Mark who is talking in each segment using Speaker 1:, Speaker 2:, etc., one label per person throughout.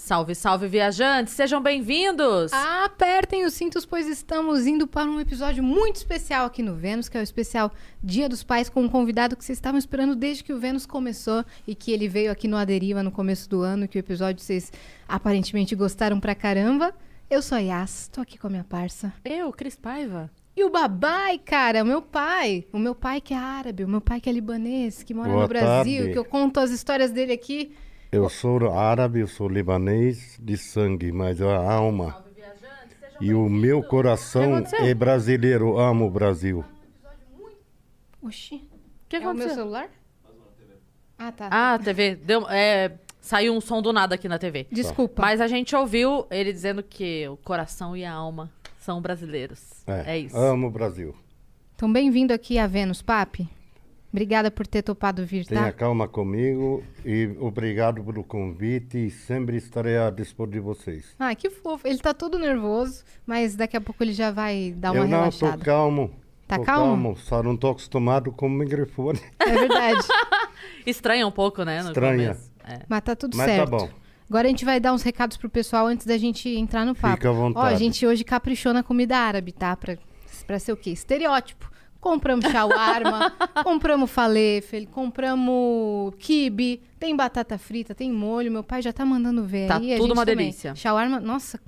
Speaker 1: Salve, salve, viajantes! Sejam bem-vindos!
Speaker 2: Apertem os cintos, pois estamos indo para um episódio muito especial aqui no Vênus, que é o especial Dia dos Pais, com um convidado que vocês estavam esperando desde que o Vênus começou e que ele veio aqui no Aderiva no começo do ano, que o episódio vocês aparentemente gostaram pra caramba. Eu sou a Yas, tô aqui com a minha parça.
Speaker 1: Eu, Cris Paiva.
Speaker 2: E o babai, cara, o meu pai. O meu pai que é árabe, o meu pai que é libanês, que mora
Speaker 3: Boa
Speaker 2: no Brasil,
Speaker 3: tarde.
Speaker 2: que eu conto as histórias dele aqui.
Speaker 3: Eu sou árabe, eu sou libanês de sangue, mas a alma e o meu coração
Speaker 1: aconteceu?
Speaker 3: é brasileiro, amo o Brasil.
Speaker 2: Oxi.
Speaker 1: O que
Speaker 2: é o meu
Speaker 1: aconteceu?
Speaker 2: celular? Ah, tá.
Speaker 1: Ah, a TV. Deu, é, saiu um som do nada aqui na TV.
Speaker 2: Desculpa.
Speaker 1: Mas a gente ouviu ele dizendo que o coração e a alma são brasileiros. É, isso.
Speaker 3: Amo o Brasil.
Speaker 2: Então, bem-vindo aqui a Vênus, Papi. Obrigada por ter topado vir, tá?
Speaker 3: Tenha calma comigo e obrigado pelo convite e sempre estarei a dispor de vocês.
Speaker 2: Ah, que fofo. Ele tá todo nervoso, mas daqui a pouco ele já vai dar uma
Speaker 3: eu não
Speaker 2: relaxada.
Speaker 3: tô calmo.
Speaker 2: Tá
Speaker 3: tô
Speaker 2: calmo?
Speaker 3: Só não tô acostumado com o microfone.
Speaker 2: É verdade.
Speaker 1: Estranha um pouco, né? No
Speaker 3: Estranha.
Speaker 1: começo. É.
Speaker 2: mas tá tudo
Speaker 3: Mas
Speaker 2: certo.
Speaker 3: tá bom.
Speaker 2: Agora a gente vai dar uns recados pro pessoal antes da gente entrar no papo.
Speaker 3: Fica à
Speaker 2: Ó, a
Speaker 3: vontade.
Speaker 2: gente hoje caprichou na comida árabe, tá? Pra, pra ser o quê? Estereótipo. Compramos shawarma, compramos falafel, compramos kibe, tem batata frita, tem molho. Meu pai já tá mandando ver
Speaker 1: Tá
Speaker 2: aí. a
Speaker 1: tudo uma
Speaker 2: também.
Speaker 1: delícia.
Speaker 2: Shawarma, nossa,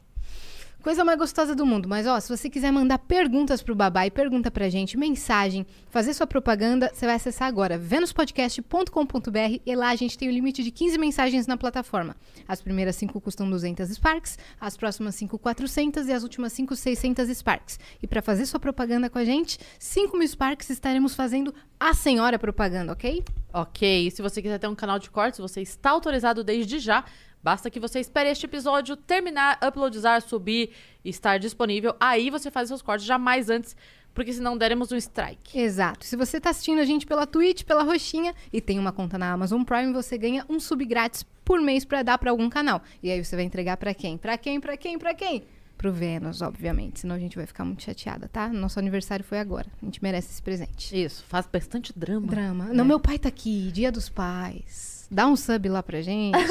Speaker 2: Coisa mais gostosa do mundo. Mas, ó, se você quiser mandar perguntas pro Babá e pergunta pra gente, mensagem, fazer sua propaganda, você vai acessar agora venuspodcast.com.br e lá a gente tem o limite de 15 mensagens na plataforma. As primeiras 5 custam 200 Sparks, as próximas 5 400 e as últimas 5 600 Sparks. E pra fazer sua propaganda com a gente, 5 mil Sparks estaremos fazendo a senhora propaganda, ok?
Speaker 1: Ok, se você quiser ter um canal de cortes, você está autorizado desde já. Basta que você espere este episódio terminar, uploadizar, subir, estar disponível. Aí você faz seus cortes jamais antes, porque senão deremos um strike.
Speaker 2: Exato. Se você está assistindo a gente pela Twitch, pela Roxinha e tem uma conta na Amazon Prime, você ganha um sub grátis por mês para dar para algum canal. E aí você vai entregar para quem? Para quem? Para quem? Para quem? Pro Vênus, obviamente. Senão a gente vai ficar muito chateada, tá? Nosso aniversário foi agora. A gente merece esse presente.
Speaker 1: Isso, faz bastante drama.
Speaker 2: Drama.
Speaker 1: É.
Speaker 2: Não, meu pai tá aqui, Dia dos Pais. Dá um sub lá pra gente.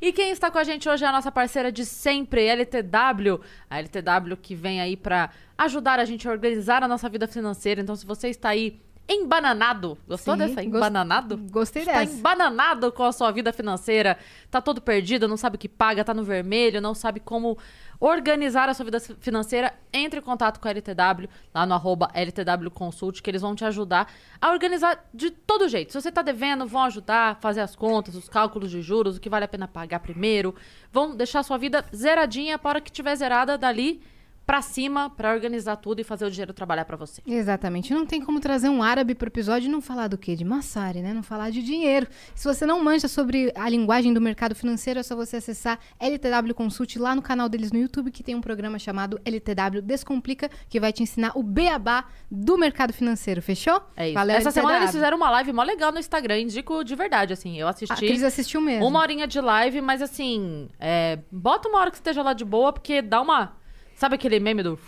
Speaker 1: E quem está com a gente hoje é a nossa parceira de sempre, LTW. A LTW que vem aí para ajudar a gente a organizar a nossa vida financeira. Então, se você está aí embananado, gostou
Speaker 2: Sim,
Speaker 1: dessa? Embananado?
Speaker 2: Gostei
Speaker 1: Está
Speaker 2: dessa.
Speaker 1: embananado com a sua vida financeira, tá todo perdido, não sabe o que paga, tá no vermelho, não sabe como organizar a sua vida financeira, entre em contato com a LTW, lá no arroba LTW Consult, que eles vão te ajudar a organizar de todo jeito. Se você tá devendo, vão ajudar a fazer as contas, os cálculos de juros, o que vale a pena pagar primeiro. Vão deixar a sua vida zeradinha para hora que tiver zerada dali pra cima, pra organizar tudo e fazer o dinheiro trabalhar pra você.
Speaker 2: Exatamente. Não tem como trazer um árabe pro episódio e não falar do quê? De massari, né? Não falar de dinheiro. Se você não manja sobre a linguagem do mercado financeiro, é só você acessar LTW Consult lá no canal deles no YouTube, que tem um programa chamado LTW Descomplica, que vai te ensinar o beabá do mercado financeiro. Fechou?
Speaker 1: É isso.
Speaker 2: Valeu,
Speaker 1: Essa semana
Speaker 2: LTW.
Speaker 1: eles fizeram uma live mó legal no Instagram, indico de verdade, assim. Eu
Speaker 2: A
Speaker 1: assisti.
Speaker 2: Cris assistiu mesmo.
Speaker 1: Uma horinha de live, mas assim, é, bota uma hora que esteja lá de boa, porque dá uma. Sabe aquele meme do.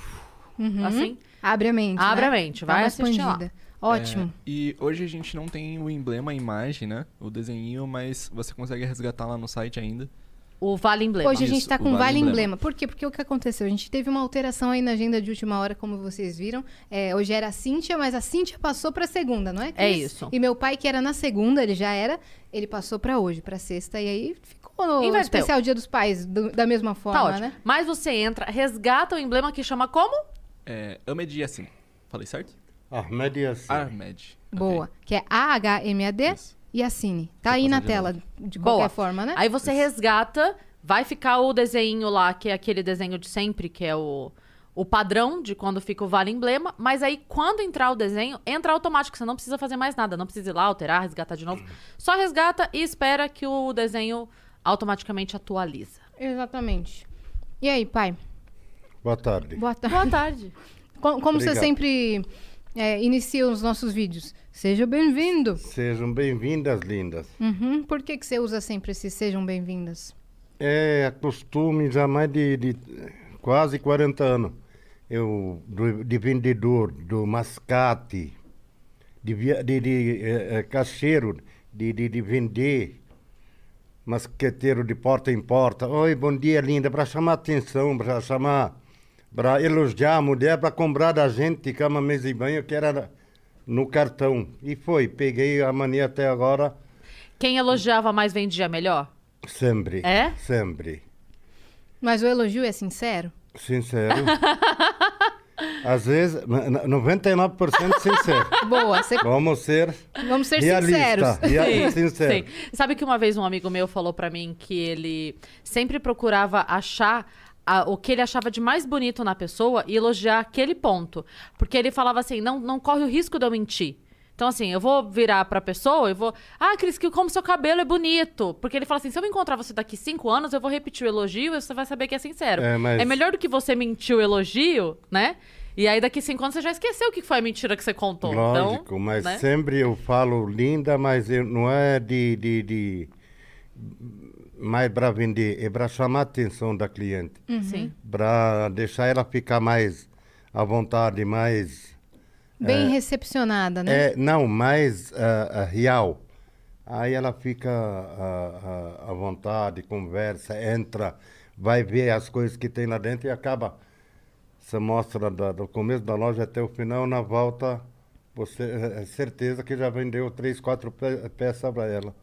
Speaker 1: Assim?
Speaker 2: Abre a mente.
Speaker 1: Abre
Speaker 2: né?
Speaker 1: a mente, vai
Speaker 2: uma
Speaker 1: assistir lá.
Speaker 2: expandida. Ótimo.
Speaker 4: É, e hoje a gente não tem o emblema, a imagem, né? O desenho, mas você consegue resgatar lá no site ainda.
Speaker 1: O Vale Emblema.
Speaker 2: Hoje a gente
Speaker 4: Isso,
Speaker 2: tá
Speaker 4: o
Speaker 2: com
Speaker 4: Vale
Speaker 2: Vale Emblema.
Speaker 4: Emblema.
Speaker 2: Por quê? Porque o que aconteceu? A gente teve uma alteração aí na agenda de última hora, como vocês viram. É, hoje era a Cíntia, mas a Cíntia passou pra segunda, não é?
Speaker 1: É isso.
Speaker 2: E meu pai, que era na segunda, ele já era, ele passou pra hoje, pra sexta. E aí ficou no
Speaker 1: Inverteu.
Speaker 2: especial Dia dos Pais, do- da mesma forma,
Speaker 1: Tá ótimo.
Speaker 2: né?
Speaker 1: Mas você entra, resgata o emblema que chama como?
Speaker 4: É Ahmed Yassin. Falei certo?
Speaker 3: Ahmed Yassin.
Speaker 4: Ahmed.
Speaker 2: Boa. Que é A-H-M-A-D
Speaker 4: Isso.
Speaker 2: e a Cine. Tá
Speaker 4: Vou
Speaker 2: aí na
Speaker 4: de
Speaker 2: tela, de qualquer
Speaker 1: Boa.
Speaker 2: forma, né?
Speaker 1: Aí você resgata, vai ficar o desenho lá, que é aquele desenho de sempre, que é o, o padrão de quando fica o Vale Emblema. Mas aí, quando entrar o desenho, entra automático. Você não precisa fazer mais nada. Não precisa ir lá, alterar, resgatar de novo. Só resgata e espera que o desenho automaticamente atualiza.
Speaker 2: Exatamente. E aí, pai?
Speaker 3: Boa tarde.
Speaker 2: Boa tarde.
Speaker 1: Boa tarde.
Speaker 2: Co- Como você sempre é, inicia os nossos vídeos. Seja bem-vindo.
Speaker 3: Sejam bem-vindas, lindas.
Speaker 2: Uhum. Por que, que você usa sempre esse sejam bem-vindas?
Speaker 3: É costume já mais de, de quase 40 anos. Eu, do- de vendedor do mascate, de, via- de, de eh, eh, caixeiro, de, de, de vender, masqueteiro de porta em porta. Oi, bom dia, linda. Para chamar atenção, para chamar, para elogiar a mulher, para comprar da gente cama, mesa e banho, que era no cartão. E foi, peguei a mania até agora,
Speaker 1: Quem elogiava mais vendia melhor?
Speaker 3: sempre.
Speaker 1: É?
Speaker 3: Sempre.
Speaker 2: Mas o elogio é sincero?
Speaker 3: Sincero. Às vezes, n- n- 99% sincero.
Speaker 2: Boa, você-
Speaker 3: Vamos ser
Speaker 2: vamos ser
Speaker 3: realista.
Speaker 2: sinceros.
Speaker 3: rea-
Speaker 1: Sim,
Speaker 3: sincero.
Speaker 1: sim. Sabe que uma vez um amigo meu falou pra mim que ele sempre procurava achar a- o que ele achava de mais bonito na pessoa e elogiar aquele ponto. Porque ele falava assim: não, não corre o risco de eu mentir. Então, assim, eu vou virar pra pessoa e vou. Ah, Cris, que como seu cabelo é bonito. Porque ele fala assim: se eu encontrar você daqui cinco anos, eu vou repetir o elogio e você vai saber que é sincero.
Speaker 3: É, mas-
Speaker 1: melhor do que você mentir o elogio, né? E aí, daqui cinco anos, você já esqueceu o que foi a mentira que você contou.
Speaker 3: Lógico,
Speaker 1: então,
Speaker 3: mas
Speaker 1: né?
Speaker 3: sempre eu falo linda, mas eu, não é de, de, de mais para vender, é para chamar a atenção da cliente,
Speaker 1: Sim.
Speaker 3: para deixar ela ficar mais à vontade, mais
Speaker 2: Bem recepcionada, né?
Speaker 3: É, não, mais ah, ah, real. Aí ela fica ah, ah, à vontade, conversa, entra, vai ver as coisas que tem lá dentro e acaba. Você mostra da- do começo da loja até o final, na volta, você é é certeza que já vendeu três, quatro pe peças para ela.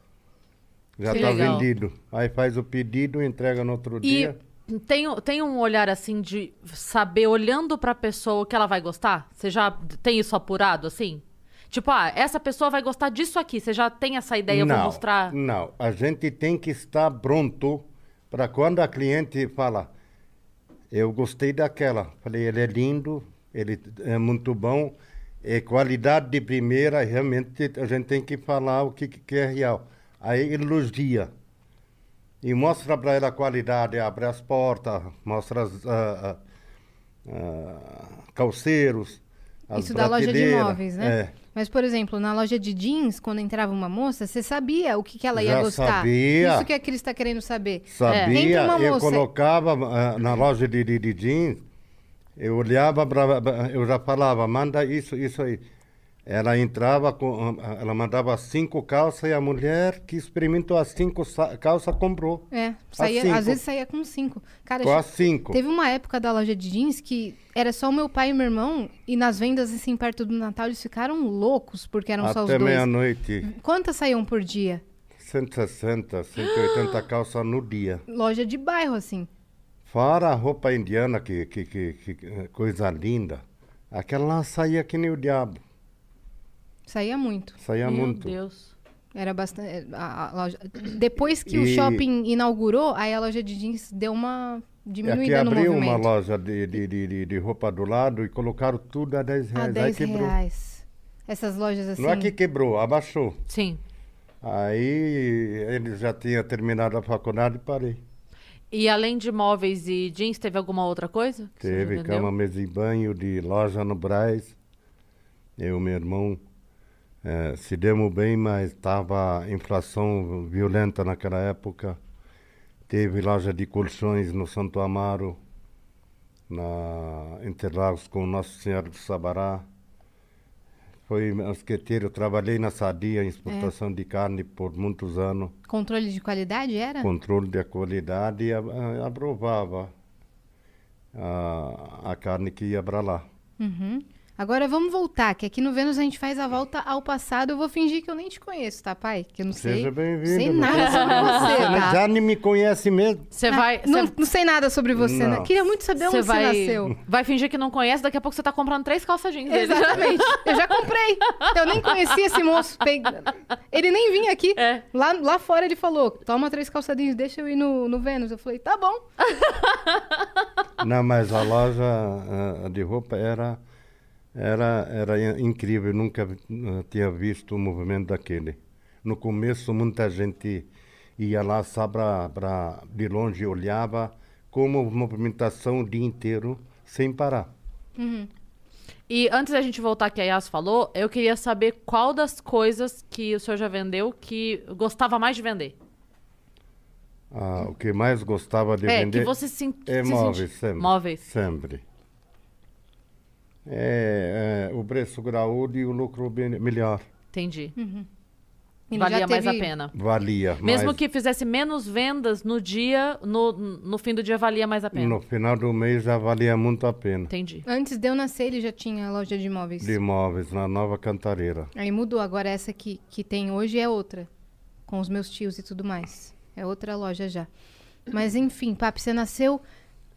Speaker 3: Já está vendido. Aí faz o pedido, entrega no outro
Speaker 1: E
Speaker 3: dia.
Speaker 1: Tem, tem um olhar assim de saber, olhando pra pessoa, o que ela vai gostar? Você já tem isso apurado assim? Tipo, ah, essa pessoa vai gostar disso aqui. Você já tem essa ideia, eu vou mostrar.
Speaker 3: Não, a gente tem que estar pronto para quando a cliente fala, eu gostei daquela, falei, ele é lindo, ele é muito bom, é qualidade de primeira, realmente a gente tem que falar o que, que é real. Aí elogia. E mostra para ela a qualidade, abre as portas, mostra as ah, ah, calceiros, as
Speaker 2: Isso da loja de imóveis, né?
Speaker 3: É.
Speaker 2: Mas, por exemplo, na loja de jeans, quando entrava uma moça, você sabia o que, que ela ia
Speaker 3: Já
Speaker 2: gostar.
Speaker 3: sabia.
Speaker 2: Isso que a Cris está querendo saber.
Speaker 3: Sabia,
Speaker 2: uma
Speaker 3: eu
Speaker 2: moça-
Speaker 3: colocava ah, na loja de, de, de jeans, eu olhava, pra, eu já falava, manda isso, isso aí. Ela entrava, com, ela mandava cinco calças e a mulher que experimentou as cinco calças comprou.
Speaker 2: É, saía, às vezes saía com cinco. Cara,
Speaker 3: Com as cinco.
Speaker 2: teve uma época da loja de jeans que era só o meu pai e meu irmão, e nas vendas, assim, perto do Natal, eles ficaram loucos, porque eram só os
Speaker 3: Até
Speaker 2: dois.
Speaker 3: meia-noite.
Speaker 2: Quantas saíam por dia?
Speaker 3: 160, 180 calças no dia.
Speaker 2: Loja de bairro, assim.
Speaker 3: Fora a roupa indiana, que, que, que, que coisa linda. Aquela lá saía que nem o diabo.
Speaker 2: Saía muito.
Speaker 3: Saía
Speaker 1: Meu
Speaker 3: muito.
Speaker 1: Deus.
Speaker 2: Era bastante. a- a loja- Depois que o
Speaker 3: E-
Speaker 2: shopping inaugurou, aí a loja de jeans deu uma
Speaker 3: Aqui
Speaker 2: diminuída no
Speaker 3: abriu
Speaker 2: movimento.
Speaker 3: uma loja de, de, de, de, roupa do lado e colocaram tudo a 10
Speaker 2: A
Speaker 3: reais. Aí
Speaker 2: 10
Speaker 3: quebrou.
Speaker 2: reais. Essas lojas assim.
Speaker 3: Não é que quebrou, abaixou.
Speaker 1: Sim.
Speaker 3: Aí ele já tinha terminado a faculdade e parei.
Speaker 1: E além de móveis e jeans, teve alguma outra coisa?
Speaker 3: Teve cama, mesa e banho de loja no Braz. Eu e meu irmão eh, se demos bem, mas estava inflação violenta naquela época. Teve loja de colchões no Santo Amaro, na Interlagos com Nossa Senhora do Sabará. Foi mosqueteiro, trabalhei na Sadia, em exportação de carne por muitos anos.
Speaker 2: Controle de qualidade era?
Speaker 3: controle da qualidade e aprovava a, a carne que ia para lá.
Speaker 2: Uhum. Agora vamos voltar, que aqui no Vênus a gente faz a volta ao passado. Eu vou fingir que eu nem te conheço, tá, pai? Que eu não sei.
Speaker 3: Seja bem-vindo.
Speaker 2: Sei nada sobre você, tá?
Speaker 3: Já nem me conhece mesmo.
Speaker 1: Você
Speaker 2: Ah,
Speaker 1: vai.
Speaker 2: não,
Speaker 1: Você
Speaker 2: não sei nada sobre você, né?
Speaker 3: Não.
Speaker 2: Queria muito saber onde
Speaker 1: você
Speaker 2: você
Speaker 1: vai,
Speaker 2: nasceu.
Speaker 1: vai fingir que não conhece, daqui a pouco você tá comprando três calça jeans.
Speaker 2: Exatamente. Eu já comprei. Eu nem conhecia esse moço. Ele nem vinha aqui.
Speaker 1: É.
Speaker 2: Lá, lá fora ele falou: toma três calçadinhos, deixa eu ir no, no Vênus. Eu falei: tá bom.
Speaker 3: Não, mas a loja ah, de roupa era, era, era incrível. Nunca ah, tinha visto um movimento daquele. No começo, muita gente ia lá só pra, pra, de longe olhava como movimentação o dia inteiro, sem parar.
Speaker 1: E antes da gente voltar que a Yas falou, eu queria saber qual das coisas que o senhor já vendeu que gostava mais de vender.
Speaker 3: Ah, o que mais gostava de
Speaker 1: é,
Speaker 3: vender
Speaker 1: que você se,
Speaker 3: é
Speaker 1: se
Speaker 3: móveis,
Speaker 1: senti-
Speaker 3: sempre.
Speaker 1: Móveis.
Speaker 3: Sempre. É, é, o preço graúdo e o lucro bem- melhor.
Speaker 1: Entendi.
Speaker 2: Ele
Speaker 1: Valia mais a pena.
Speaker 3: Valia.
Speaker 1: Mesmo
Speaker 3: mas
Speaker 1: que fizesse menos vendas no dia, no, no fim do dia valia mais a pena.
Speaker 3: no final do mês já valia muito a pena.
Speaker 1: Entendi.
Speaker 2: Antes de eu nascer, ele já tinha loja de imóveis.
Speaker 3: De imóveis na Nova Cantareira.
Speaker 2: Aí mudou, agora essa que, que tem hoje é outra. Com os meus tios e tudo mais. É outra loja já. Mas enfim, Papi, você nasceu.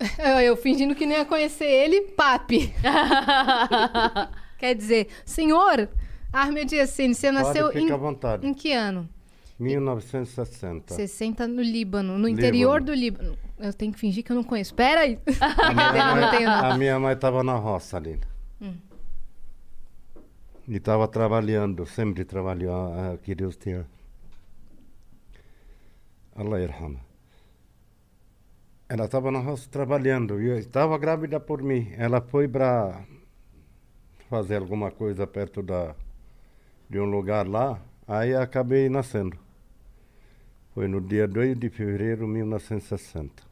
Speaker 2: Eu fingindo que nem ia conhecer ele, Papi. Quer dizer, senhor Armio Diacene, você nasceu em,
Speaker 3: vontade.
Speaker 2: em que ano?
Speaker 3: 1960.
Speaker 2: 60 no Líbano, no interior do Líbano. Eu tenho que fingir que eu não conheço. Pera aí.
Speaker 3: A minha mãe, estava na roça ali. E estava trabalhando, sempre trabalhou, ah, que Deus tenha. Allah irhama. Ela estava na roça trabalhando e eu estava grávida por mim. Ela foi para fazer alguma coisa perto da, de um lugar lá, aí acabei nascendo. Foi no dia 2 de fevereiro de 1960.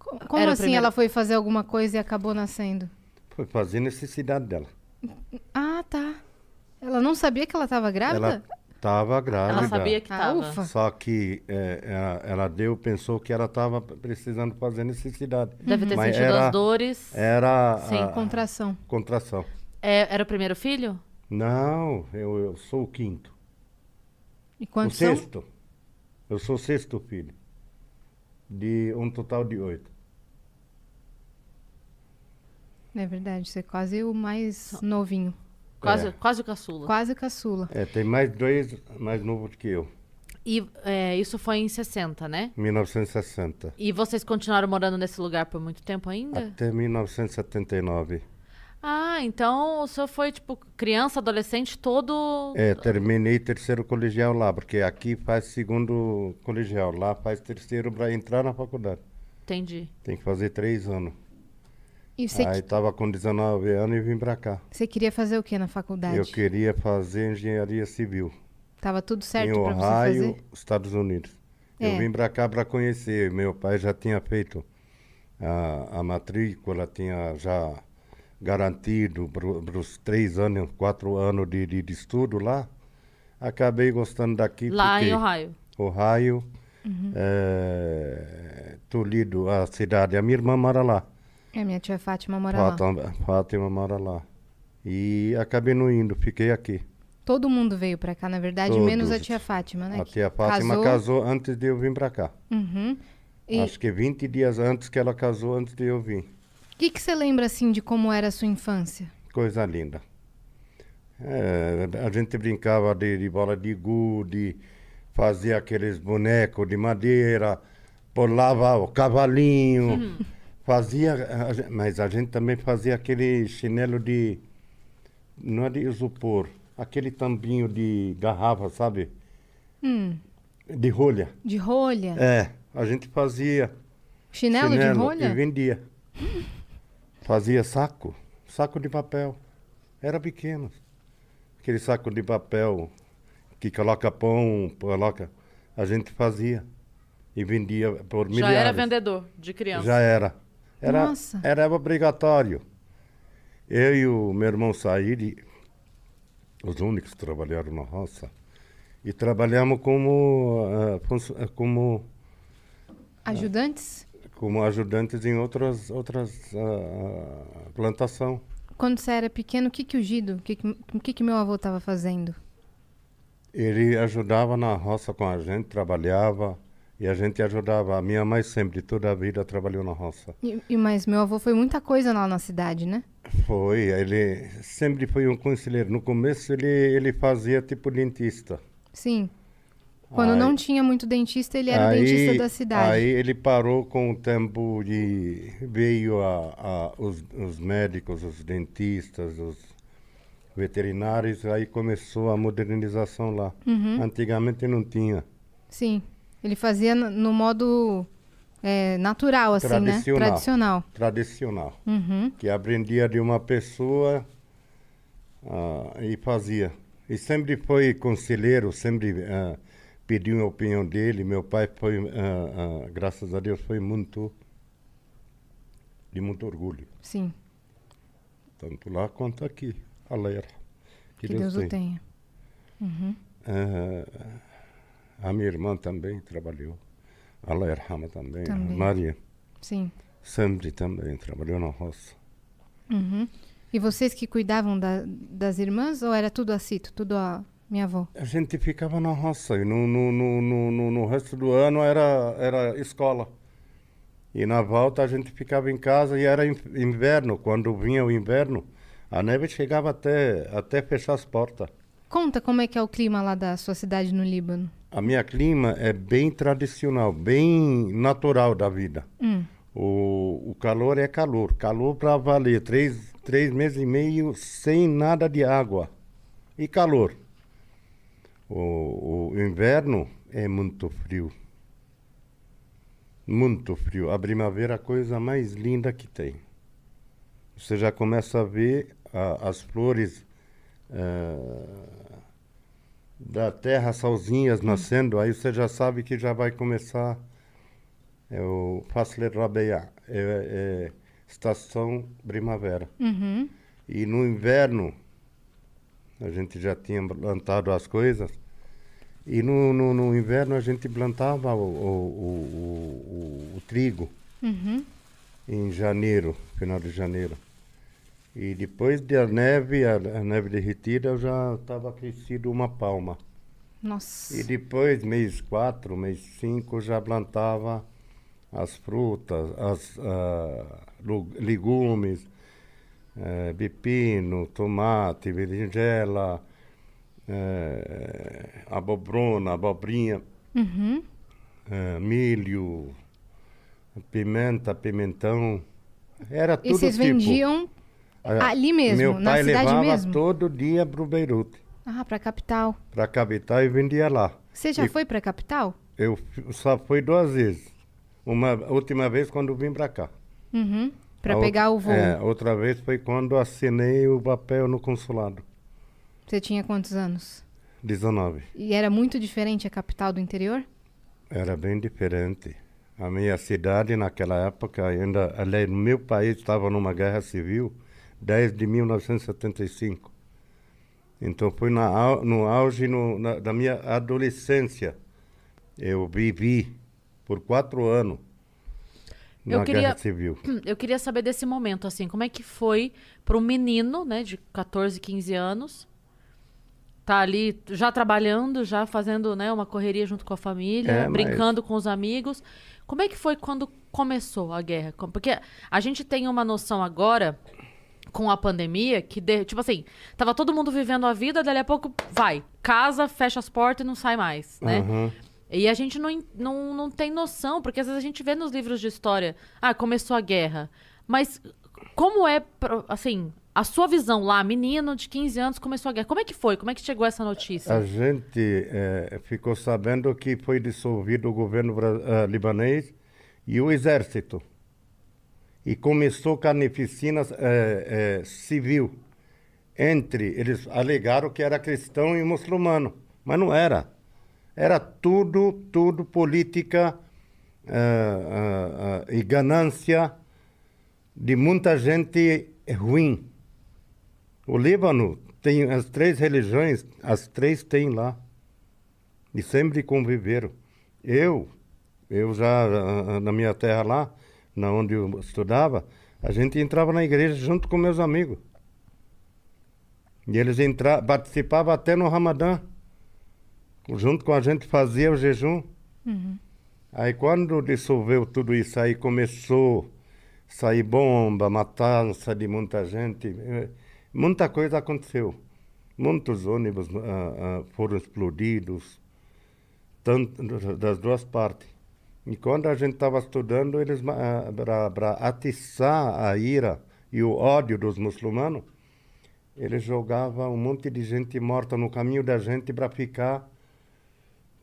Speaker 2: Como
Speaker 1: Era
Speaker 2: assim ela foi fazer alguma coisa e acabou nascendo?
Speaker 3: Foi fazer necessidade dela.
Speaker 2: Ah, tá. Ela não sabia que ela estava grávida?
Speaker 3: Ela estava grávida.
Speaker 1: Ela sabia que
Speaker 2: Ah,
Speaker 1: tava.
Speaker 2: ufa.
Speaker 3: Só que é, ela, ela deu, pensou que ela estava precisando fazer necessidade.
Speaker 1: Deve ter
Speaker 3: Mas
Speaker 1: sentido
Speaker 3: era,
Speaker 1: as dores.
Speaker 3: Era
Speaker 2: Sem
Speaker 3: a-
Speaker 2: contração.
Speaker 3: contração.
Speaker 1: É, era o primeiro filho?
Speaker 3: Não, eu, eu sou o quinto.
Speaker 2: E
Speaker 3: O
Speaker 2: quantos são?
Speaker 3: sexto. Eu sou o sexto filho. De um total de oito.
Speaker 2: É verdade, você é quase o mais novinho.
Speaker 1: Quase,
Speaker 3: É.
Speaker 1: quase o caçula.
Speaker 2: Quase caçula.
Speaker 3: É, tem mais dois mais novos que eu.
Speaker 1: E é, isso foi em 60, né?
Speaker 3: 1960.
Speaker 1: E vocês continuaram morando nesse lugar por muito tempo ainda?
Speaker 3: Até 1979.
Speaker 1: Ah, então o senhor foi, tipo, criança, adolescente, todo.
Speaker 3: É, terminei terceiro colegial lá, porque aqui faz segundo colegial, lá faz terceiro para entrar na faculdade.
Speaker 1: Entendi.
Speaker 3: Tem que fazer três anos.
Speaker 2: E você,
Speaker 3: Aí tava com 19 anos e vim para cá.
Speaker 2: você queria fazer o que na faculdade?
Speaker 3: Eu queria fazer engenharia civil
Speaker 2: Tava tudo
Speaker 3: em
Speaker 2: certo pra você
Speaker 3: Ohio,
Speaker 2: fazer?
Speaker 3: Estados Unidos.
Speaker 2: É.
Speaker 3: Eu vim para cá para conhecer. Meu pai já tinha feito a, a matrícula, tinha já garantido para os três anos, quatro anos de, de, de estudo lá. Acabei gostando daqui.
Speaker 1: Lá
Speaker 3: fiquei.
Speaker 1: em Ohio.
Speaker 3: Ohio,
Speaker 2: Uhum.
Speaker 3: eh, Toledo, a cidade. A minha irmã mora lá.
Speaker 2: É, minha tia Fátima mora lá.
Speaker 3: Fátima, Fátima mora lá. E acabei não indo, fiquei aqui.
Speaker 2: Todo mundo veio pra cá, na verdade,
Speaker 3: Todos.
Speaker 2: menos a tia Fátima, né?
Speaker 3: A tia Fátima
Speaker 2: casou.
Speaker 3: casou antes de eu vir para cá.
Speaker 2: Uhum. E
Speaker 3: Acho que 20 dias antes que ela casou, antes de eu vir.
Speaker 2: o que, você lembra, assim, de como era a sua infância?
Speaker 3: Coisa linda. É, a gente brincava de, de bola de gude, fazia aqueles bonecos de madeira, pulava o cavalinho, fazia, mas a gente também fazia aquele chinelo de, não é de isopor, aquele tampinho de garrafa, sabe?
Speaker 2: Hum,
Speaker 3: De rolha.
Speaker 2: de rolha?
Speaker 3: É, a gente fazia
Speaker 2: Chinelo, de rolha?
Speaker 3: e vendia. Fazia saco, saco de papel. Era pequeno. Aquele saco de papel que coloca pão, coloca. A gente fazia e vendia por
Speaker 1: Já
Speaker 3: milhares.
Speaker 1: era vendedor de criança.
Speaker 3: Já era. Era,
Speaker 2: Nossa.
Speaker 3: era obrigatório. Eu e o meu irmão Saíde, os únicos que trabalharam na roça, e trabalhamos como, funcio- ah, como
Speaker 2: Ajudantes?
Speaker 3: como ajudantes em outras outras ah, plantação.
Speaker 2: Quando você era pequeno, o que que o Gido, o que que, o que, que meu avô estava fazendo?
Speaker 3: Ele ajudava na roça com a gente, trabalhava e a gente ajudava. A minha mãe sempre, toda a vida, trabalhou na roça.
Speaker 2: E, e- mas meu avô foi muita coisa lá na cidade, né?
Speaker 3: Foi, ele sempre foi um conselheiro. No começo ele, ele fazia tipo dentista.
Speaker 2: Sim. Quando
Speaker 3: Aí-
Speaker 2: não tinha muito dentista, ele era o dentista da cidade.
Speaker 3: Aí ele parou com o tempo de. Veio a, a- os, os médicos, os dentistas, os veterinários, aí começou a modernização lá.
Speaker 2: Uhum.
Speaker 3: Antigamente não tinha.
Speaker 2: Sim. Ele fazia no, modo é, natural, assim, né?
Speaker 3: Tradicional.
Speaker 2: Tradicional. Uhum.
Speaker 3: Que aprendia de uma pessoa Ah, e fazia. E sempre foi conselheiro, sempre ah, pediu a opinião dele. Meu pai foi, ah, graças a Deus, foi muito de muito orgulho,
Speaker 2: Sim,
Speaker 3: tanto lá quanto aqui. Alerra.
Speaker 2: que, Deus, o tenha. Uhum.
Speaker 3: A minha irmã também trabalhou. Allah Yarhama também.
Speaker 2: Também.
Speaker 3: A Maria
Speaker 2: Sim.
Speaker 3: sempre também trabalhou na roça.
Speaker 2: Uhum. E vocês que cuidavam da- das irmãs ou era tudo a Cito, tudo a minha avó?
Speaker 3: A gente ficava na roça e no, no, no, no, no- resto do ano era, era escola. E na volta a gente ficava em casa e era in- inverno. Quando vinha o inverno, a neve chegava até, até fechar as portas.
Speaker 2: Conta como é que é o clima lá da sua cidade no Líbano.
Speaker 3: A minha clima é bem tradicional, bem natural da vida.
Speaker 2: Hum.
Speaker 3: O, o calor é calor. Calor para valer. Três, três meses e meio sem nada de água. E calor. O, o inverno é muito frio. Muito frio. A primavera é a coisa mais linda que tem. Você já começa a ver a- as flores ah, da terra sozinhas nascendo. Aí você já sabe que já vai começar é o Fasle Rabeia, é, é estação primavera.
Speaker 2: Uhum.
Speaker 3: E no inverno, a gente já tinha plantado as coisas, e no, no, no inverno a gente plantava o, o, o, o, o trigo
Speaker 2: Uhum.
Speaker 3: em janeiro, final de janeiro. E depois da neve, a, a neve derretida, eu já estava crescido uma palma.
Speaker 2: Nossa.
Speaker 3: E depois, mês 4, mês 5, já plantava as frutas, as lu- legumes, eh, pepino, tomate, berinjela, eh, abobrona, abobrinha,
Speaker 2: Uhum.
Speaker 3: eh, milho, pimenta, pimentão. Era tudo
Speaker 2: E vocês
Speaker 3: tipo.
Speaker 2: vendiam ali mesmo,
Speaker 3: Meu
Speaker 2: na
Speaker 3: pai
Speaker 2: cidade
Speaker 3: levava
Speaker 2: mesmo?
Speaker 3: todo dia para o Beirute,
Speaker 2: Ah, pra capital.
Speaker 3: para a capital e vendia lá.
Speaker 2: Você já
Speaker 3: E-
Speaker 2: foi pra capital?
Speaker 3: Eu só fui duas vezes. Uma a última vez quando vim para cá.
Speaker 2: Uhum. Pra
Speaker 3: A
Speaker 2: pegar
Speaker 3: outra-
Speaker 2: o voo.
Speaker 3: É, outra vez foi quando assinei o papel no consulado.
Speaker 2: Você tinha quantos anos?
Speaker 3: 19.
Speaker 2: E era muito diferente a capital do interior?
Speaker 3: Era bem diferente. A minha cidade naquela época ainda, aliás, meu país estava numa guerra civil desde 1975. Então foi na, no auge no- na- da minha adolescência. Eu vivi por quatro anos na
Speaker 1: Eu queria-
Speaker 3: guerra civil.
Speaker 1: Eu queria saber desse momento, assim, como é que foi para um menino, né, de 14, 15 anos, tá ali já trabalhando, já fazendo, né, uma correria junto com a família,
Speaker 3: É, mas-
Speaker 1: brincando com os amigos. Como é que foi quando começou a guerra? Porque a gente tem uma noção agora com a pandemia que, de- tipo assim, tava todo mundo vivendo a vida, dali a pouco vai, casa, fecha as portas e não sai mais, né?
Speaker 3: Aham.
Speaker 1: E a gente não, não, não tem noção, porque às vezes a gente vê nos livros de história, ah, começou a guerra. Mas como é, assim, a sua visão lá, menino de 15 anos, começou a guerra. Como é que foi? Como é que chegou essa notícia?
Speaker 3: A gente eh, ficou sabendo que foi dissolvido o governo ah, libanês e o exército. E começou carnificina eh, eh, civil. Entre, eles alegaram que era cristão e muçulmano, mas não era. Era tudo, tudo política ah, e ganância de muita gente ruim. O Líbano tem as três religiões, as três tem lá. E sempre conviveram. Eu, eu já na minha terra lá, na onde eu estudava, a gente entrava na igreja junto com meus amigos. E eles entra, participavam até no Ramadã. Junto com a gente fazia o jejum. Aí quando dissolveu tudo isso, aí começou a sair bomba, matança de muita gente. Muita coisa aconteceu. Muitos ônibus ah, ah, foram explodidos, tanto das duas partes. E quando a gente estava estudando, eles para atiçar a ira e o ódio dos muçulmanos, eles jogavam um monte de gente morta no caminho da gente para ficar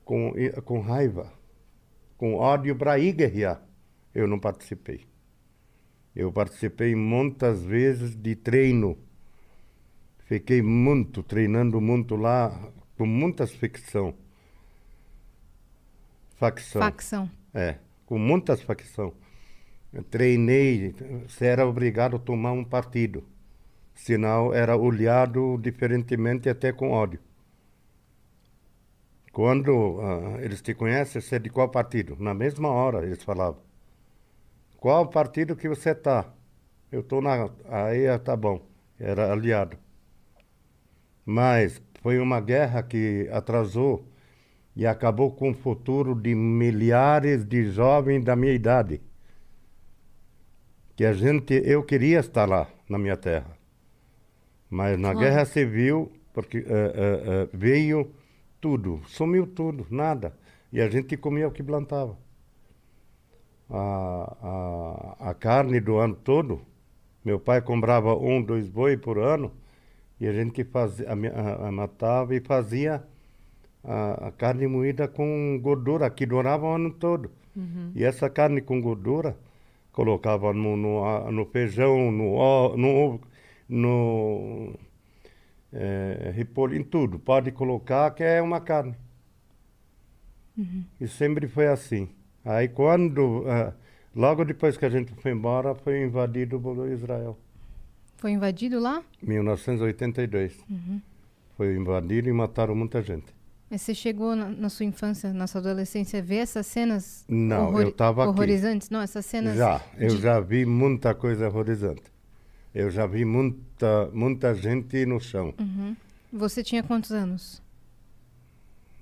Speaker 3: com, com raiva, com ódio para ir guerrear. Eu não participei. Eu participei muitas vezes de treino. Fiquei muito, treinando muito lá, com muitas ficção. Facção.
Speaker 2: Facção.
Speaker 3: É, com muitas facções. Eu treinei, você era obrigado a tomar um partido. Senão era olhado diferentemente até com ódio. Quando ah, eles te conhecem, você é de qual partido? Na mesma hora eles falavam. Qual partido que você tá? Eu tô na. Aí ah, tá bom. Era aliado. Mas foi uma guerra que atrasou e acabou com o futuro de milhares de jovens da minha idade. Que a gente, eu queria estar lá na minha terra, mas na
Speaker 1: Claro.
Speaker 3: guerra civil, porque eh, eh, eh, veio tudo, sumiu tudo, nada, e a gente comia o que plantava. A, a, a carne do ano todo, meu pai comprava um, dois boi por ano, e a gente fazia, a, a matava e fazia a, a carne moída com gordura, que durava o ano todo. E essa carne com gordura, colocava no, no, no feijão, no, no, ovo, no é, repolho, em tudo. Pode colocar que é uma carne. E sempre foi assim. Aí quando, ah, logo depois que a gente foi embora, foi invadido por Israel.
Speaker 2: Foi invadido lá?
Speaker 3: 1982. Foi invadido e mataram muita gente.
Speaker 2: Mas você chegou na, na sua infância, na sua adolescência, a ver essas cenas
Speaker 3: Não, eu tava aqui.
Speaker 2: horrorizantes? Não, essas cenas.
Speaker 3: Já, eu
Speaker 2: de-
Speaker 3: já vi muita coisa horrorizante. Eu já vi muita, muita gente no chão.
Speaker 2: Você tinha quantos anos?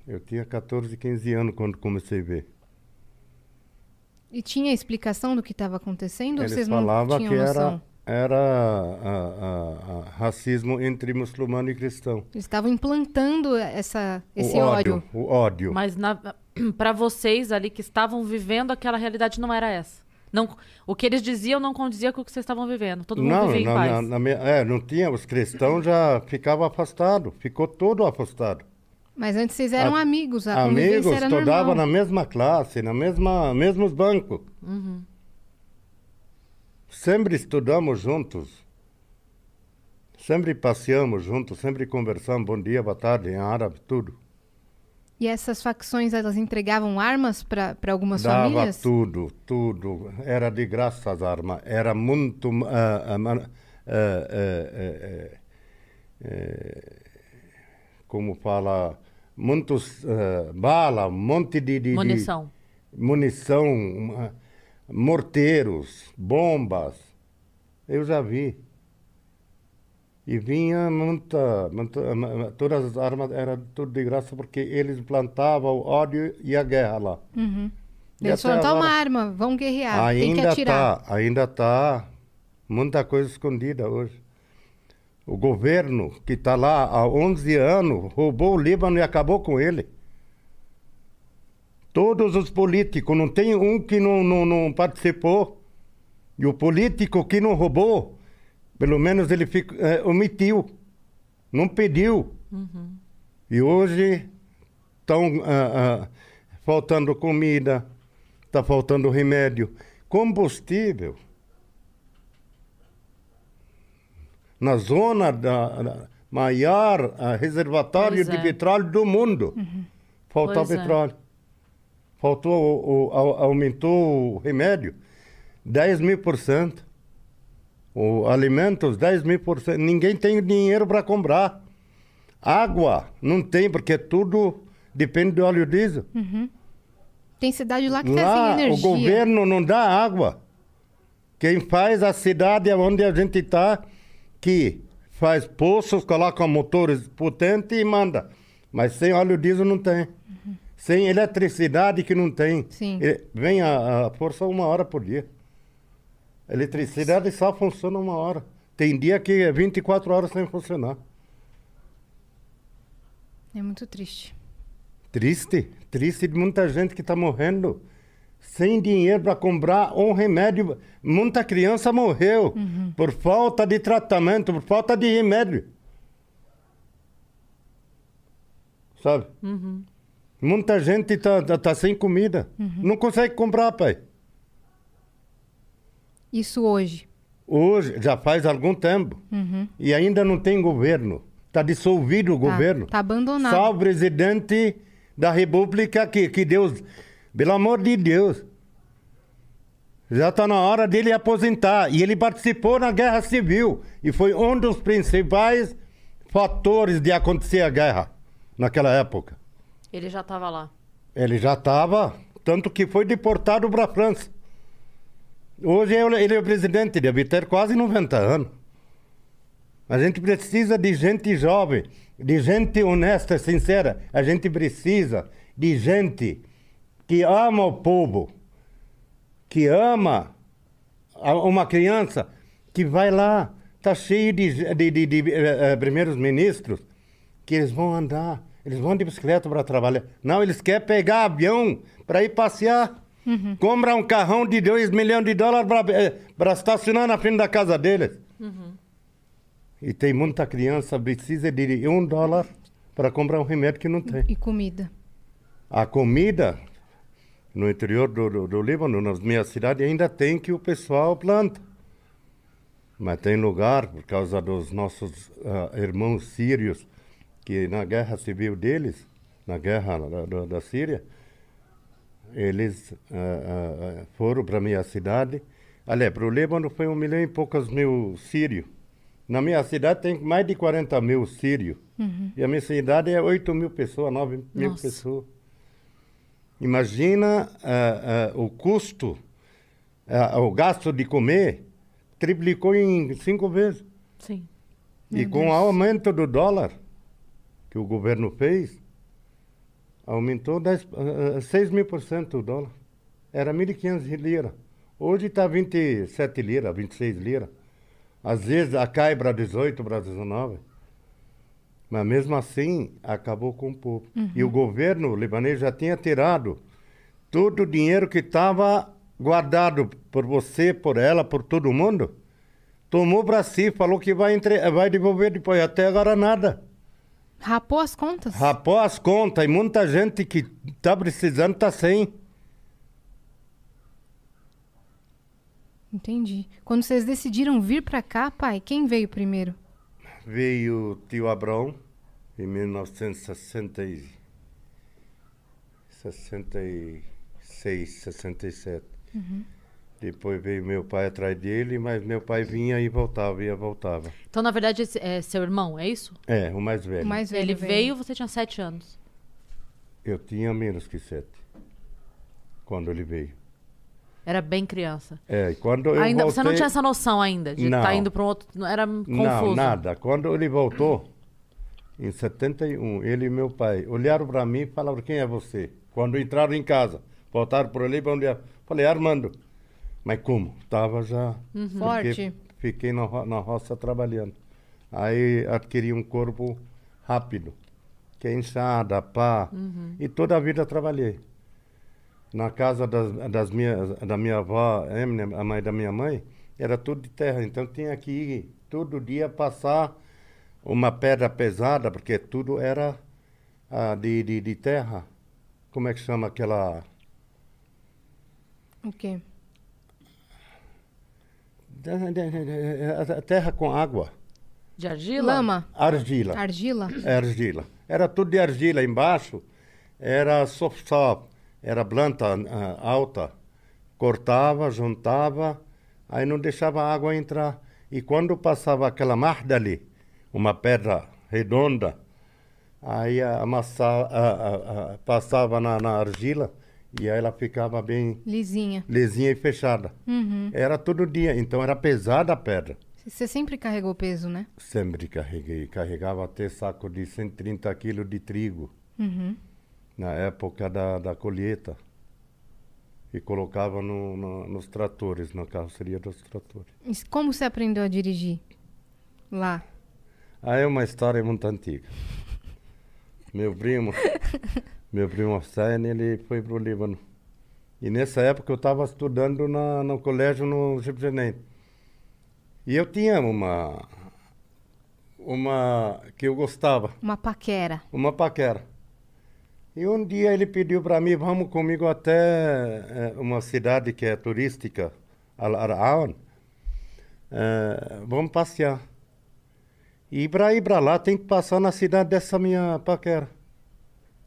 Speaker 3: Eu tinha 14, 15 anos quando comecei a ver.
Speaker 2: E tinha explicação do que estava acontecendo?
Speaker 3: Eles falavam que
Speaker 2: noção?
Speaker 3: era ah, ah, ah, racismo entre muçulmano e cristão.
Speaker 2: Eles estavam implantando essa, esse
Speaker 3: o
Speaker 2: ódio.
Speaker 3: O ódio.
Speaker 1: Mas para vocês ali que estavam vivendo, aquela realidade não era essa. Não, o que eles diziam não condizia com o que vocês estavam vivendo. Todo mundo
Speaker 3: não,
Speaker 1: vivia em
Speaker 3: na-
Speaker 1: paz.
Speaker 3: na- na minha- é, não tinha. Os cristãos já ficavam afastados. Ficou todo afastado.
Speaker 2: Mas antes vocês eram
Speaker 3: A-
Speaker 2: amigos, a
Speaker 3: Amigos,
Speaker 2: era
Speaker 3: estudavam
Speaker 2: normal.
Speaker 3: na mesma classe, na mesma mesmos bancos.
Speaker 2: Uhum.
Speaker 3: Sempre estudamos juntos. Sempre passeamos juntos, sempre conversamos, bom dia, boa tarde, em árabe, tudo.
Speaker 2: E essas facções, elas entregavam armas para algumas
Speaker 3: Dava
Speaker 2: famílias?
Speaker 3: tudo, tudo. Era de graça as armas. Era muito. ah, ah, eh, como fala? Muitos ah, bala, um monte de, de- de-
Speaker 1: Munição.
Speaker 3: Morteiros, bombas. Eu já vi. E vinha muita, muita- todas as armas eram tudo de graça porque eles plantavam o ódio e a guerra lá.
Speaker 2: Uhum. Eles toma
Speaker 3: agora-
Speaker 2: arma, vão guerrear, tem que
Speaker 3: ainda
Speaker 2: atirar.
Speaker 3: tá, ainda tá muita coisa escondida hoje. O governo que está lá há 11 anos roubou o Líbano e acabou com ele. Todos os políticos, não tem um que não, não, não participou. E o político que não roubou, pelo menos ele fica, eh, omitiu, não pediu. E hoje estão faltando comida, está faltando remédio, combustível. Na zona da, da maior ah, reservatório
Speaker 1: Pois
Speaker 3: de
Speaker 1: é.
Speaker 3: petróleo do mundo, faltou
Speaker 1: Pois é.
Speaker 3: Faltou, o, o- au- aumentou o remédio 10 mil por cento. O alimentos 10 mil por cento. Ninguém tem dinheiro para comprar. Água não tem, porque tudo depende do óleo diesel.
Speaker 2: Tem cidade lá que tá
Speaker 3: Lá
Speaker 2: sem
Speaker 3: o
Speaker 2: energia.
Speaker 3: governo não dá água. Quem faz a cidade onde a gente está, que faz poços, coloca motores potentes e manda. Mas sem óleo diesel não tem. Sem eletricidade que não tem.
Speaker 2: Sim.
Speaker 3: E Vem a, a força uma hora por dia. A eletricidade só funciona uma hora. Tem dia que é 24 horas sem funcionar.
Speaker 2: É muito triste.
Speaker 3: Triste, triste de muita gente que está morrendo sem dinheiro para comprar um remédio. Muita criança morreu por falta de tratamento, por falta de remédio. Sabe? Muita gente está tá, sem comida. Não consegue comprar, pai.
Speaker 2: Isso hoje.
Speaker 3: Hoje, já faz algum tempo. E ainda não tem governo. Está dissolvido o
Speaker 2: Tá-
Speaker 3: governo.
Speaker 2: tá abandonado.
Speaker 3: Só o presidente da República que, que Deus. Pelo amor de Deus. Já está na hora dele aposentar. E ele participou na guerra civil. E foi um dos principais fatores de acontecer a guerra naquela época.
Speaker 1: Ele já tava lá.
Speaker 3: Ele já estava, tanto que foi deportado para a França. Hoje é ele é o presidente, deve ter quase 90 anos. A gente precisa de gente jovem, de gente honesta, sincera. A gente precisa de gente que ama o povo, que ama uma criança que vai lá, está cheio de, de, de- de, eh, eh, primeiros ministros, que eles vão andar, eles vão de bicicleta para trabalhar. Não, eles querem pegar avião para ir passear. Compra um carrão de 2 milhões de dólares para estacionar na frente da casa deles. E tem muita criança precisa de um dólar para comprar um remédio que não tem.
Speaker 2: E comida.
Speaker 3: A comida no interior do, do, do Líbano, na minha cidade, ainda tem que o pessoal planta. Mas tem lugar, por causa dos nossos ah, irmãos sírios, que na guerra civil deles, na guerra da, da, da Síria, eles ah, ah, ah, foram para minha cidade. Aliás, para o Líbano foi um milhão e poucos mil sírios. Na minha cidade tem mais de 40 mil sírios. E a minha cidade é 8 mil pessoas, 9 mil
Speaker 1: Nossa.
Speaker 3: pessoas. Imagina ah, o custo, o gasto de comer triplicou em cinco vezes.
Speaker 1: Sim.
Speaker 3: e com o aumento do dólar que o governo fez, aumentou 10, ah, ah, 6 mil por cento o dólar. Era 1.500 lira. Hoje está 27 lira, 26 lira. Às vezes a cai para 18, para 19. Mas mesmo assim, acabou com o povo. E o governo libanês já tinha tirado todo o dinheiro que estava guardado por você, por ela, por todo mundo. Tomou para si, falou que vai, entre... vai devolver depois. Até agora nada.
Speaker 2: Rapou as contas?
Speaker 3: Rapou as contas e muita gente que está precisando está sem.
Speaker 2: Entendi. Quando vocês decidiram vir pra cá, pai, quem veio primeiro?
Speaker 3: Veio o tio Abrão em 1966, 67. Depois veio meu pai atrás dele, mas meu pai vinha e voltava, ia e voltava.
Speaker 1: Então, na verdade, esse é seu irmão, é isso?
Speaker 3: É, o mais velho.
Speaker 2: O mais velho
Speaker 1: Ele veio, você tinha sete anos.
Speaker 3: Eu tinha menos que sete quando ele veio.
Speaker 1: Era bem criança.
Speaker 3: É, e quando eu
Speaker 1: ainda,
Speaker 3: voltei...
Speaker 1: Você não tinha essa noção ainda de estar
Speaker 3: Não.
Speaker 1: indo para um outro. não, Era confuso.
Speaker 3: Não, nada. Quando ele voltou, em 71, ele e meu pai olharam para mim e falaram: Quem é você? Quando entraram em casa, voltaram por ali para onde. eu- Falei: Armando. Mas como? Estava já.
Speaker 1: Uhum.
Speaker 2: Forte.
Speaker 3: Fiquei na, ro- na roça trabalhando. Aí adquiri um corpo rápido, que é inchada, pá.
Speaker 1: Uhum.
Speaker 3: E toda a vida trabalhei. Na casa das, das minhas, da minha avó, a mãe da minha mãe, era tudo de terra. Então tinha que ir todo dia passar uma pedra pesada, porque tudo era ah, de, de, de terra. Como é que chama aquela.
Speaker 2: O quê?
Speaker 3: Terra com água.
Speaker 1: De argila?
Speaker 2: Lama?
Speaker 3: Argila.
Speaker 2: Argila?
Speaker 3: É argila. Era tudo de argila. Embaixo era só era planta ah, alta. Cortava, juntava, aí não deixava a água entrar. E quando passava aquela marda ali, uma pedra redonda, aí amassava, ah, ah, ah, passava na, na argila e aí ela ficava bem
Speaker 2: Lisinha.
Speaker 3: lisinha e fechada.
Speaker 2: Uhum.
Speaker 3: Era todo dia, então era pesada a pedra.
Speaker 2: Você sempre carregou peso, né?
Speaker 3: Sempre carreguei. Carregava até saco de 130 quilos de trigo
Speaker 2: Uhum.
Speaker 3: na época da, da colheita. E colocava no, no- nos tratores, na carroceria dos tratores.
Speaker 2: E como você aprendeu a dirigir? Lá.
Speaker 3: Aí é uma história muito antiga. Meu primo, meu primo Hussein, ele foi para o Líbano. E nessa época eu estava estudando na, no colégio no Jerusalém. E eu tinha uma, uma que eu gostava.
Speaker 2: Uma paquera.
Speaker 3: uma paquera. E um dia ele pediu para mim, vamos comigo até eh, uma cidade que é turística, Al Arawan. eh, vamos passear. E para ir para lá tem que passar na cidade dessa minha paquera.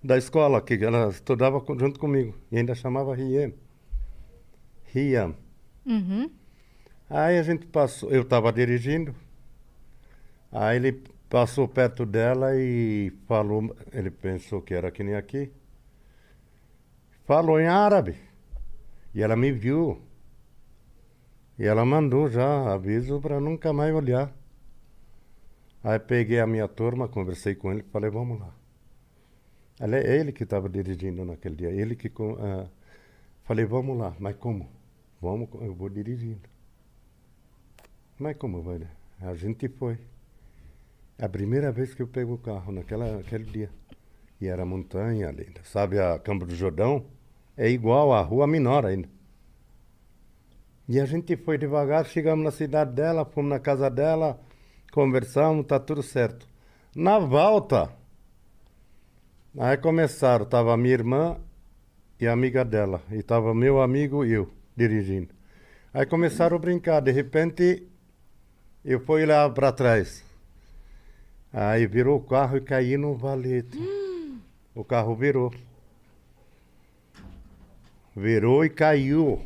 Speaker 3: Da escola, que ela estudava junto comigo. E ainda chamava Riem. Riam.
Speaker 2: Uhum.
Speaker 3: Aí a gente passou, eu estava dirigindo. Aí ele passou perto dela e falou, ele pensou que era que nem aqui. Falou em árabe. E ela me viu. E ela mandou já aviso para nunca mais olhar. Aí peguei a minha turma, conversei com ele, falei, vamos lá. É ele que estava dirigindo naquele dia, ele que... ah, falei, vamos lá, mas como? Vamos, eu vou dirigindo. Mas como vai? A gente foi. A primeira vez que eu pego o carro, naquela, naquele dia. E era montanha linda. Sabe a Campo do Jordão? É igual a Rua Minora ainda. E a gente foi devagar, chegamos na cidade dela, fomos na casa dela, conversamos, tá tudo certo. Na volta, aí começaram, tava minha irmã e a amiga dela, e tava meu amigo e eu dirigindo. Aí começaram a brincar, de repente eu fui lá para trás. Aí virou o carro e caí no valete. O carro virou. Virou e caiu.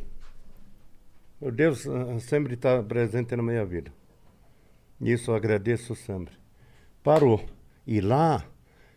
Speaker 3: Meu Deus ah, sempre está presente na minha vida. Isso eu agradeço sempre. Parou. E lá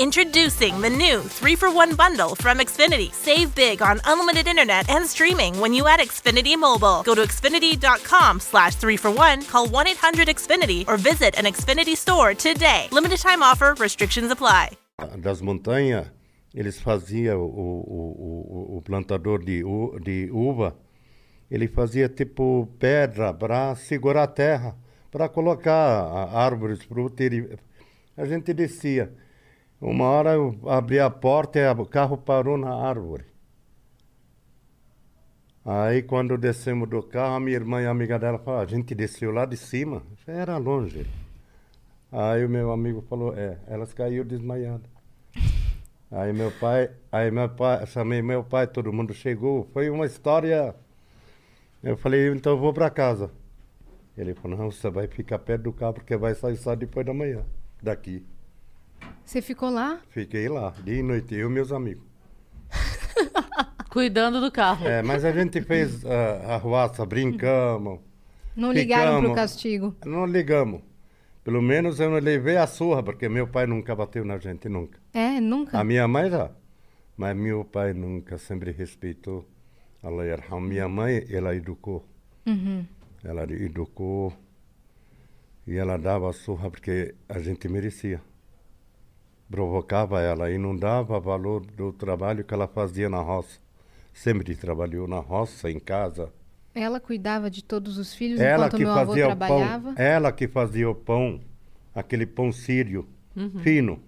Speaker 5: Introducing the new 3 for 1 bundle from Xfinity. Save big on unlimited internet and streaming when you add Xfinity Mobile. Go to Xfinity.com slash 3 for 1, call 1 800 Xfinity, or visit an Xfinity store today. Limited time offer, restrictions apply.
Speaker 3: das montanhas, eles faziam o, o, o, o plantador de, u- de uva, ele fazia tipo pedra para segurar a terra, para colocar árvores. Ele, a gente descia. Uma hora eu abri a porta e o carro parou na árvore. Aí quando descemos do carro, a minha irmã e a amiga dela falaram, a gente desceu lá de cima, já era longe. Aí o meu amigo falou, é, elas caíram desmaiadas. Aí meu pai, aí meu pai, chamei meu pai, todo mundo chegou. Foi uma história. Eu falei, então eu vou para casa. Ele falou, não, você vai ficar perto do carro porque vai sair só depois da manhã. Daqui.
Speaker 2: Você ficou lá?
Speaker 3: Fiquei lá, dia e noite, eu e meus amigos.
Speaker 1: Cuidando do carro.
Speaker 3: É, mas a gente fez ah, arruaça, brincamos.
Speaker 2: Não ligaram pro
Speaker 3: Ficamos.
Speaker 2: castigo.
Speaker 3: Não ligamos. Pelo menos eu não levei a surra, porque meu pai nunca bateu na gente, nunca.
Speaker 2: É, nunca.
Speaker 3: A minha mãe já. Mas meu pai nunca, sempre respeitou. Allah yarham. Minha mãe, ela educou.
Speaker 2: Uhum.
Speaker 3: Ela educou. E ela dava surra porque a gente merecia. Provocava ela e não dava valor do trabalho que ela fazia na roça. Sempre trabalhou na roça, em casa.
Speaker 2: Ela cuidava de todos os filhos
Speaker 3: Ela
Speaker 2: enquanto
Speaker 3: que
Speaker 2: meu avô
Speaker 3: fazia o
Speaker 2: trabalhava.
Speaker 3: pão. Ela que fazia o pão, aquele pão sírio, fino,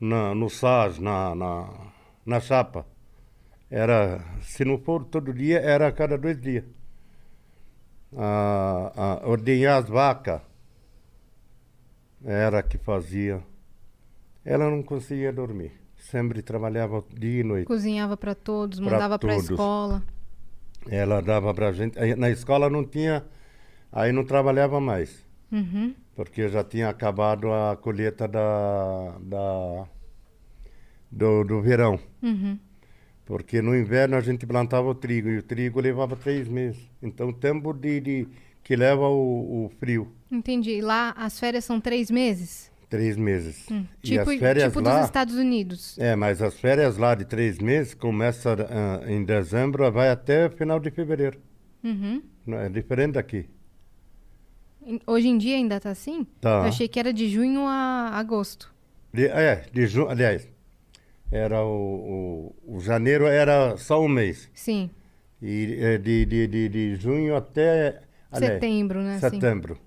Speaker 3: na, no saz, na, na, na chapa. Era, se não for todo dia, era a cada dois dias. Ah, ah, ordenhar as vacas, era que fazia. Ela não conseguia dormir. Sempre trabalhava dia e noite.
Speaker 2: Cozinhava para todos,
Speaker 3: Pra
Speaker 2: mandava para
Speaker 3: todos.
Speaker 2: escola.
Speaker 3: Ela dava pra gente. Na escola não tinha, aí não trabalhava mais.
Speaker 2: Uhum.
Speaker 3: Porque já tinha acabado a colheita da, da, do, do verão.
Speaker 2: Uhum.
Speaker 3: Porque no inverno a gente plantava o trigo e o trigo levava três meses. Então, tempo de, de que leva o, o frio,
Speaker 2: Entendi. Lá as férias são três meses?
Speaker 3: Três meses. E
Speaker 2: Tipo,
Speaker 3: as férias
Speaker 2: tipo
Speaker 3: lá,
Speaker 2: dos Estados Unidos.
Speaker 3: É, mas as férias lá de três meses começa ah, em dezembro, vai até final de fevereiro.
Speaker 2: Uhum.
Speaker 3: É diferente daqui.
Speaker 2: Hoje em dia ainda tá assim?
Speaker 3: Tá.
Speaker 2: Eu achei que era de junho a agosto.
Speaker 3: De, é, de junho, aliás, era o, o, o janeiro era só um mês.
Speaker 2: Sim.
Speaker 3: E eh, de, de, de, de junho até... aliás,
Speaker 2: Setembro, né?
Speaker 3: Setembro.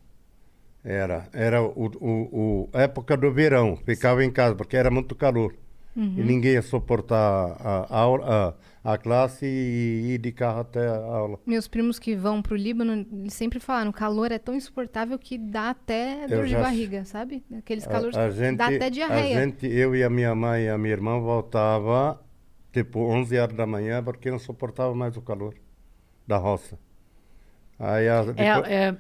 Speaker 3: Era. Era o, o, o época do verão. Ficava em casa, porque era muito calor.
Speaker 2: Uhum.
Speaker 3: E ninguém ia suportar a, a, aula- a, a classe e ir de carro até a aula.
Speaker 2: Meus primos que vão pro Líbano, eles sempre falaram, o calor é tão insuportável que dá até dor de barriga, sabe? Aqueles calores
Speaker 3: A, a
Speaker 2: que
Speaker 3: gente,
Speaker 2: dá até diarreia.
Speaker 3: A gente, eu e a minha mãe e a minha irmã voltava tipo 11 horas da manhã porque não suportava mais o calor da roça. Aí a,
Speaker 1: É,
Speaker 3: depois-
Speaker 1: é-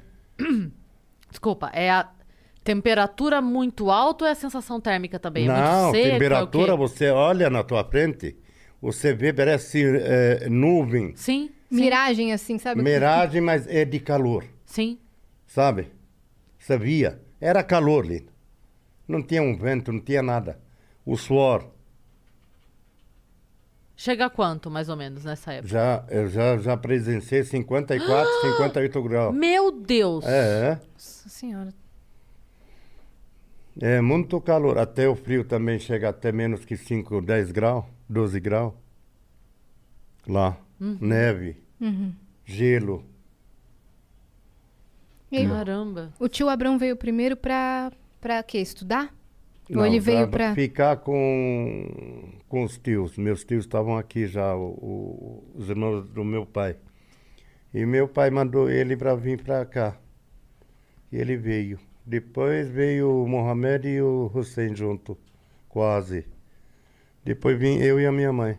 Speaker 1: Desculpa, é a temperatura muito alta ou é a sensação térmica também? É
Speaker 3: Não,
Speaker 1: muito seco, é
Speaker 3: temperatura,
Speaker 1: quê?
Speaker 3: você olha na tua frente, você vê, parece eh, nuvem,
Speaker 1: Sim, sim,
Speaker 2: Miragem, assim, sabe?
Speaker 3: miragem, mas é de calor,
Speaker 1: sim.
Speaker 3: sabe? Você via, era calor ali. Não tinha um vento, não tinha nada. O suor,
Speaker 1: Chega a quanto, mais ou menos, nessa época?
Speaker 3: já, eu já, já presenciei 54, 58 graus.
Speaker 1: Meu Deus!
Speaker 3: É, é.
Speaker 2: Nossa senhora.
Speaker 3: É muito calor. Até o frio também chega até menos que 5, 10 graus, 12 graus. Lá. Neve,
Speaker 2: Uhum.
Speaker 3: gelo.
Speaker 2: E aí,
Speaker 1: Caramba.
Speaker 2: o tio Abrão veio primeiro pra, pra quê? Estudar? Ou
Speaker 3: Não,
Speaker 2: ele veio pra...
Speaker 3: Ficar com, com os tios. Meus tios estavam aqui já, o- o- os irmãos do meu pai. E meu pai mandou ele para vir para cá. E ele veio. Depois veio o Mohamed e o Hussein junto, quase. Depois vim eu e a minha mãe.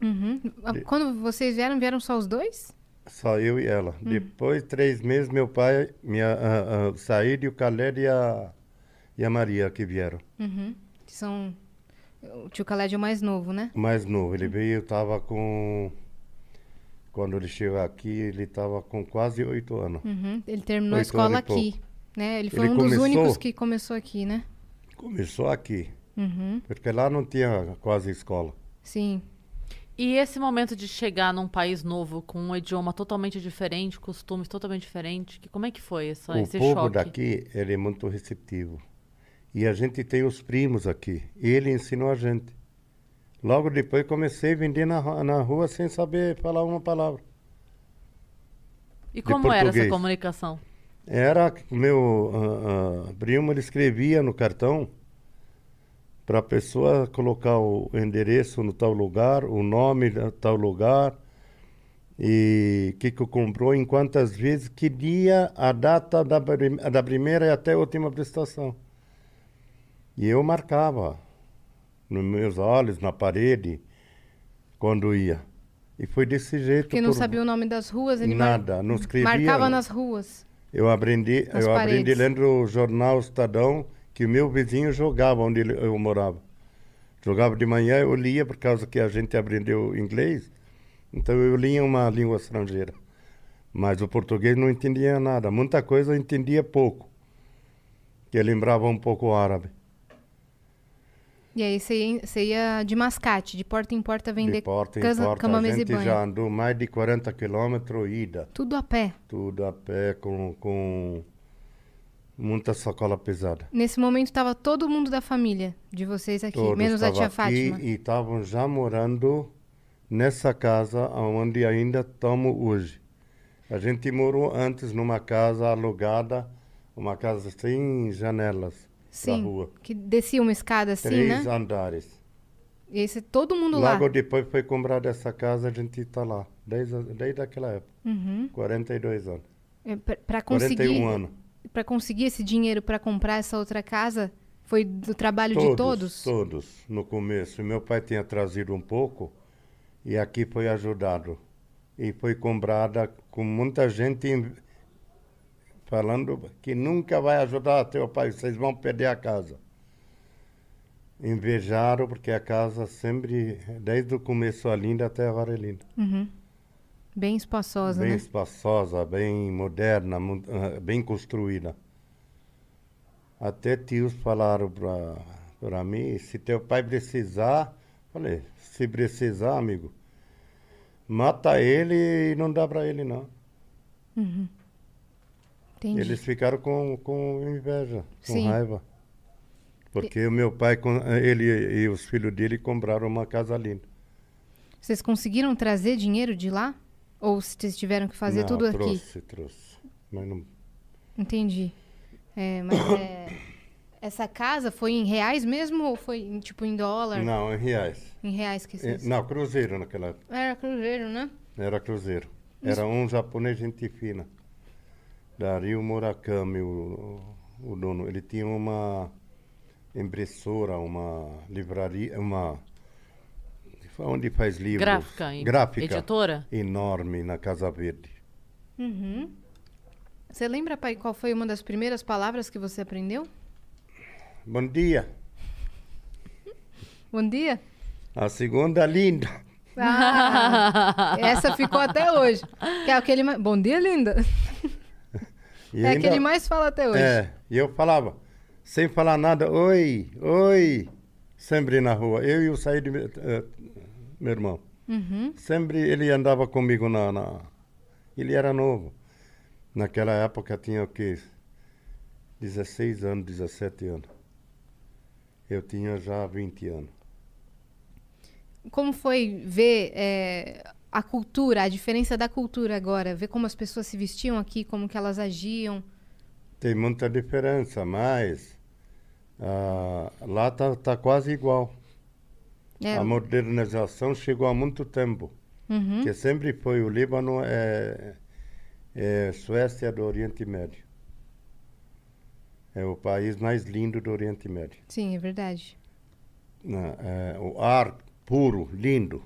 Speaker 2: Uhum. Ah, Quando vocês vieram, vieram só os dois?
Speaker 3: Só eu e ela.
Speaker 2: Hum.
Speaker 3: Depois, três meses, meu pai, minha, ah, ah, Said e o Khaled e a, e a Maria que vieram.
Speaker 2: Uhum. São... O tio Khaled é o mais novo, né?
Speaker 3: Mais novo. Ele veio, estava com... Quando ele chegou aqui, ele estava com quase oito anos.
Speaker 2: Uhum. Ele terminou a
Speaker 3: Oito
Speaker 2: escola
Speaker 3: anos e
Speaker 2: aqui, né? Ele foi
Speaker 3: Ele
Speaker 2: um dos
Speaker 3: começou-
Speaker 2: únicos que começou aqui, né?
Speaker 3: Começou aqui.
Speaker 2: Uhum.
Speaker 3: Porque lá não tinha quase escola.
Speaker 2: Sim.
Speaker 1: E esse momento de chegar num país novo, com um idioma totalmente diferente, costumes totalmente diferentes, que, como é que foi essa,
Speaker 3: o
Speaker 1: esse
Speaker 3: povo
Speaker 1: choque?
Speaker 3: daqui, ele é muito receptivo. E a gente tem os primos aqui. Ele ensinou a gente. Logo depois comecei a vender na, na rua sem saber falar uma palavra.
Speaker 1: E como era essa comunicação?
Speaker 3: Era que o meu ah, ah, primo, ele escrevia no cartão para a pessoa colocar o endereço no tal lugar, o nome da tal lugar, e que que comprou, em quantas vezes, que dia, a data da, da primeira e até a última prestação. E eu marcava nos meus olhos, na parede, quando ia. E foi desse jeito.
Speaker 2: Porque não
Speaker 3: por-
Speaker 2: sabia o nome das ruas, ele mar-
Speaker 3: Nada, não escrevia.
Speaker 2: marcava nas ruas.
Speaker 3: Eu aprendi, eu aprendi lendo o jornal Estadão que o meu vizinho jogava onde eu morava. Jogava de manhã, eu lia por causa que a gente aprendeu inglês. Então eu lia uma língua estrangeira. Mas o português não entendia nada. Muita coisa eu entendia pouco. Que lembrava um pouco o árabe.
Speaker 2: E aí você ia, você ia de mascate, de porta em porta vender
Speaker 3: de porta em
Speaker 2: casa-
Speaker 3: porta.
Speaker 2: cama,
Speaker 3: A
Speaker 2: mesa e
Speaker 3: gente
Speaker 2: banho.
Speaker 3: já andou mais de 40 quilômetros ida.
Speaker 2: Tudo a pé.
Speaker 3: Tudo a pé, com, com muita sacola pesada.
Speaker 2: Nesse momento estava todo mundo da família de vocês aqui,
Speaker 3: Todos
Speaker 2: menos a tia
Speaker 3: aqui
Speaker 2: Fátima.
Speaker 3: E estavam já morando nessa casa onde ainda estamos hoje. A gente morou antes numa casa alugada, uma casa sem janelas para
Speaker 2: Sim,
Speaker 3: rua.
Speaker 2: que descia uma escada assim,
Speaker 3: Três
Speaker 2: né?
Speaker 3: andares.
Speaker 2: E você, todo mundo lá.
Speaker 3: Logo depois foi comprada essa casa, a gente está lá, desde, desde aquela época.
Speaker 2: Uhum.
Speaker 3: 42 anos.
Speaker 2: É,
Speaker 3: 41
Speaker 2: conseguir,
Speaker 3: anos.
Speaker 2: pra conseguir esse dinheiro para comprar essa outra casa, foi do trabalho de todos?
Speaker 3: Todos, no começo. Meu pai tinha trazido um pouco e aqui foi ajudado. E foi comprada com muita gente falando que nunca vai ajudar teu pai, vocês vão perder a casa. Invejaram porque a casa sempre, desde o começo é linda até agora é linda.
Speaker 2: Uhum. Bem espaçosa,
Speaker 3: bem
Speaker 2: né?
Speaker 3: espaçosa, bem moderna, ah, bem construída. Até tios falaram para para mim, se teu pai precisar, falei, se precisar, amigo, mata ele e não dá para ele não.
Speaker 2: Entendi.
Speaker 3: Eles ficaram com, com inveja, com
Speaker 2: Sim.
Speaker 3: raiva. Porque o meu pai, ele e os filhos dele compraram uma casa linda.
Speaker 2: Vocês conseguiram trazer dinheiro de lá? Ou vocês tiveram que fazer
Speaker 3: Não,
Speaker 2: tudo aqui?
Speaker 3: trouxe, trouxe. Mas não...
Speaker 2: Entendi. É, mas é, essa casa foi em reais mesmo ou foi em, tipo em dólar?
Speaker 3: Não, em reais.
Speaker 2: Em reais que
Speaker 3: Eh,
Speaker 2: vocês...
Speaker 3: Não, cruzeiro naquela época.
Speaker 2: Era cruzeiro, né?
Speaker 3: Era cruzeiro. Era um japonês gente fina. Dario Murakami, o, o dono. Ele tinha uma impressora, uma livraria, uma... Onde faz livros?
Speaker 1: Gráfica,
Speaker 3: Gráfica.
Speaker 1: editora?
Speaker 3: Enorme na Casa Verde.
Speaker 2: Uhum. Você lembra, pai, qual foi uma das primeiras palavras que você aprendeu?
Speaker 3: Bom dia.
Speaker 2: Bom dia.
Speaker 3: A segunda linda.
Speaker 2: Ah, essa ficou até hoje. Que é aquele Bom dia, linda.
Speaker 3: E
Speaker 2: é
Speaker 3: ainda-
Speaker 2: que ele mais fala até hoje.
Speaker 3: É, e eu falava, sem falar nada, oi, oi, sempre na rua. Eu e o Said, eh, meu irmão.
Speaker 2: Uhum.
Speaker 3: Sempre ele andava comigo na, na- Ele era novo. Naquela época tinha o quê? 16 anos, 17 anos. Eu tinha já 20 anos.
Speaker 2: Como foi ver é, a cultura, a diferença da cultura agora? Ver como as pessoas se vestiam aqui, como que elas agiam.
Speaker 3: Tem muita diferença, mas ah, lá tá, tá quase igual.
Speaker 2: É,
Speaker 3: A modernização chegou há muito tempo.
Speaker 2: uhum.
Speaker 3: que sempre foi o Líbano é, é Suécia do Oriente Médio. É o país mais lindo do Oriente Médio.
Speaker 2: Sim, é verdade.
Speaker 3: Né, é, o ar puro, lindo.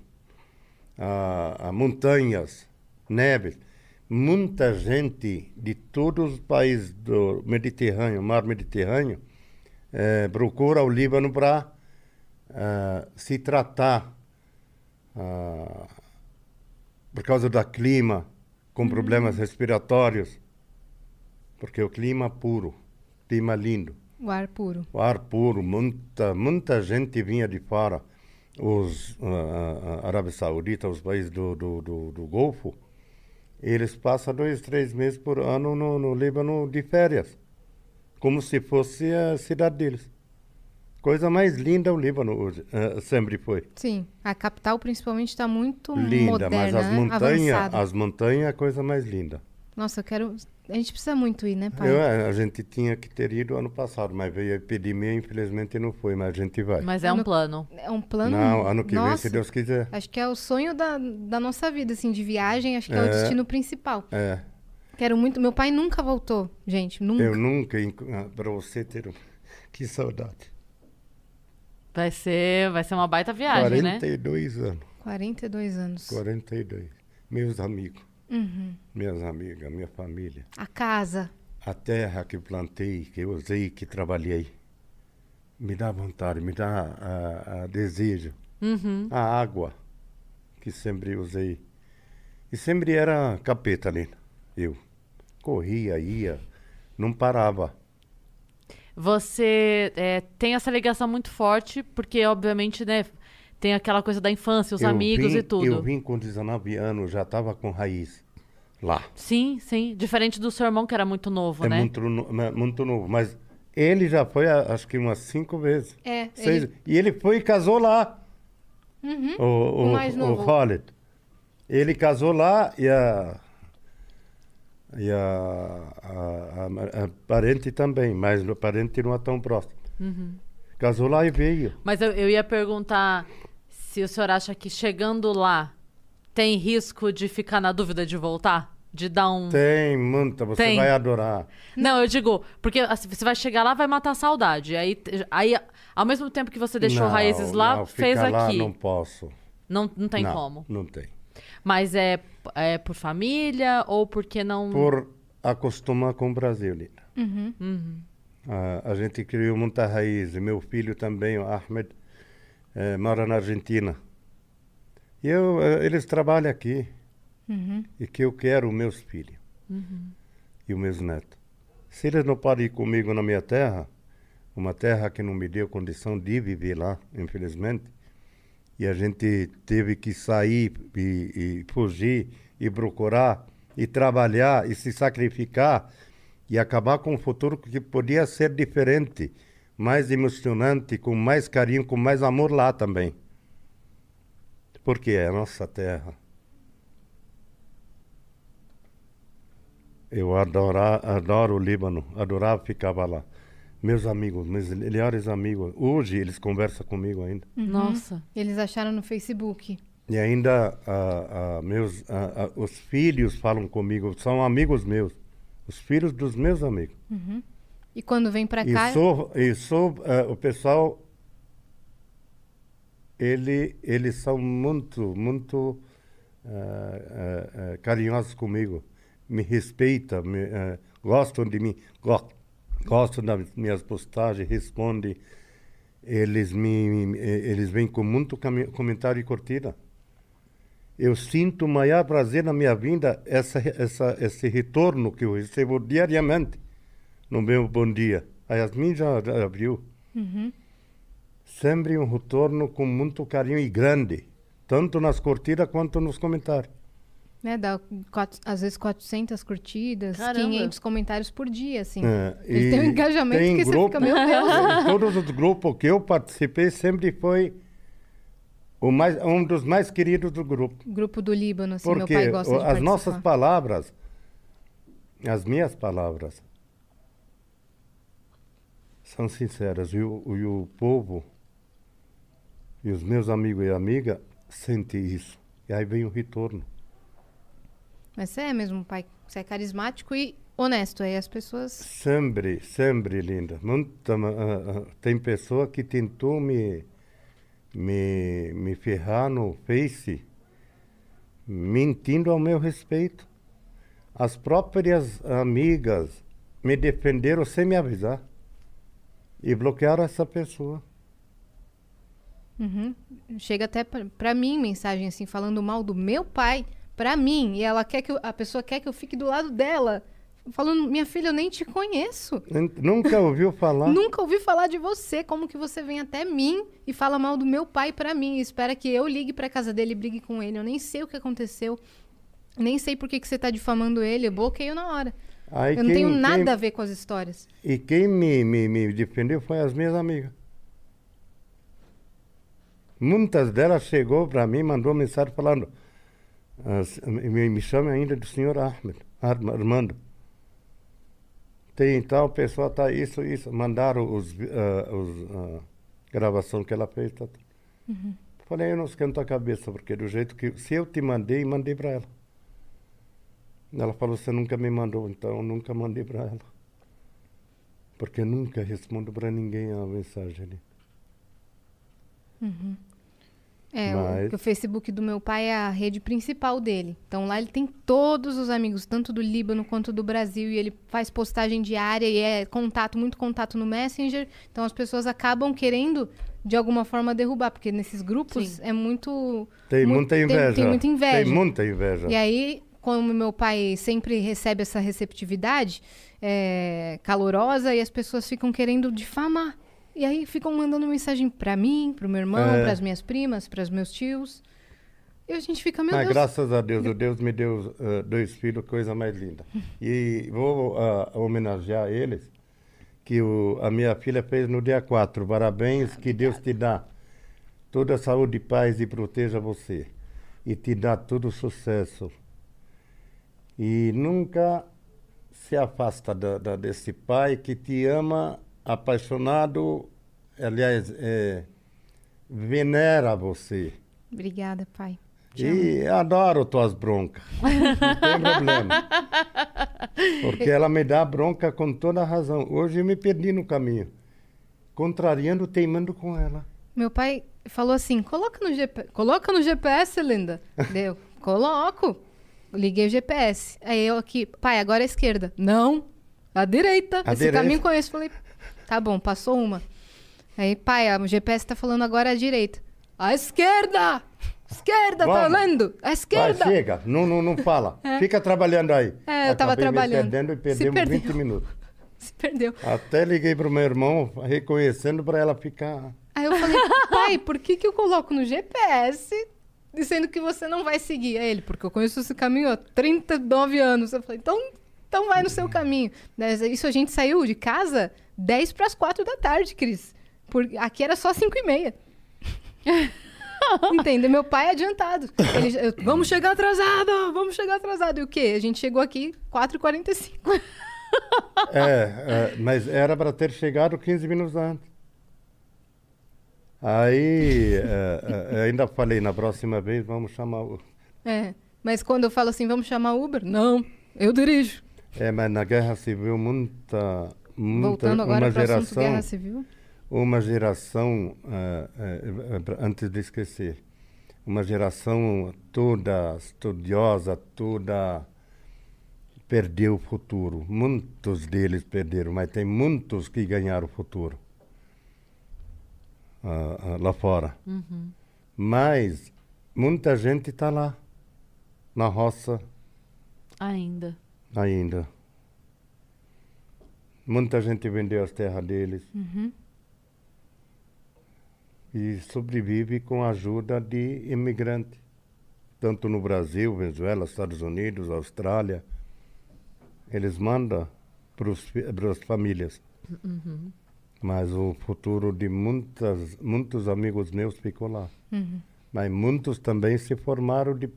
Speaker 3: A, a montanhas, neve. Muita gente de todos os países do Mediterrâneo, mar Mediterrâneo, é, procura o Líbano para se tratar ah, por causa do clima, com problemas respiratórios, porque o clima é puro, clima lindo.
Speaker 2: O ar puro.
Speaker 3: O ar puro, muita, muita gente vinha de fora. Os ah, Arábia Saudita, os países do, do, do, do Golfo, eles passam dois, três meses por ano no, no Líbano de férias, como se fosse a cidade deles. Coisa mais linda o Líbano hoje, ah, sempre foi.
Speaker 2: Sim, a capital principalmente está muito
Speaker 3: Linda,
Speaker 2: moderna,
Speaker 3: mas as
Speaker 2: né?
Speaker 3: montanhas, as montanhas é a coisa mais linda.
Speaker 2: Nossa, eu quero... A gente precisa muito ir, né, pai?
Speaker 3: Eu, a gente tinha que ter ido ano passado, mas veio a epidemia, infelizmente não foi, mas a gente vai.
Speaker 1: Mas é um
Speaker 2: Ano-
Speaker 1: plano.
Speaker 2: É um plano...
Speaker 3: Não, ano que vem,
Speaker 2: Nossa,
Speaker 3: se Deus quiser.
Speaker 2: Acho que é o sonho da, da nossa vida, assim, de viagem. Acho que é, o
Speaker 3: É.
Speaker 2: destino principal.
Speaker 3: É.
Speaker 2: Quero muito... Meu pai nunca voltou, gente. Nunca.
Speaker 3: Eu nunca, para você ter um... Que saudade.
Speaker 1: Vai ser, vai ser uma baita viagem, né?
Speaker 3: 42 anos,
Speaker 2: 42 anos.
Speaker 3: 42. Meus amigos,
Speaker 2: Uhum.
Speaker 3: minhas amigas, minha família.
Speaker 2: A casa.
Speaker 3: A terra que plantei, que usei, que trabalhei. Me dá vontade, me dá a, a desejo.
Speaker 1: Uhum.
Speaker 3: A água, que sempre usei. E sempre era capeta ali, eu. Corria, ia, não parava.
Speaker 1: Você é, tem essa ligação muito forte, porque, obviamente, né, tem aquela coisa da infância, os
Speaker 3: Eu
Speaker 1: amigos
Speaker 3: vim-
Speaker 1: e tudo.
Speaker 3: Eu vim com 19 anos, já estava com raiz lá.
Speaker 1: Sim, sim. Diferente do seu irmão, que era muito novo,
Speaker 3: É
Speaker 1: né?
Speaker 3: muito, muito novo. Mas ele já foi, a- acho que umas cinco vezes.
Speaker 2: É,
Speaker 3: Seis.
Speaker 2: ele-
Speaker 3: E ele foi e casou lá.
Speaker 2: Uhum.
Speaker 3: O, o,
Speaker 2: O mais novo.
Speaker 3: o Khaled. Ele casou lá e a. E a, a, a- a parente também, mas o parente não é tão próximo.
Speaker 2: Uhum.
Speaker 3: Casou lá e veio.
Speaker 1: Mas eu, eu ia perguntar se o senhor acha que chegando lá tem risco de ficar na dúvida de voltar? De dar um.
Speaker 3: Tem muita, você
Speaker 1: Tem.
Speaker 3: vai adorar.
Speaker 1: Não, eu digo, porque assim, você vai chegar lá, vai matar a saudade. Aí, aí ao mesmo tempo que você deixou
Speaker 3: Não,
Speaker 1: raízes lá,
Speaker 3: não,
Speaker 1: fez
Speaker 3: lá
Speaker 1: aqui.
Speaker 3: não posso.
Speaker 1: Não, não tem
Speaker 3: não,
Speaker 1: como.
Speaker 3: Não tem.
Speaker 1: Mas é, é por família ou porque não.
Speaker 3: Por acostumar com o Brasil, Lina.
Speaker 2: Uhum.
Speaker 1: Uhum.
Speaker 3: Ah, a gente criou muita raiz. Meu filho também, o Ahmed, eh, mora na Argentina. E eu, eh, eles trabalham aqui.
Speaker 2: Uhum.
Speaker 3: E que eu quero meus filhos
Speaker 1: Uhum.
Speaker 3: e os meus netos. Se eles não podem ir comigo na minha terra, uma terra que não me deu condição de viver lá, infelizmente, e a gente teve que sair e, e fugir e procurar e trabalhar e se sacrificar e acabar com um futuro que podia ser diferente, mais emocionante, com mais carinho, com mais amor lá também. Porque é a nossa terra. Eu adora, adoro o Líbano, adorava, ficava lá. Meus amigos, meus melhores amigos. Hoje eles conversam comigo ainda.
Speaker 1: Nossa.
Speaker 2: Eles acharam no Facebook.
Speaker 3: E ainda ah, ah, meus, ah, os filhos falam comigo, são amigos meus. Os filhos dos meus amigos.
Speaker 2: E quando vem pra
Speaker 3: E
Speaker 2: cá,
Speaker 3: sou, e sou ah, o pessoal, ele, eles são muito, muito ah, ah, carinhosos comigo. Me respeitam, me, gostam de mim, go- gostam das minhas postagens, respondem. Eles, me, eles vêm com muito comentário e curtida. Eu sinto o maior prazer na minha vida, essa, essa, esse retorno que eu recebo diariamente no meu bom dia. A Yasmin já, já viu. Sempre um retorno com muito carinho e grande, tanto nas curtidas quanto nos comentários.
Speaker 2: né, dá quatro- às vezes 400 curtidas,
Speaker 1: Caramba.
Speaker 2: 500 comentários por dia, assim.
Speaker 3: É,
Speaker 2: Eles
Speaker 3: e
Speaker 2: têm um engajamento
Speaker 3: tem
Speaker 2: que você
Speaker 3: grupo-
Speaker 2: fica, meu Deus.
Speaker 3: Todos os grupos que eu participei, sempre foi o mais, um dos mais queridos do grupo.
Speaker 2: Grupo do Líbano, assim, meu
Speaker 3: Porque
Speaker 2: pai gosta de
Speaker 3: as nossas palavras, as minhas palavras, são sinceras. E o, e o povo, e os meus amigos e amigas, sentem isso. E aí vem o retorno.
Speaker 2: Mas você é mesmo, pai. Você é carismático e honesto. Aí as pessoas.
Speaker 3: Sempre, sempre, linda. Muita, ah, ah, tem pessoa que tentou me, me, me ferrar no Face, mentindo ao meu respeito. As próprias amigas me defenderam sem me avisar. E bloquearam essa pessoa.
Speaker 2: Uhum. Chega até pra mim mensagem assim, falando mal do meu pai, pra mim. E ela quer que eu- a pessoa quer que eu fique do lado dela. Falando, minha filha, eu nem te conheço.
Speaker 3: Nun- Nunca ouviu falar?
Speaker 2: Nunca ouvi falar de você. Como que você vem até mim e fala mal do meu pai pra mim? E espera que eu ligue pra casa dele e brigue com ele. Eu nem sei o que aconteceu. Nem sei por que, que você tá difamando ele. Eu bloqueio na hora.
Speaker 3: Aí
Speaker 2: eu não tenho nada
Speaker 3: quem-
Speaker 2: a ver com as histórias.
Speaker 3: E quem me, me, me defendeu foi as minhas amigas. Muitas delas chegou para mim, mandou mensagem falando, me, me chame ainda do senhor Ahmed, Arma- Armando. Tem tal pessoa, tá isso, isso. Mandaram os, ah, os ah, gravação que ela fez. Tá, tá. Falei, eu não esquento a cabeça, porque do jeito que. Se eu te mandei, mandei para ela. Ela falou, você nunca me mandou, então eu nunca mandei para ela. Porque eu nunca respondo para ninguém a mensagem ali.
Speaker 2: É, o-
Speaker 3: Mas-
Speaker 2: o, Facebook do meu pai é a rede principal dele. Então lá ele tem todos os amigos, tanto do Líbano quanto do Brasil, e ele faz postagem diária e é contato, muito contato no Messenger. Então as pessoas acabam querendo de alguma forma derrubar, porque nesses grupos
Speaker 1: Sim.
Speaker 2: é muito
Speaker 3: Tem
Speaker 2: mu-
Speaker 3: muita inveja.
Speaker 2: Tem, muita inveja.
Speaker 3: Tem muita inveja.
Speaker 2: E aí, como meu pai sempre recebe essa receptividade é, calorosa, e as pessoas ficam querendo difamar. E aí ficam mandando mensagem pra mim, pro meu irmão,
Speaker 3: É.
Speaker 2: pras minhas primas, pras meus tios. E a gente fica, meu
Speaker 3: Ah,
Speaker 2: Deus.
Speaker 3: graças a Deus, o Deus me deu ah, dois filhos, coisa mais linda. E vou ah, homenagear eles, que o, a minha filha fez no dia 4. Parabéns, que Deus te dá toda a saúde e paz e proteja você. E te dá todo o sucesso. E nunca se afasta da, da- desse pai que te ama, apaixonado, aliás, é, venera você.
Speaker 2: Obrigada, pai. Te amo.
Speaker 3: E adoro tuas broncas. Não tem problema. Porque ela me dá bronca com toda a razão. Hoje eu me perdi no caminho. Contrariando, teimando com ela.
Speaker 2: Meu pai falou assim: coloca no, GP... coloca no GPS, linda. Deu, coloco. Liguei o GPS. Aí eu aqui, pai, agora é a esquerda. Não, a direita.
Speaker 3: A
Speaker 2: Esse
Speaker 3: direita.
Speaker 2: caminho conheço. Falei, tá bom, passou uma. Aí, pai, o GPS tá falando agora a direita. A esquerda! Esquerda, tá
Speaker 3: Vamos.
Speaker 2: vendo? A
Speaker 3: Vai,
Speaker 2: esquerda!
Speaker 3: chega, não, não, não fala. Fica trabalhando aí.
Speaker 2: É, eu tava
Speaker 3: Acabei me
Speaker 2: trabalhando.
Speaker 3: perdendo e perdemos
Speaker 2: perdeu.
Speaker 3: 20 minutos.
Speaker 2: Se perdeu.
Speaker 3: Até liguei pro meu irmão, reconhecendo para ela ficar.
Speaker 2: Aí eu falei, pai, por que, que eu coloco no GPS dizendo que você não vai seguir? Aí ele, porque eu conheço esse caminho há 39 anos. Eu falei, então, então vai no seu caminho. Mas Isso a gente saiu de casa 10 para as 4 da tarde, Cris. Por, aqui era só 5 e meia. Entende? Meu pai é adiantado. Ele, eu, vamos chegar atrasado, vamos chegar atrasado. E o quê? A gente chegou aqui 4h45.
Speaker 3: É, é, mas era para ter chegado 15 minutos antes. Aí, é, é, ainda falei, na próxima vez vamos chamar o...
Speaker 2: É, mas quando eu falo assim, vamos chamar Uber? Não, eu dirijo.
Speaker 3: É, mas na Guerra Civil, muita... muita
Speaker 2: Voltando agora
Speaker 3: uma
Speaker 2: para
Speaker 3: geração,
Speaker 2: Guerra Civil.
Speaker 3: Uma geração, é, é, antes de esquecer, uma geração toda estudiosa, toda perdeu o futuro. Muitos deles perderam, mas tem muitos que ganharam o futuro ah, lá fora. Mas muita gente está lá, na roça
Speaker 1: Ainda.
Speaker 3: ainda. Muita gente vendeu as terras deles. E sobrevive com a ajuda de imigrantes. Tanto no Brasil, Venezuela, Estados Unidos, Austrália. Eles mandam para as famílias. Mas o futuro de muitas, muitos amigos meus ficou lá. Mas muitos também se formaram de,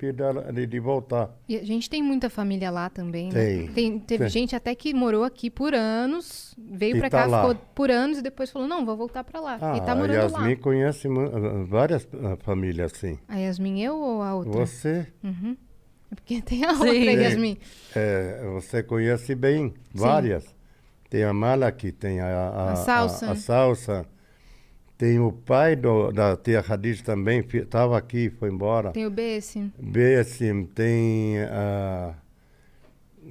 Speaker 3: de, de voltar.
Speaker 2: E a gente tem muita família lá também, né?
Speaker 3: Tem,
Speaker 2: teve
Speaker 3: tem.
Speaker 2: gente até que morou aqui por anos, veio pra
Speaker 3: tá
Speaker 2: cá,
Speaker 3: lá.
Speaker 2: ficou por anos e depois falou, não, vou voltar pra lá.
Speaker 3: Ah,
Speaker 2: e tá
Speaker 3: a
Speaker 2: morando
Speaker 3: Yasmin
Speaker 2: lá.
Speaker 3: conhece mu- ah, várias ah, famílias assim.
Speaker 2: A Yasmin eu ou a outra?
Speaker 3: Você,
Speaker 2: É Porque tem a
Speaker 1: Sim.
Speaker 2: outra,
Speaker 1: Sim.
Speaker 2: Yasmin.
Speaker 3: é, você conhece bem várias. Tem a Malaki, tem a, a,
Speaker 2: A Salsa.
Speaker 3: a- a Salsa. Tem o pai do, da tia Hadid também, estava aqui, foi embora.
Speaker 2: Tem o Bessim.
Speaker 3: Bessim, tem ah,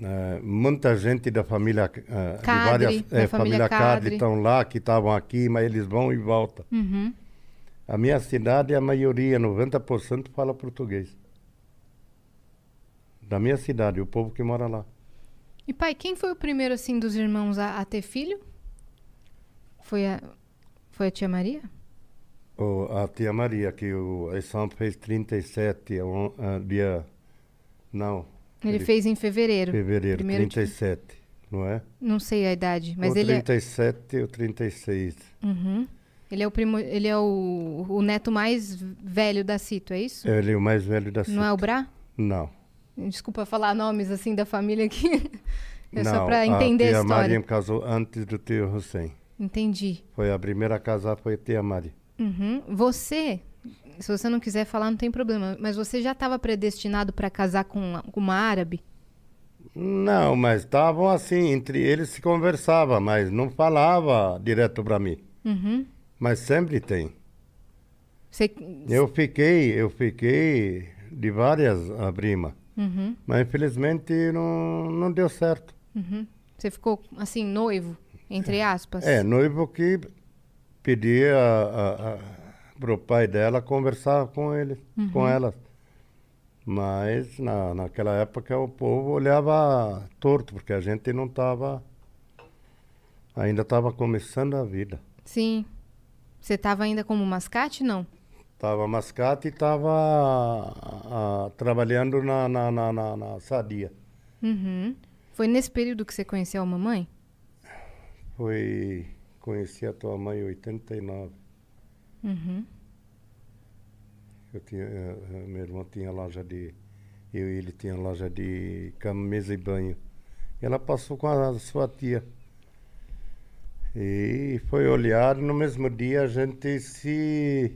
Speaker 3: ah, muita gente da família ah, de
Speaker 2: Cadre,
Speaker 3: várias
Speaker 2: da
Speaker 3: eh,
Speaker 2: família
Speaker 3: família.
Speaker 2: Cadre
Speaker 3: estão lá, que estavam aqui, mas eles vão e voltam.
Speaker 2: Uhum.
Speaker 3: A minha cidade, a maioria, 90% fala português. Da minha cidade, o povo que mora lá.
Speaker 2: E pai, quem foi o primeiro, assim, dos irmãos a, a ter filho? Foi a, foi a tia Maria?
Speaker 3: O, a tia Maria, que o Aissan fez 37, on- ah, dia. Não.
Speaker 2: Ele, fez em fevereiro.
Speaker 3: Fevereiro,
Speaker 2: Primeiro de-
Speaker 3: 37, não é?
Speaker 2: Não sei a idade, mas
Speaker 3: ou
Speaker 2: ele é,
Speaker 3: 37 ou 36.
Speaker 2: Uhum. ele é o primo, ele é o, o neto mais velho da Cito, é isso?
Speaker 3: Ele é o mais velho da
Speaker 2: Não é o
Speaker 3: Cito.
Speaker 2: Brá?
Speaker 3: Não.
Speaker 2: Desculpa falar nomes assim da família aqui. É
Speaker 3: não,
Speaker 2: só pra entender a,
Speaker 3: tia
Speaker 2: história.
Speaker 3: Maria casou antes do tio Hussein.
Speaker 2: Entendi.
Speaker 3: Foi a primeira a casar, foi a tia Maria.
Speaker 2: Uhum. Você, se você não quiser falar, não tem problema. Mas você já estava predestinado para casar com, com uma árabe?
Speaker 3: Não, mas estavam assim, entre eles se conversava, mas não falava direto para mim.
Speaker 2: Uhum.
Speaker 3: Mas sempre tem.
Speaker 2: Você,
Speaker 3: Eu fiquei, eu fiquei de várias a prima,
Speaker 2: Uhum.
Speaker 3: mas infelizmente não, não deu certo.
Speaker 2: Uhum. Você ficou assim noivo, entre aspas?
Speaker 3: É, noivo que pedia para o pai dela conversar com ele, com ela. Mas na, naquela época o povo olhava torto, porque a gente não estava. Ainda estava começando a vida.
Speaker 2: Sim. Você estava ainda como mascate, não?
Speaker 3: Estava mascate e estava trabalhando na, na, na, na, na sadia.
Speaker 2: Uhum. Foi nesse período que você conheceu a mamãe?
Speaker 3: Foi. Conheci a tua mãe em 89.
Speaker 2: Uhum.
Speaker 3: Eu tinha, eh, eh, meu irmão tinha loja de. Eu e ele tinha loja de cama, mesa e banho. E ela passou com a sua tia. E foi olhar, no mesmo dia a gente se,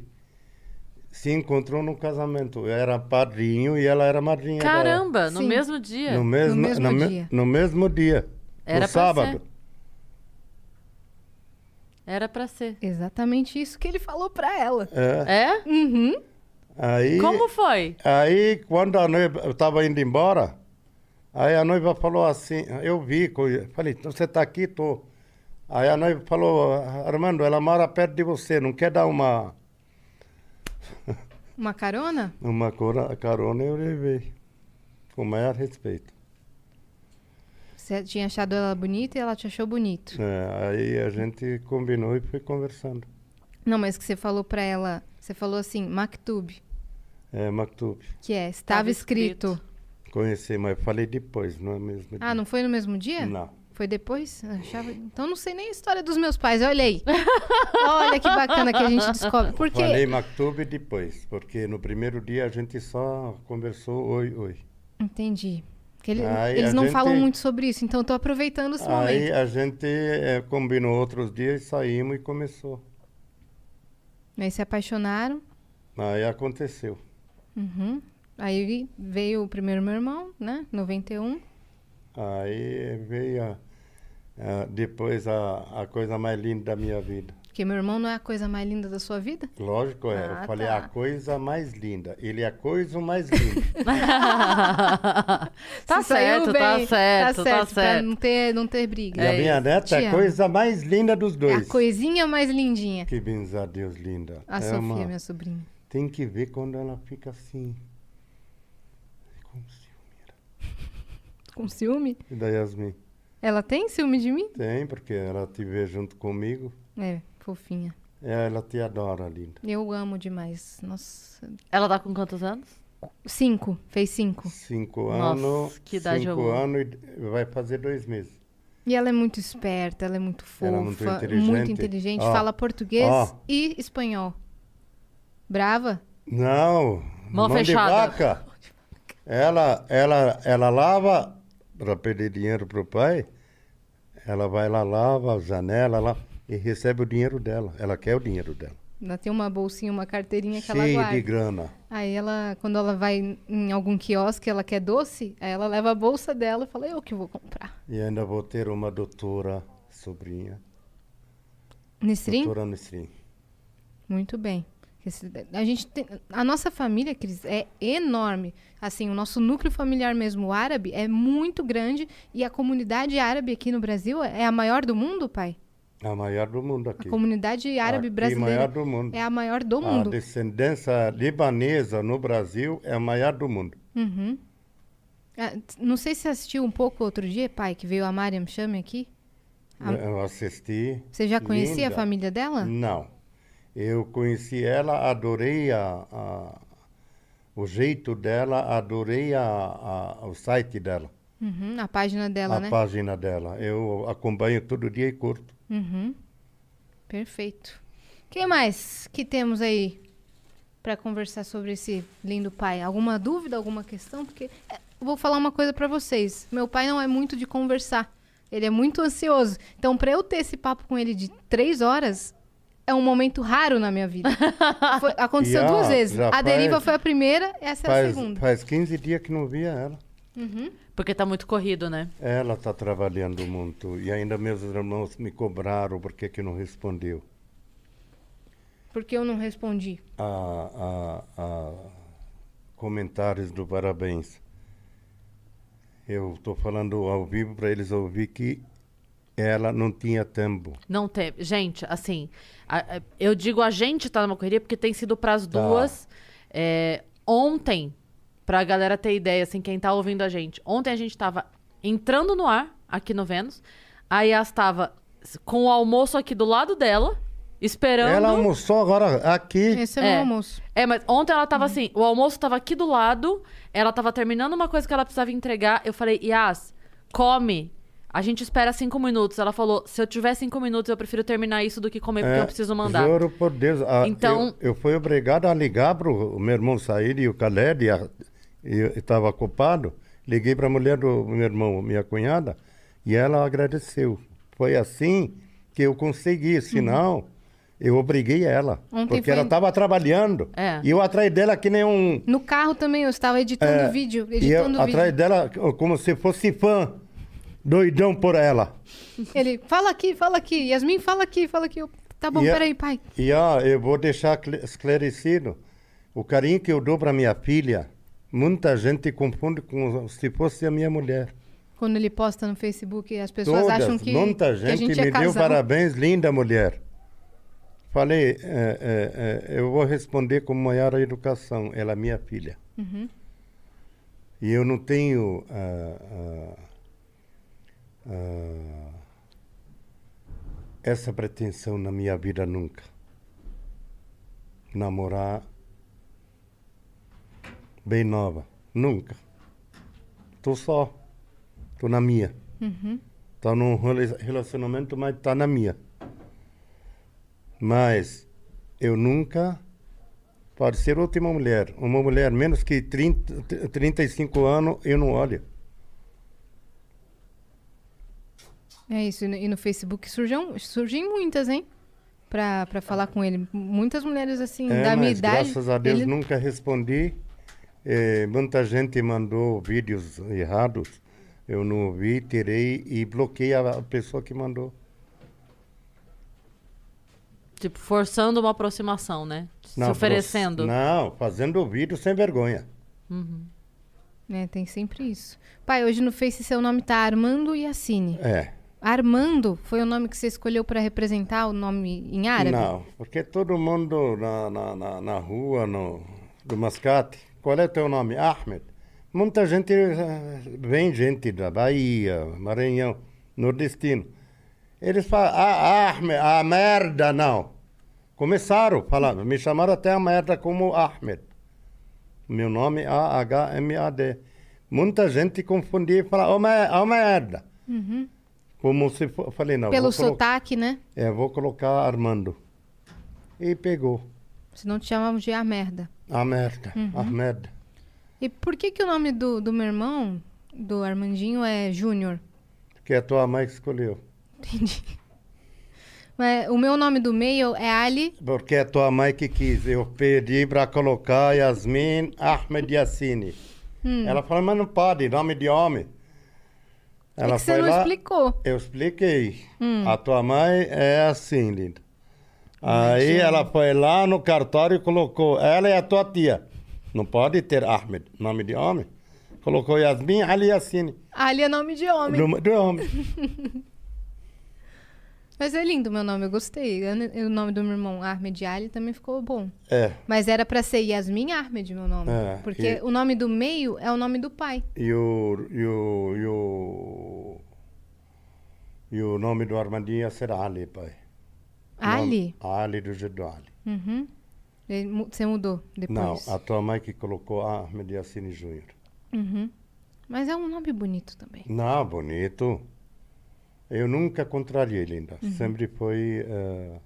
Speaker 3: se encontrou no casamento. Eu era padrinho e ela era madrinha.
Speaker 1: Caramba, no
Speaker 2: Sim.
Speaker 1: mesmo dia.
Speaker 3: no mesmo,
Speaker 2: mesmo
Speaker 3: na me-
Speaker 2: dia.
Speaker 3: no mesmo dia.
Speaker 1: Era
Speaker 3: no sábado.
Speaker 1: Era pra ser.
Speaker 2: Exatamente isso que ele falou pra ela.
Speaker 3: É.
Speaker 1: É?
Speaker 2: Uhum.
Speaker 3: Aí,
Speaker 1: Como foi?
Speaker 3: Aí, quando a noiva eu estava indo embora, aí a noiva falou assim, eu vi, falei, "Então você está aqui? Tô. Aí a noiva falou, Armando, ela mora perto de você, não quer dar uma,
Speaker 2: Uma carona?
Speaker 3: uma cora- carona? Eu levei, com o maior respeito.
Speaker 2: Você tinha achado ela bonita e ela te achou bonito.
Speaker 3: É, aí a gente combinou e foi conversando.
Speaker 2: Não, mas que você falou pra ela, você falou assim, Maktub,
Speaker 3: É, Maktub,
Speaker 2: que é, estava
Speaker 1: Tava
Speaker 2: escrito.
Speaker 1: escrito.
Speaker 3: conheci, mas falei depois, não é mesmo?
Speaker 2: Ah, não foi no mesmo dia?
Speaker 3: Não,
Speaker 2: Foi depois? Achava... Então não sei nem a história dos meus pais. Olha aí. Olha que bacana que a gente descobre. Porque
Speaker 3: Falei Maktub depois, porque no primeiro dia a gente só conversou oi, oi.
Speaker 2: Entendi. Ele-
Speaker 3: Aí
Speaker 2: eles não
Speaker 3: gente-
Speaker 2: falam muito sobre isso, então tô aproveitando esse
Speaker 3: Aí
Speaker 2: momento.
Speaker 3: a gente eh, combinou outros dias, saímos e começou.
Speaker 2: Aí se apaixonaram.
Speaker 3: Aí aconteceu.
Speaker 2: Uhum. Aí veio o primeiro meu irmão, né? 91.
Speaker 3: Aí veio a- a- depois a, a coisa mais linda da minha vida.
Speaker 2: Porque meu irmão não é a coisa mais linda da sua vida?
Speaker 3: Lógico, é.
Speaker 2: Ah,
Speaker 3: eu falei
Speaker 2: tá.
Speaker 3: a coisa mais linda. Ele é a coisa mais linda.
Speaker 1: tá, certo,
Speaker 2: bem,
Speaker 1: tá certo, tá
Speaker 2: Pra
Speaker 1: certo.
Speaker 2: não ter, não ter briga.
Speaker 3: e a
Speaker 1: É
Speaker 3: minha
Speaker 1: isso.
Speaker 3: neta
Speaker 2: Te
Speaker 3: é a coisa mais linda dos
Speaker 2: É
Speaker 3: dois.
Speaker 2: a coisinha mais lindinha.
Speaker 3: Que benza a Deus linda.
Speaker 2: A
Speaker 3: É
Speaker 2: Sofia,
Speaker 3: uma-
Speaker 2: minha sobrinha.
Speaker 3: Tem que ver quando ela fica assim. Com ciúme.
Speaker 2: Com ciúme?
Speaker 3: E da Yasmin?
Speaker 2: Ela tem ciúme de mim?
Speaker 3: Tem, porque ela te vê junto comigo.
Speaker 2: É, fofinha.
Speaker 3: É, Ela te adora, linda.
Speaker 2: Eu amo demais. Nossa.
Speaker 1: Ela tá com quantos anos?
Speaker 2: Cinco. Fez cinco.
Speaker 3: Cinco
Speaker 1: Nossa,
Speaker 3: anos.
Speaker 1: que idade
Speaker 3: cinco
Speaker 1: boa.
Speaker 3: anos e vai fazer dois meses.
Speaker 2: E ela é muito esperta, ela é muito fofa,
Speaker 3: Ela é muito
Speaker 2: muito
Speaker 3: inteligente.
Speaker 2: inteligente,
Speaker 3: Ó,
Speaker 2: fala português
Speaker 3: ó.
Speaker 2: e espanhol. Brava?
Speaker 3: Não,
Speaker 1: Mão
Speaker 3: de
Speaker 1: fechada.
Speaker 3: vaca. Ela, ela, ela lava para pedir dinheiro pro pai. Ela vai lá, lava a janela lá e recebe o dinheiro dela. Ela quer o dinheiro dela.
Speaker 2: Ela tem uma bolsinha, uma carteirinha que ela
Speaker 3: Cheio
Speaker 2: guarda.
Speaker 3: de grana.
Speaker 2: Aí ela, quando ela vai em algum quiosque, ela quer doce, aí ela leva a bolsa dela e fala, eu que vou comprar.
Speaker 3: E ainda vou ter uma doutora, sobrinha.
Speaker 2: Nestrim?
Speaker 3: Doutora Nestrim.
Speaker 2: Muito bem. A gente tem, a nossa família, Cris, é enorme. Assim, o nosso núcleo familiar mesmo árabe é muito grande e a comunidade árabe aqui no Brasil é a maior do mundo, pai?
Speaker 3: A maior do mundo aqui.
Speaker 2: A comunidade árabe
Speaker 3: Aqui,
Speaker 2: brasileira
Speaker 3: maior do mundo.
Speaker 2: é a maior do
Speaker 3: A
Speaker 2: mundo.
Speaker 3: descendência libanesa no Brasil é a maior do mundo.
Speaker 2: Uhum. Ah, não sei se você assistiu um pouco outro dia, pai, que veio a Mariam Chame aqui. A-
Speaker 3: Eu assisti.
Speaker 2: Você já conhecia a
Speaker 3: Linda.
Speaker 2: família dela?
Speaker 3: Não. Eu conheci ela, adorei a, a- o jeito dela, adorei a, a- o site dela,
Speaker 2: Uhum, a página dela,
Speaker 3: a
Speaker 2: né?
Speaker 3: página dela. Eu acompanho todo dia e curto.
Speaker 2: Uhum. Perfeito. que mais que temos aí para conversar sobre esse lindo pai? Alguma dúvida, alguma questão? Porque é, vou falar uma coisa para vocês. Meu pai não é muito de conversar. Ele é muito ansioso. Então, para eu ter esse papo com ele de três horas, é um momento raro na minha vida. Foi- aconteceu
Speaker 3: Já-
Speaker 2: duas vezes. A deriva
Speaker 3: faz-
Speaker 2: foi a primeira, essa é a
Speaker 3: Faz,
Speaker 2: segunda.
Speaker 3: faz 15 dias que não via ela.
Speaker 1: Porque tá muito corrido, né?
Speaker 3: Ela está trabalhando muito. E ainda meus irmãos me cobraram porque que não respondeu.
Speaker 2: Porque eu não respondi.
Speaker 3: a, a, a comentários do parabéns. Eu estou falando ao vivo para eles ouvir que ela não tinha tempo.
Speaker 1: Não teve. Gente, assim, a- a- eu digo a gente tá numa correria porque tem sido pras
Speaker 3: Tá.
Speaker 1: duas. É, ontem, pra galera ter ideia, assim, quem tá ouvindo a gente, ontem a gente tava entrando no ar aqui no Vênus. A Yas tava com o almoço aqui do lado dela, esperando.
Speaker 3: Ela almoçou agora aqui.
Speaker 2: Esse é, o
Speaker 1: É.
Speaker 2: meu almoço.
Speaker 1: É, mas ontem ela
Speaker 2: Uhum.
Speaker 1: tava assim, o almoço tava aqui do lado, ela tava terminando uma coisa que ela precisava entregar. Eu falei, Yas, come. A gente espera cinco minutos. Ela falou, se eu tiver cinco minutos, eu prefiro terminar isso do que comer, porque
Speaker 3: É,
Speaker 1: eu preciso mandar.
Speaker 3: Juro por Deus. a-
Speaker 1: Então-
Speaker 3: Eu, eu fui obrigado a ligar para o meu irmão sair e o Khaled, e estava ocupado. Liguei para a mulher do meu irmão, minha cunhada, e ela agradeceu. Foi assim que eu consegui, senão eu obriguei ela.
Speaker 2: Uhum. Ontem
Speaker 3: porque
Speaker 2: foi-
Speaker 3: ela estava trabalhando.
Speaker 1: É.
Speaker 3: E eu atrás dela que nem um...
Speaker 2: No carro também eu estava editando
Speaker 3: é,
Speaker 2: vídeo.
Speaker 3: e eu
Speaker 2: Editando
Speaker 3: atrás
Speaker 2: vídeo.
Speaker 3: dela como se fosse fã. Doidão por ela.
Speaker 2: Ele, fala aqui, fala aqui. Yasmin, fala aqui, fala aqui. Eu, tá bom,
Speaker 3: E a-
Speaker 2: peraí, pai.
Speaker 3: E ó, eu vou deixar esclarecido. O carinho que eu dou para minha filha, muita gente confunde com se fosse a minha mulher.
Speaker 2: Quando ele posta no Facebook, as pessoas
Speaker 3: Todas,
Speaker 2: acham que,
Speaker 3: muita
Speaker 2: que a
Speaker 3: gente,
Speaker 2: gente é
Speaker 3: me deu parabéns, linda mulher. Falei, é, é, é, eu vou responder com maior educação. Ela é minha filha.
Speaker 2: Uhum.
Speaker 3: E eu não tenho ah, ah, ah, essa pretensão na minha vida nunca. Namorar bem nova. Nunca. Tô só. Tô na minha.
Speaker 2: Uhum.
Speaker 3: Tá num rela- relacionamento, mas tá na minha. Mas eu nunca pode ser última mulher. Uma mulher menos que 30, 35 anos, eu não olho.
Speaker 2: É isso. E no, Facebook surgem, surgem muitas, hein? Pra, pra falar com ele. Muitas mulheres assim,
Speaker 3: É,
Speaker 2: da minha idade.
Speaker 3: graças a Deus
Speaker 2: ele-
Speaker 3: nunca respondi. Eh, muita gente mandou vídeos errados. Eu não vi, tirei e bloqueei a pessoa que mandou.
Speaker 1: Tipo, forçando uma aproximação, né? Se
Speaker 3: Não,
Speaker 1: oferecendo.
Speaker 3: Não, fazendo vídeo sem vergonha.
Speaker 2: É, tem sempre isso. Pai, hoje no Face seu nome tá Armando Yassine.
Speaker 3: É.
Speaker 2: Armando foi o nome que você escolheu pra representar o nome em árabe?
Speaker 3: Não, porque todo mundo na, na, na, na rua, no, do Mascate, qual é teu nome? Ahmed. Muita gente, eh, vem gente da Bahia, Maranhão, nordestino. Eles falam, ah, Ahmed, a merda, não. Começaram falando, me chamaram até a merda como Ahmed. Meu nome é A-H-M-A-D. Muita gente confundia e falava, ó merda. Como se for, falei, não.
Speaker 2: Pelo sotaque, né?
Speaker 3: é, vou colocar Armando. E pegou.
Speaker 2: Senão te chamamos de a merda.
Speaker 3: A merda, a
Speaker 2: Uhum.
Speaker 3: merda.
Speaker 2: E por que que o nome do, do meu irmão, do Armandinho, é Júnior?
Speaker 3: Que a tua mãe escolheu.
Speaker 2: Entendi. Mas o meu nome do meio é Ali.
Speaker 3: Porque a tua mãe que quis. Eu pedi para colocar Yasmin Ahmed Yassine.
Speaker 2: Hum.
Speaker 3: Ela falou, mas não pode, nome de homem.
Speaker 2: É que você não explicou. Hum.
Speaker 3: Eu expliquei. A tua mãe é assim, linda. Aí ela foi lá no cartório e colocou, ela é a tua tia. Não pode ter Ahmed, nome de homem. Colocou Yasmin Ali Yassine.
Speaker 2: Ali é nome de homem.
Speaker 3: Do, do homem.
Speaker 2: Mas é lindo o meu nome, eu gostei. O nome do meu irmão, Ahmed Ali, também ficou bom.
Speaker 3: É.
Speaker 2: Mas era pra ser Yasmin Ahmed, meu nome.
Speaker 3: É,
Speaker 2: porque
Speaker 3: e-
Speaker 2: o nome do meio é o nome do pai.
Speaker 3: E o, e o, e o, e o nome do Armandinho ia ser Ali, pai.
Speaker 2: Ali?
Speaker 3: Nome- Ali do jeito do Ali.
Speaker 2: Uhum. Você mudou
Speaker 3: Não,
Speaker 2: depois.
Speaker 3: a tua mãe que colocou Ahmed Yassine Júnior.
Speaker 2: Uhum. Mas é um nome bonito também.
Speaker 3: Não, bonito. Eu nunca contrariei, linda.
Speaker 2: Uhum.
Speaker 3: Sempre foi eh,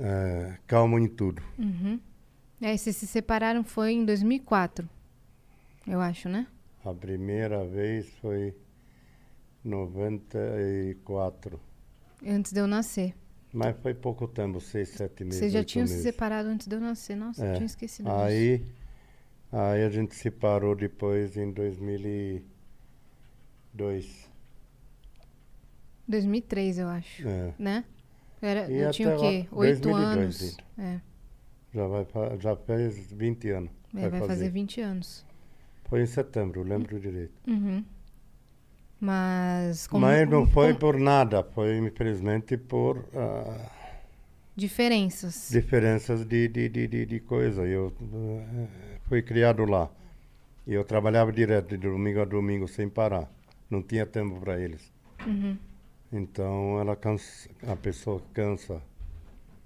Speaker 3: eh, calmo em tudo.
Speaker 2: Uhum. Aí vocês se separaram foi em 2004, eu acho, né?
Speaker 3: A primeira vez foi 94.
Speaker 2: Antes de eu nascer.
Speaker 3: Mas foi pouco tempo, seis, sete meses.
Speaker 2: Vocês já tinham se
Speaker 3: meses.
Speaker 2: separado antes de eu nascer. Nossa, eu
Speaker 3: É.
Speaker 2: tinha esquecido disso.
Speaker 3: Aí, aí a gente se parou depois em 2002.
Speaker 2: 2003, eu acho.
Speaker 3: É.
Speaker 2: Né? Eu, era, eu tinha o quê? Oito
Speaker 3: 2002
Speaker 2: anos. É,
Speaker 3: Já, vai, já fez 20 anos.
Speaker 2: é, vai fazer 20 anos.
Speaker 3: Foi em setembro, lembro direito.
Speaker 2: Uhum. Mas. como-
Speaker 3: Mas não
Speaker 2: como-
Speaker 3: foi
Speaker 2: como-
Speaker 3: por nada, foi infelizmente por ah,
Speaker 2: Diferenças.
Speaker 3: diferenças de, de, de, de, de coisa. Eu eh, fui criado lá. E eu trabalhava direto, de domingo a domingo, sem parar. Não tinha tempo para eles.
Speaker 2: Uhum.
Speaker 3: Então ela cansa, a pessoa cansa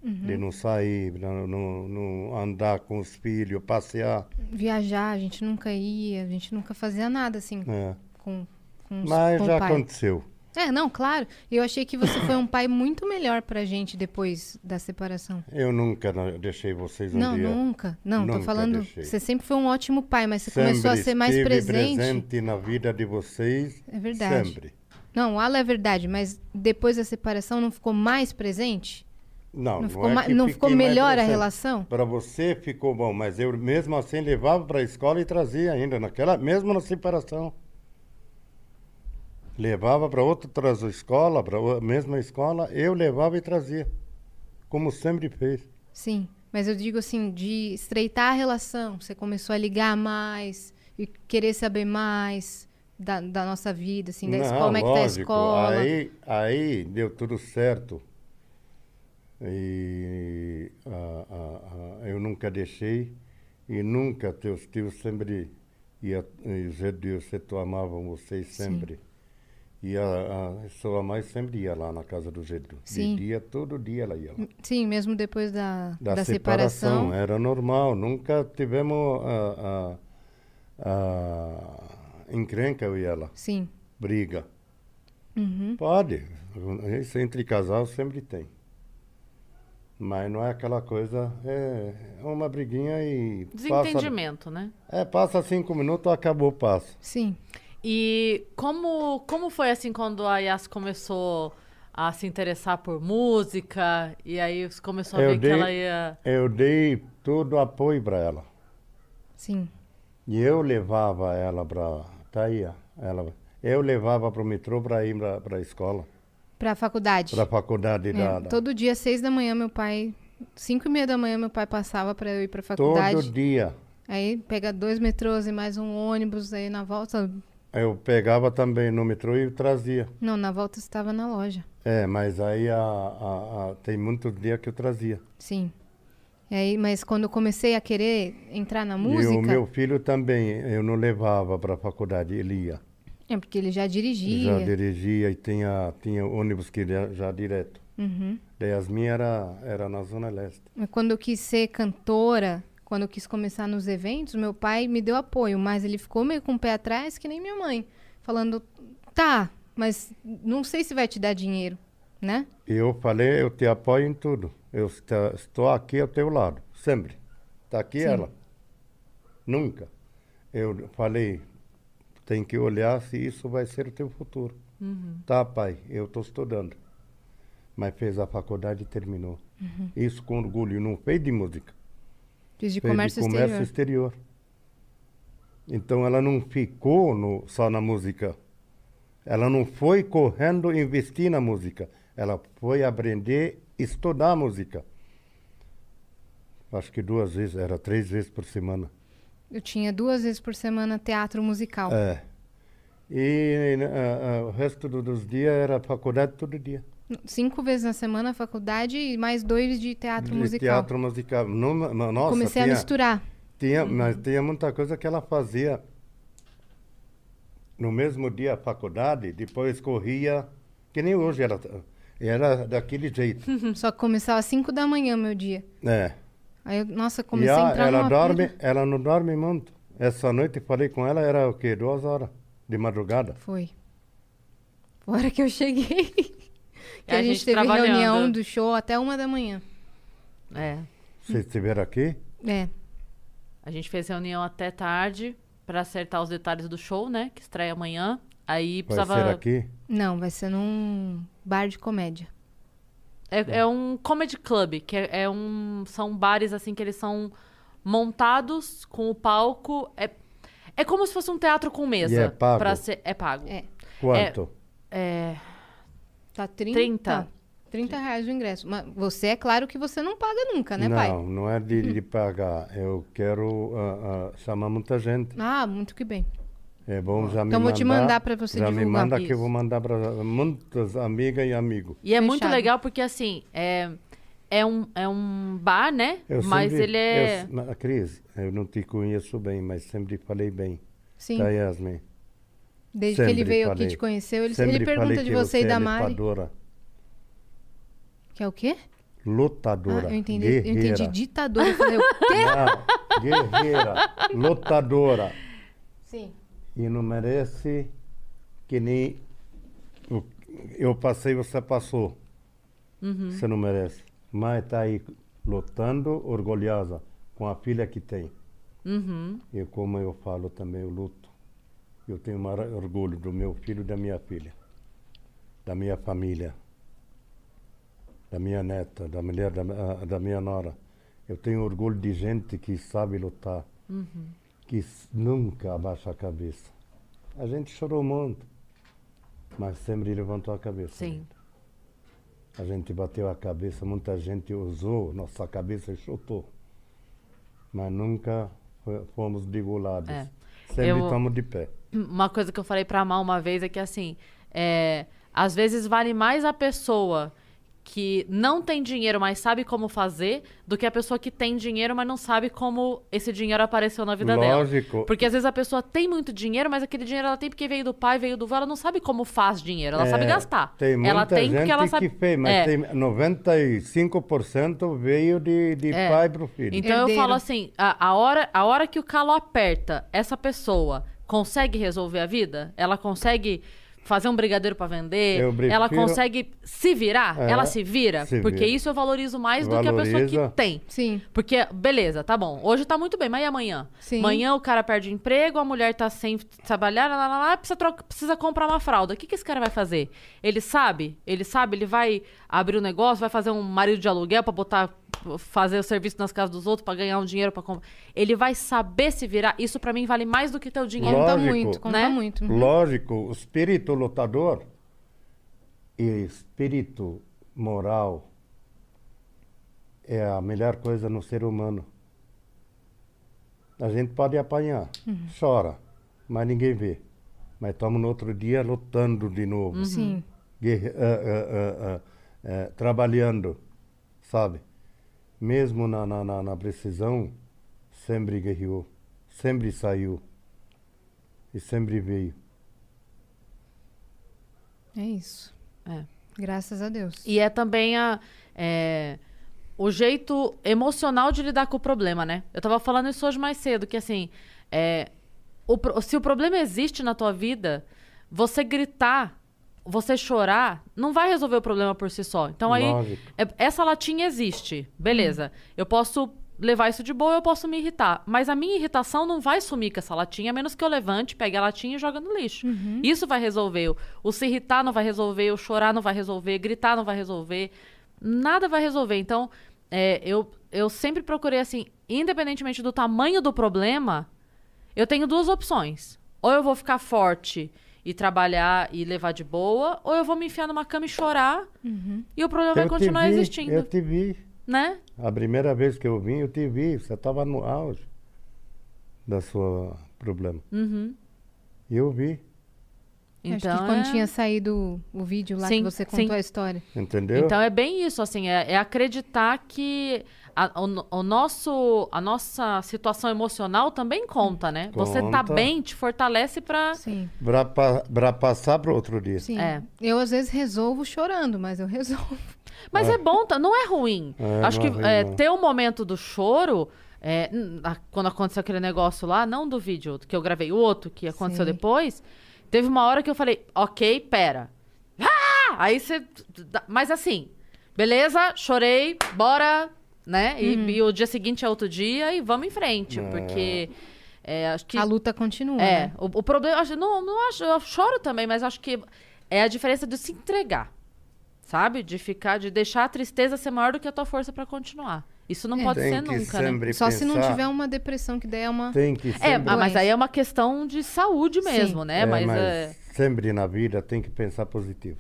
Speaker 3: de
Speaker 2: Uhum.
Speaker 3: não sair, de não, não, não andar com os filhos, passear.
Speaker 2: Viajar, a gente nunca ia, a gente nunca fazia nada assim
Speaker 3: É.
Speaker 2: com, com, os-
Speaker 3: Mas
Speaker 2: com
Speaker 3: já aconteceu.
Speaker 2: É, não, claro. Eu achei que você foi um pai muito melhor pra gente depois da separação.
Speaker 3: Eu nunca não- deixei vocês um
Speaker 2: não,
Speaker 3: dia.
Speaker 2: nunca. Não, tô
Speaker 3: Nunca
Speaker 2: falando.
Speaker 3: deixei.
Speaker 2: Você sempre foi um ótimo pai, mas você
Speaker 3: Sempre
Speaker 2: começou a ser mais presente.
Speaker 3: presente na vida de vocês.
Speaker 2: É verdade.
Speaker 3: Sempre.
Speaker 2: Não, o Ala é verdade, mas depois da separação não ficou mais presente?
Speaker 3: Não,
Speaker 2: Não
Speaker 3: não,
Speaker 2: ficou,
Speaker 3: é
Speaker 2: ma-
Speaker 3: que
Speaker 2: não ficou
Speaker 3: mais
Speaker 2: melhor a relação?
Speaker 3: Para você ficou bom, mas eu mesmo assim levava para a escola e trazia ainda, naquela, mesmo na separação. Levava para outra escola, para a mesma escola, eu levava e trazia. Como sempre fez.
Speaker 2: Sim, mas eu digo assim, de estreitar a relação. Você começou a ligar mais e querer saber mais da, da nossa vida, assim, da
Speaker 3: Não,
Speaker 2: escola, como é que tá a escola.
Speaker 3: Aí, aí deu tudo certo. E ah, ah, ah, eu nunca deixei. E nunca, teus tios sempre, e os judeus sempre amavam vocês sempre. E a, a sua mãe sempre ia lá na casa do Gedo.
Speaker 2: Sim.
Speaker 3: De dia, todo dia ela ia lá.
Speaker 2: Sim, mesmo depois da,
Speaker 3: Da,
Speaker 2: da,
Speaker 3: separação,
Speaker 2: separação.
Speaker 3: era normal. Nunca tivemos a, a, a encrenca eu e ela
Speaker 2: Sim.
Speaker 3: briga. Pode. Isso entre casal sempre tem. Mas não é aquela coisa. É uma briguinha e. Passa,
Speaker 1: Desentendimento, né?
Speaker 3: é, passa cinco minutos, acabou, passa.
Speaker 2: Sim.
Speaker 1: E como, como foi assim quando a Yas começou a se interessar por música? E aí você começou a
Speaker 3: Eu
Speaker 1: ver que
Speaker 3: dei-
Speaker 1: ela ia.
Speaker 3: Eu dei todo o apoio para ela.
Speaker 2: Sim.
Speaker 3: E eu levava ela para. Tá aí, ó, ela. Eu levava para o metrô para ir para a escola,
Speaker 2: Pra faculdade.
Speaker 3: para a faculdade
Speaker 2: É,
Speaker 3: da. da-
Speaker 2: Todo dia, seis da manhã, meu pai. Cinco e meia da manhã, meu pai passava pra eu ir pra faculdade.
Speaker 3: Todo dia.
Speaker 2: Aí pega dois metrôs e mais um ônibus, aí na volta.
Speaker 3: Eu pegava também no metrô e trazia.
Speaker 2: Não, na volta estava na loja.
Speaker 3: É, mas aí a, a- a- tem muitos dias que eu trazia.
Speaker 2: Sim. E aí, mas quando eu comecei a querer entrar na
Speaker 3: E
Speaker 2: música.
Speaker 3: o meu filho também, eu não levava para a faculdade, ele ia.
Speaker 2: É porque ele já dirigia.
Speaker 3: Já dirigia e tinha, tinha ônibus que ia já direto.
Speaker 2: Uhum.
Speaker 3: Daí as minhas era, era na Zona Leste.
Speaker 2: Quando eu quis ser cantora, quando eu quis começar nos eventos, meu pai me deu apoio, mas ele ficou meio com o pé atrás, que nem minha mãe. Falando, tá, mas não sei se vai te dar dinheiro, né?
Speaker 3: E eu falei, eu te apoio em tudo. Eu estou aqui ao teu lado, sempre. Está aqui
Speaker 2: Sim.
Speaker 3: ela. Nunca. Eu falei, tem que olhar se isso vai ser o teu futuro. Tá, pai, eu estou estudando. Mas fez a faculdade e terminou. Isso com orgulho. Não fez de música.
Speaker 2: Fiz de
Speaker 3: fez
Speaker 2: comércio,
Speaker 3: de comércio
Speaker 2: exterior.
Speaker 3: exterior. Então ela não ficou no- só na música. Ela não foi correndo investir na música. Ela foi aprender estudar música. Acho que duas vezes, era três vezes por semana.
Speaker 2: Eu tinha duas vezes por semana teatro musical.
Speaker 3: É. E ah, ah, o resto do- dos dias era faculdade todo dia.
Speaker 2: Cinco vezes na semana faculdade e mais dois de teatro
Speaker 3: De
Speaker 2: musical.
Speaker 3: Teatro musical. Não, ma- nossa,
Speaker 2: Comecei
Speaker 3: tinha,
Speaker 2: a misturar.
Speaker 3: Tinha, mas tinha muita coisa que ela fazia no mesmo dia a faculdade, depois corria, que nem hoje era, era daquele jeito.
Speaker 2: Só que começava às cinco da manhã meu dia.
Speaker 3: é.
Speaker 2: Aí eu, nossa,
Speaker 3: E
Speaker 2: comecei a
Speaker 3: a,
Speaker 2: entrar
Speaker 3: ela
Speaker 2: numa
Speaker 3: dorme,
Speaker 2: pira.
Speaker 3: ela não dorme muito. Essa noite falei com ela, era o quê? Duas horas de madrugada.
Speaker 2: Foi. Fora que eu cheguei. que
Speaker 1: E a
Speaker 2: a, gente,
Speaker 1: gente
Speaker 2: teve reunião do show até uma da manhã.
Speaker 1: É.
Speaker 3: Vocês estiveram aqui?
Speaker 2: É.
Speaker 1: A gente fez reunião até tarde pra acertar os detalhes do show, né? Que estreia amanhã. Aí
Speaker 3: Vai
Speaker 1: precisava.
Speaker 3: ser aqui?
Speaker 2: Não, vai ser num bar de comédia.
Speaker 1: É, é um comedy club, que é, é um. São bares assim que eles são montados com o palco. É, é como se fosse um teatro com mesa.
Speaker 3: E é pago?
Speaker 1: pra ser, é pago.
Speaker 2: É.
Speaker 3: Quanto?
Speaker 1: É,
Speaker 2: Tá 30?
Speaker 1: 30.
Speaker 2: 30 reais o ingresso. Mas você, é claro que você não paga nunca, né, pai?
Speaker 3: não, não é de, de pagar. Eu quero ah, ah, chamar muita gente.
Speaker 2: Ah, muito que bem.
Speaker 3: É bom já me
Speaker 2: Então vou te
Speaker 3: mandar
Speaker 2: mandar pra você
Speaker 3: Já me
Speaker 2: divulgar.
Speaker 3: manda que eu
Speaker 1: Isso.
Speaker 3: vou mandar para muitas amigas e amigos.
Speaker 1: E é muito
Speaker 2: Fechado.
Speaker 1: legal porque, assim, é, é, um, é um bar, né?
Speaker 3: Eu
Speaker 1: mas
Speaker 3: sempre-
Speaker 1: ele é.
Speaker 3: eu- Cris, eu não te conheço bem, mas sempre falei bem.
Speaker 2: Sim.
Speaker 3: Tá, Yasmin?
Speaker 2: Desde que ele
Speaker 3: Sempre
Speaker 2: veio
Speaker 3: falei.
Speaker 2: aqui te conheceu, ele,
Speaker 3: Sempre
Speaker 2: ele pergunta
Speaker 3: falei
Speaker 2: de você e
Speaker 3: é
Speaker 2: da Mari.
Speaker 3: Lutadora.
Speaker 2: Que é o quê?
Speaker 3: Lutadora.
Speaker 2: Ah, eu entendi. Eu entendi
Speaker 3: guerreira.
Speaker 2: ditador. Eu falei, o quê?
Speaker 3: Não, guerreira. lutadora.
Speaker 2: Sim.
Speaker 3: E não merece que nem o- eu passei, você passou.
Speaker 2: Uhum.
Speaker 3: Você não merece. Mas tá aí lutando, orgulhosa com a filha que tem.
Speaker 1: Uhum.
Speaker 3: E como eu falo também, eu luto. Eu tenho maior orgulho do meu filho e da minha filha, da minha família, da minha neta, da mulher da, ah, da minha nora. Eu tenho orgulho de gente que sabe lutar, que nunca abaixa a cabeça. A gente chorou muito, mas sempre levantou a cabeça.
Speaker 1: Sim.
Speaker 3: A gente bateu a cabeça, muita gente usou nossa cabeça e chutou. Mas nunca fo- fomos degolados.
Speaker 1: É.
Speaker 3: Sempre
Speaker 1: Eu-
Speaker 3: estamos de pé.
Speaker 1: Uma coisa que eu falei pra Mal uma vez é que, assim, é, às vezes vale mais a pessoa que não tem dinheiro, mas sabe como fazer, do que a pessoa que tem dinheiro, mas não sabe como esse dinheiro apareceu na vida dela.
Speaker 3: Lógico.
Speaker 1: Porque às vezes a pessoa tem muito dinheiro, mas aquele dinheiro ela tem porque veio do pai, veio do avô, ela não sabe como faz dinheiro, ela sabe
Speaker 3: É,
Speaker 1: gastar.
Speaker 3: Tem muita
Speaker 1: ela tem
Speaker 3: gente
Speaker 1: porque ela sabe.
Speaker 3: que fez, mas
Speaker 1: É.
Speaker 3: tem 95% veio de, de
Speaker 1: É.
Speaker 3: pai para o filho.
Speaker 1: Então eu
Speaker 2: Herdeiro.
Speaker 1: falo assim, a, a hora, a hora que o calo aperta, essa pessoa consegue resolver a vida? Ela consegue fazer um brigadeiro pra vender,
Speaker 3: prefiro-
Speaker 1: ela consegue se virar,
Speaker 3: É,
Speaker 1: ela se vira,
Speaker 3: se
Speaker 1: porque
Speaker 3: vira.
Speaker 1: isso eu valorizo mais do que a pessoa que
Speaker 3: Valoriza.
Speaker 1: tem.
Speaker 2: Sim.
Speaker 1: Porque, beleza, tá bom. Hoje tá muito bem, mas e amanhã?
Speaker 2: Sim.
Speaker 1: Amanhã o cara perde o emprego, a mulher tá sem trabalhar, lá, lá, lá, precisa, troca- precisa comprar uma fralda. O que, que esse cara vai fazer? Ele sabe? Ele sabe? Ele vai abrir um negócio, vai fazer um marido de aluguel pra botar, fazer o serviço nas casas dos outros pra ganhar um dinheiro pra comprar. Ele vai saber se virar. Isso pra mim vale mais do que ter o dinheiro.
Speaker 2: Conta
Speaker 3: Lógico.
Speaker 2: muito, conta
Speaker 1: Né?
Speaker 2: muito.
Speaker 3: Lógico, o espírito lutador e espírito moral é a melhor coisa no ser humano. A gente pode apanhar, chora, mas ninguém vê. Mas estamos no outro dia lutando de novo,
Speaker 2: Sim.
Speaker 3: guerre- ah, ah, ah, ah, eh, trabalhando, sabe? Mesmo na, na, na, na precisão, sempre guerreou, sempre saiu e sempre veio.
Speaker 2: É isso.
Speaker 1: É.
Speaker 2: Graças a Deus.
Speaker 1: E é também a, é, o jeito emocional de lidar com o problema, né? Eu tava falando isso hoje mais cedo, que assim, é, o se o problema existe na tua vida, você gritar, você chorar, não vai resolver o problema por si só. Então aí, é- essa latinha existe, beleza. Eu posso levar isso de boa, eu posso me irritar. Mas a minha irritação não vai sumir com essa latinha, a menos que eu levante, pegue a latinha e jogue no lixo. Isso vai resolver. O, o se irritar não vai resolver, o chorar não vai resolver, gritar não vai resolver. Nada vai resolver. Então, é, eu, eu sempre procurei assim, independentemente do tamanho do problema, eu tenho duas opções. Ou eu vou ficar forte e trabalhar e levar de boa, ou eu vou me enfiar numa cama e chorar e o problema vai
Speaker 3: Eu te
Speaker 1: continuar
Speaker 3: vi,
Speaker 1: existindo.
Speaker 3: Eu te vi.
Speaker 1: Né?
Speaker 3: A primeira vez que eu vim, eu te vi. Você estava no auge da sua problema.
Speaker 1: Uhum.
Speaker 3: E eu vi,
Speaker 1: Então,
Speaker 2: Acho que quando
Speaker 1: é...
Speaker 2: tinha saído o vídeo lá
Speaker 1: Sim,
Speaker 2: que você contou
Speaker 1: sim.
Speaker 2: a história.
Speaker 3: entendeu?
Speaker 1: Então é bem isso, assim, é, é acreditar que a, o, o nosso, a nossa situação emocional também conta, né? Você tá
Speaker 3: Conta.
Speaker 1: bem te fortalece pra.
Speaker 2: Sim.
Speaker 3: Pra, pa- pra passar para outro dia.
Speaker 2: Sim.
Speaker 1: É.
Speaker 2: Eu às vezes resolvo chorando, mas eu resolvo.
Speaker 1: Mas é, bom, tá- não é ruim.
Speaker 3: É,
Speaker 1: Acho
Speaker 3: não
Speaker 1: que
Speaker 3: é ruim,
Speaker 1: é, ter o momento do choro. é, quando aconteceu aquele negócio lá, não do vídeo que eu gravei, o outro que aconteceu
Speaker 2: Sim.
Speaker 1: depois, teve uma hora que eu falei, ok, pera. Ah! Aí você. Mas assim, beleza, chorei, bora, né? E,
Speaker 2: Uhum.
Speaker 1: e o dia seguinte é outro dia e vamos em frente, porque. é, acho que.
Speaker 2: A luta continua.
Speaker 1: É,
Speaker 2: né?
Speaker 1: o, o problema, não, não acho, eu choro também, mas acho que é a diferença de se entregar, sabe? De ficar, de deixar a tristeza ser maior do que a tua força pra continuar. Isso não
Speaker 2: É.
Speaker 1: pode
Speaker 3: Tem
Speaker 1: ser
Speaker 3: que
Speaker 1: nunca, né?
Speaker 2: Só se não tiver uma depressão, que daí é uma.
Speaker 3: Tem que
Speaker 1: É,
Speaker 3: sempre...
Speaker 1: ah, mas aí é uma questão de saúde mesmo, né?
Speaker 3: É,
Speaker 1: mas,
Speaker 3: mas
Speaker 1: é,
Speaker 3: sempre na vida tem que pensar positivo.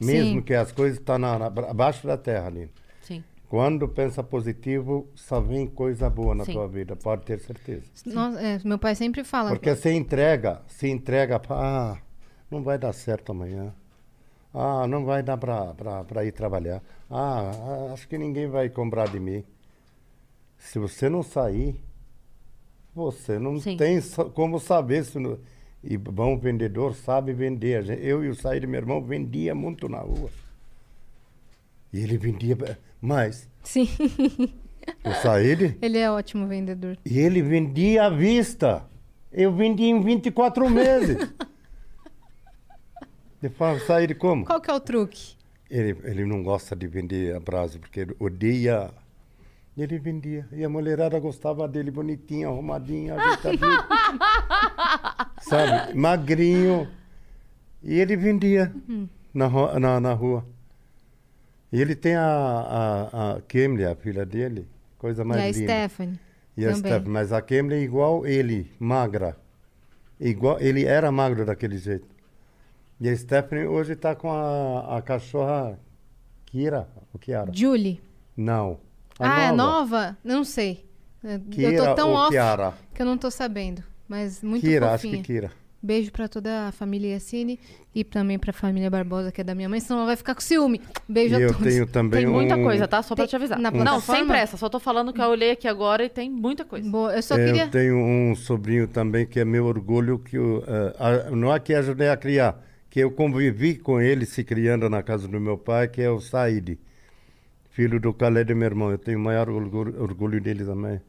Speaker 3: Mesmo
Speaker 2: Sim.
Speaker 3: que as coisas estão na, na- abaixo da terra ali.
Speaker 1: sim.
Speaker 3: Quando pensa positivo, só vem coisa boa na
Speaker 1: Sim.
Speaker 3: tua vida, pode ter certeza.
Speaker 2: Nossa, é, meu pai sempre fala.
Speaker 3: Porque se entrega, se entrega para, ah, não vai dar certo amanhã. Ah, não vai dar para ir trabalhar. Ah, acho que ninguém vai comprar de mim. Se você não sair, você não
Speaker 1: Sim.
Speaker 3: tem como saber se... não- E bom vendedor sabe vender. Eu e o Saíde, meu irmão, vendia muito na rua. E ele vendia mais.
Speaker 2: Sim,
Speaker 3: O Saíde...
Speaker 2: ele é ótimo vendedor.
Speaker 3: E ele vendia à vista. Eu vendi em 24 meses. Eu falo, sair como?
Speaker 2: Qual que é o truque?
Speaker 3: Ele, ele não gosta de vender a prazo, porque ele odeia. Ele vendia. E a mulherada gostava dele, bonitinho, arrumadinho, ajeitadinho. Sabe? Magrinho. E ele vendia na, ro- na, na rua. E ele tem a, a, a Kemley, a filha dele. Coisa mais
Speaker 2: e a
Speaker 3: linda.
Speaker 2: Stephanie.
Speaker 3: E a
Speaker 2: também.
Speaker 3: Steph, mas a Kemley é igual ele, magra. Igual, ele era magro daquele jeito. E a Stephanie hoje está com a, a cachorra Kira, o Kiara?
Speaker 2: Julie.
Speaker 3: Não. A
Speaker 2: ah, é nova? Não sei. Eu
Speaker 3: Kira
Speaker 2: tô tão
Speaker 3: ou
Speaker 2: off
Speaker 3: Kiara?
Speaker 2: que eu não tô sabendo. Mas muito
Speaker 3: Kira, acho
Speaker 2: fofinha.
Speaker 3: que Kira.
Speaker 2: Beijo pra toda a família Yassine e também pra família Barbosa, que é da minha mãe, senão ela vai ficar com ciúme. Beijo
Speaker 3: E
Speaker 2: a
Speaker 3: eu
Speaker 2: todos.
Speaker 3: tenho também
Speaker 1: Tem muita
Speaker 3: um...
Speaker 1: coisa, tá? Só pra
Speaker 2: Tem-
Speaker 1: te avisar.
Speaker 2: na
Speaker 1: Não, sem pressa. Só tô falando que eu olhei aqui agora e tem muita coisa.
Speaker 2: Boa, eu só
Speaker 3: Eu
Speaker 2: queria.
Speaker 3: tenho um sobrinho também que é meu orgulho, que eu, a- não é que ajudei a criar, que eu convivi com ele se criando na casa do meu pai, que é o Said, filho do Khaled, meu irmão. Eu tenho o maior orgulho, orgulho dele também.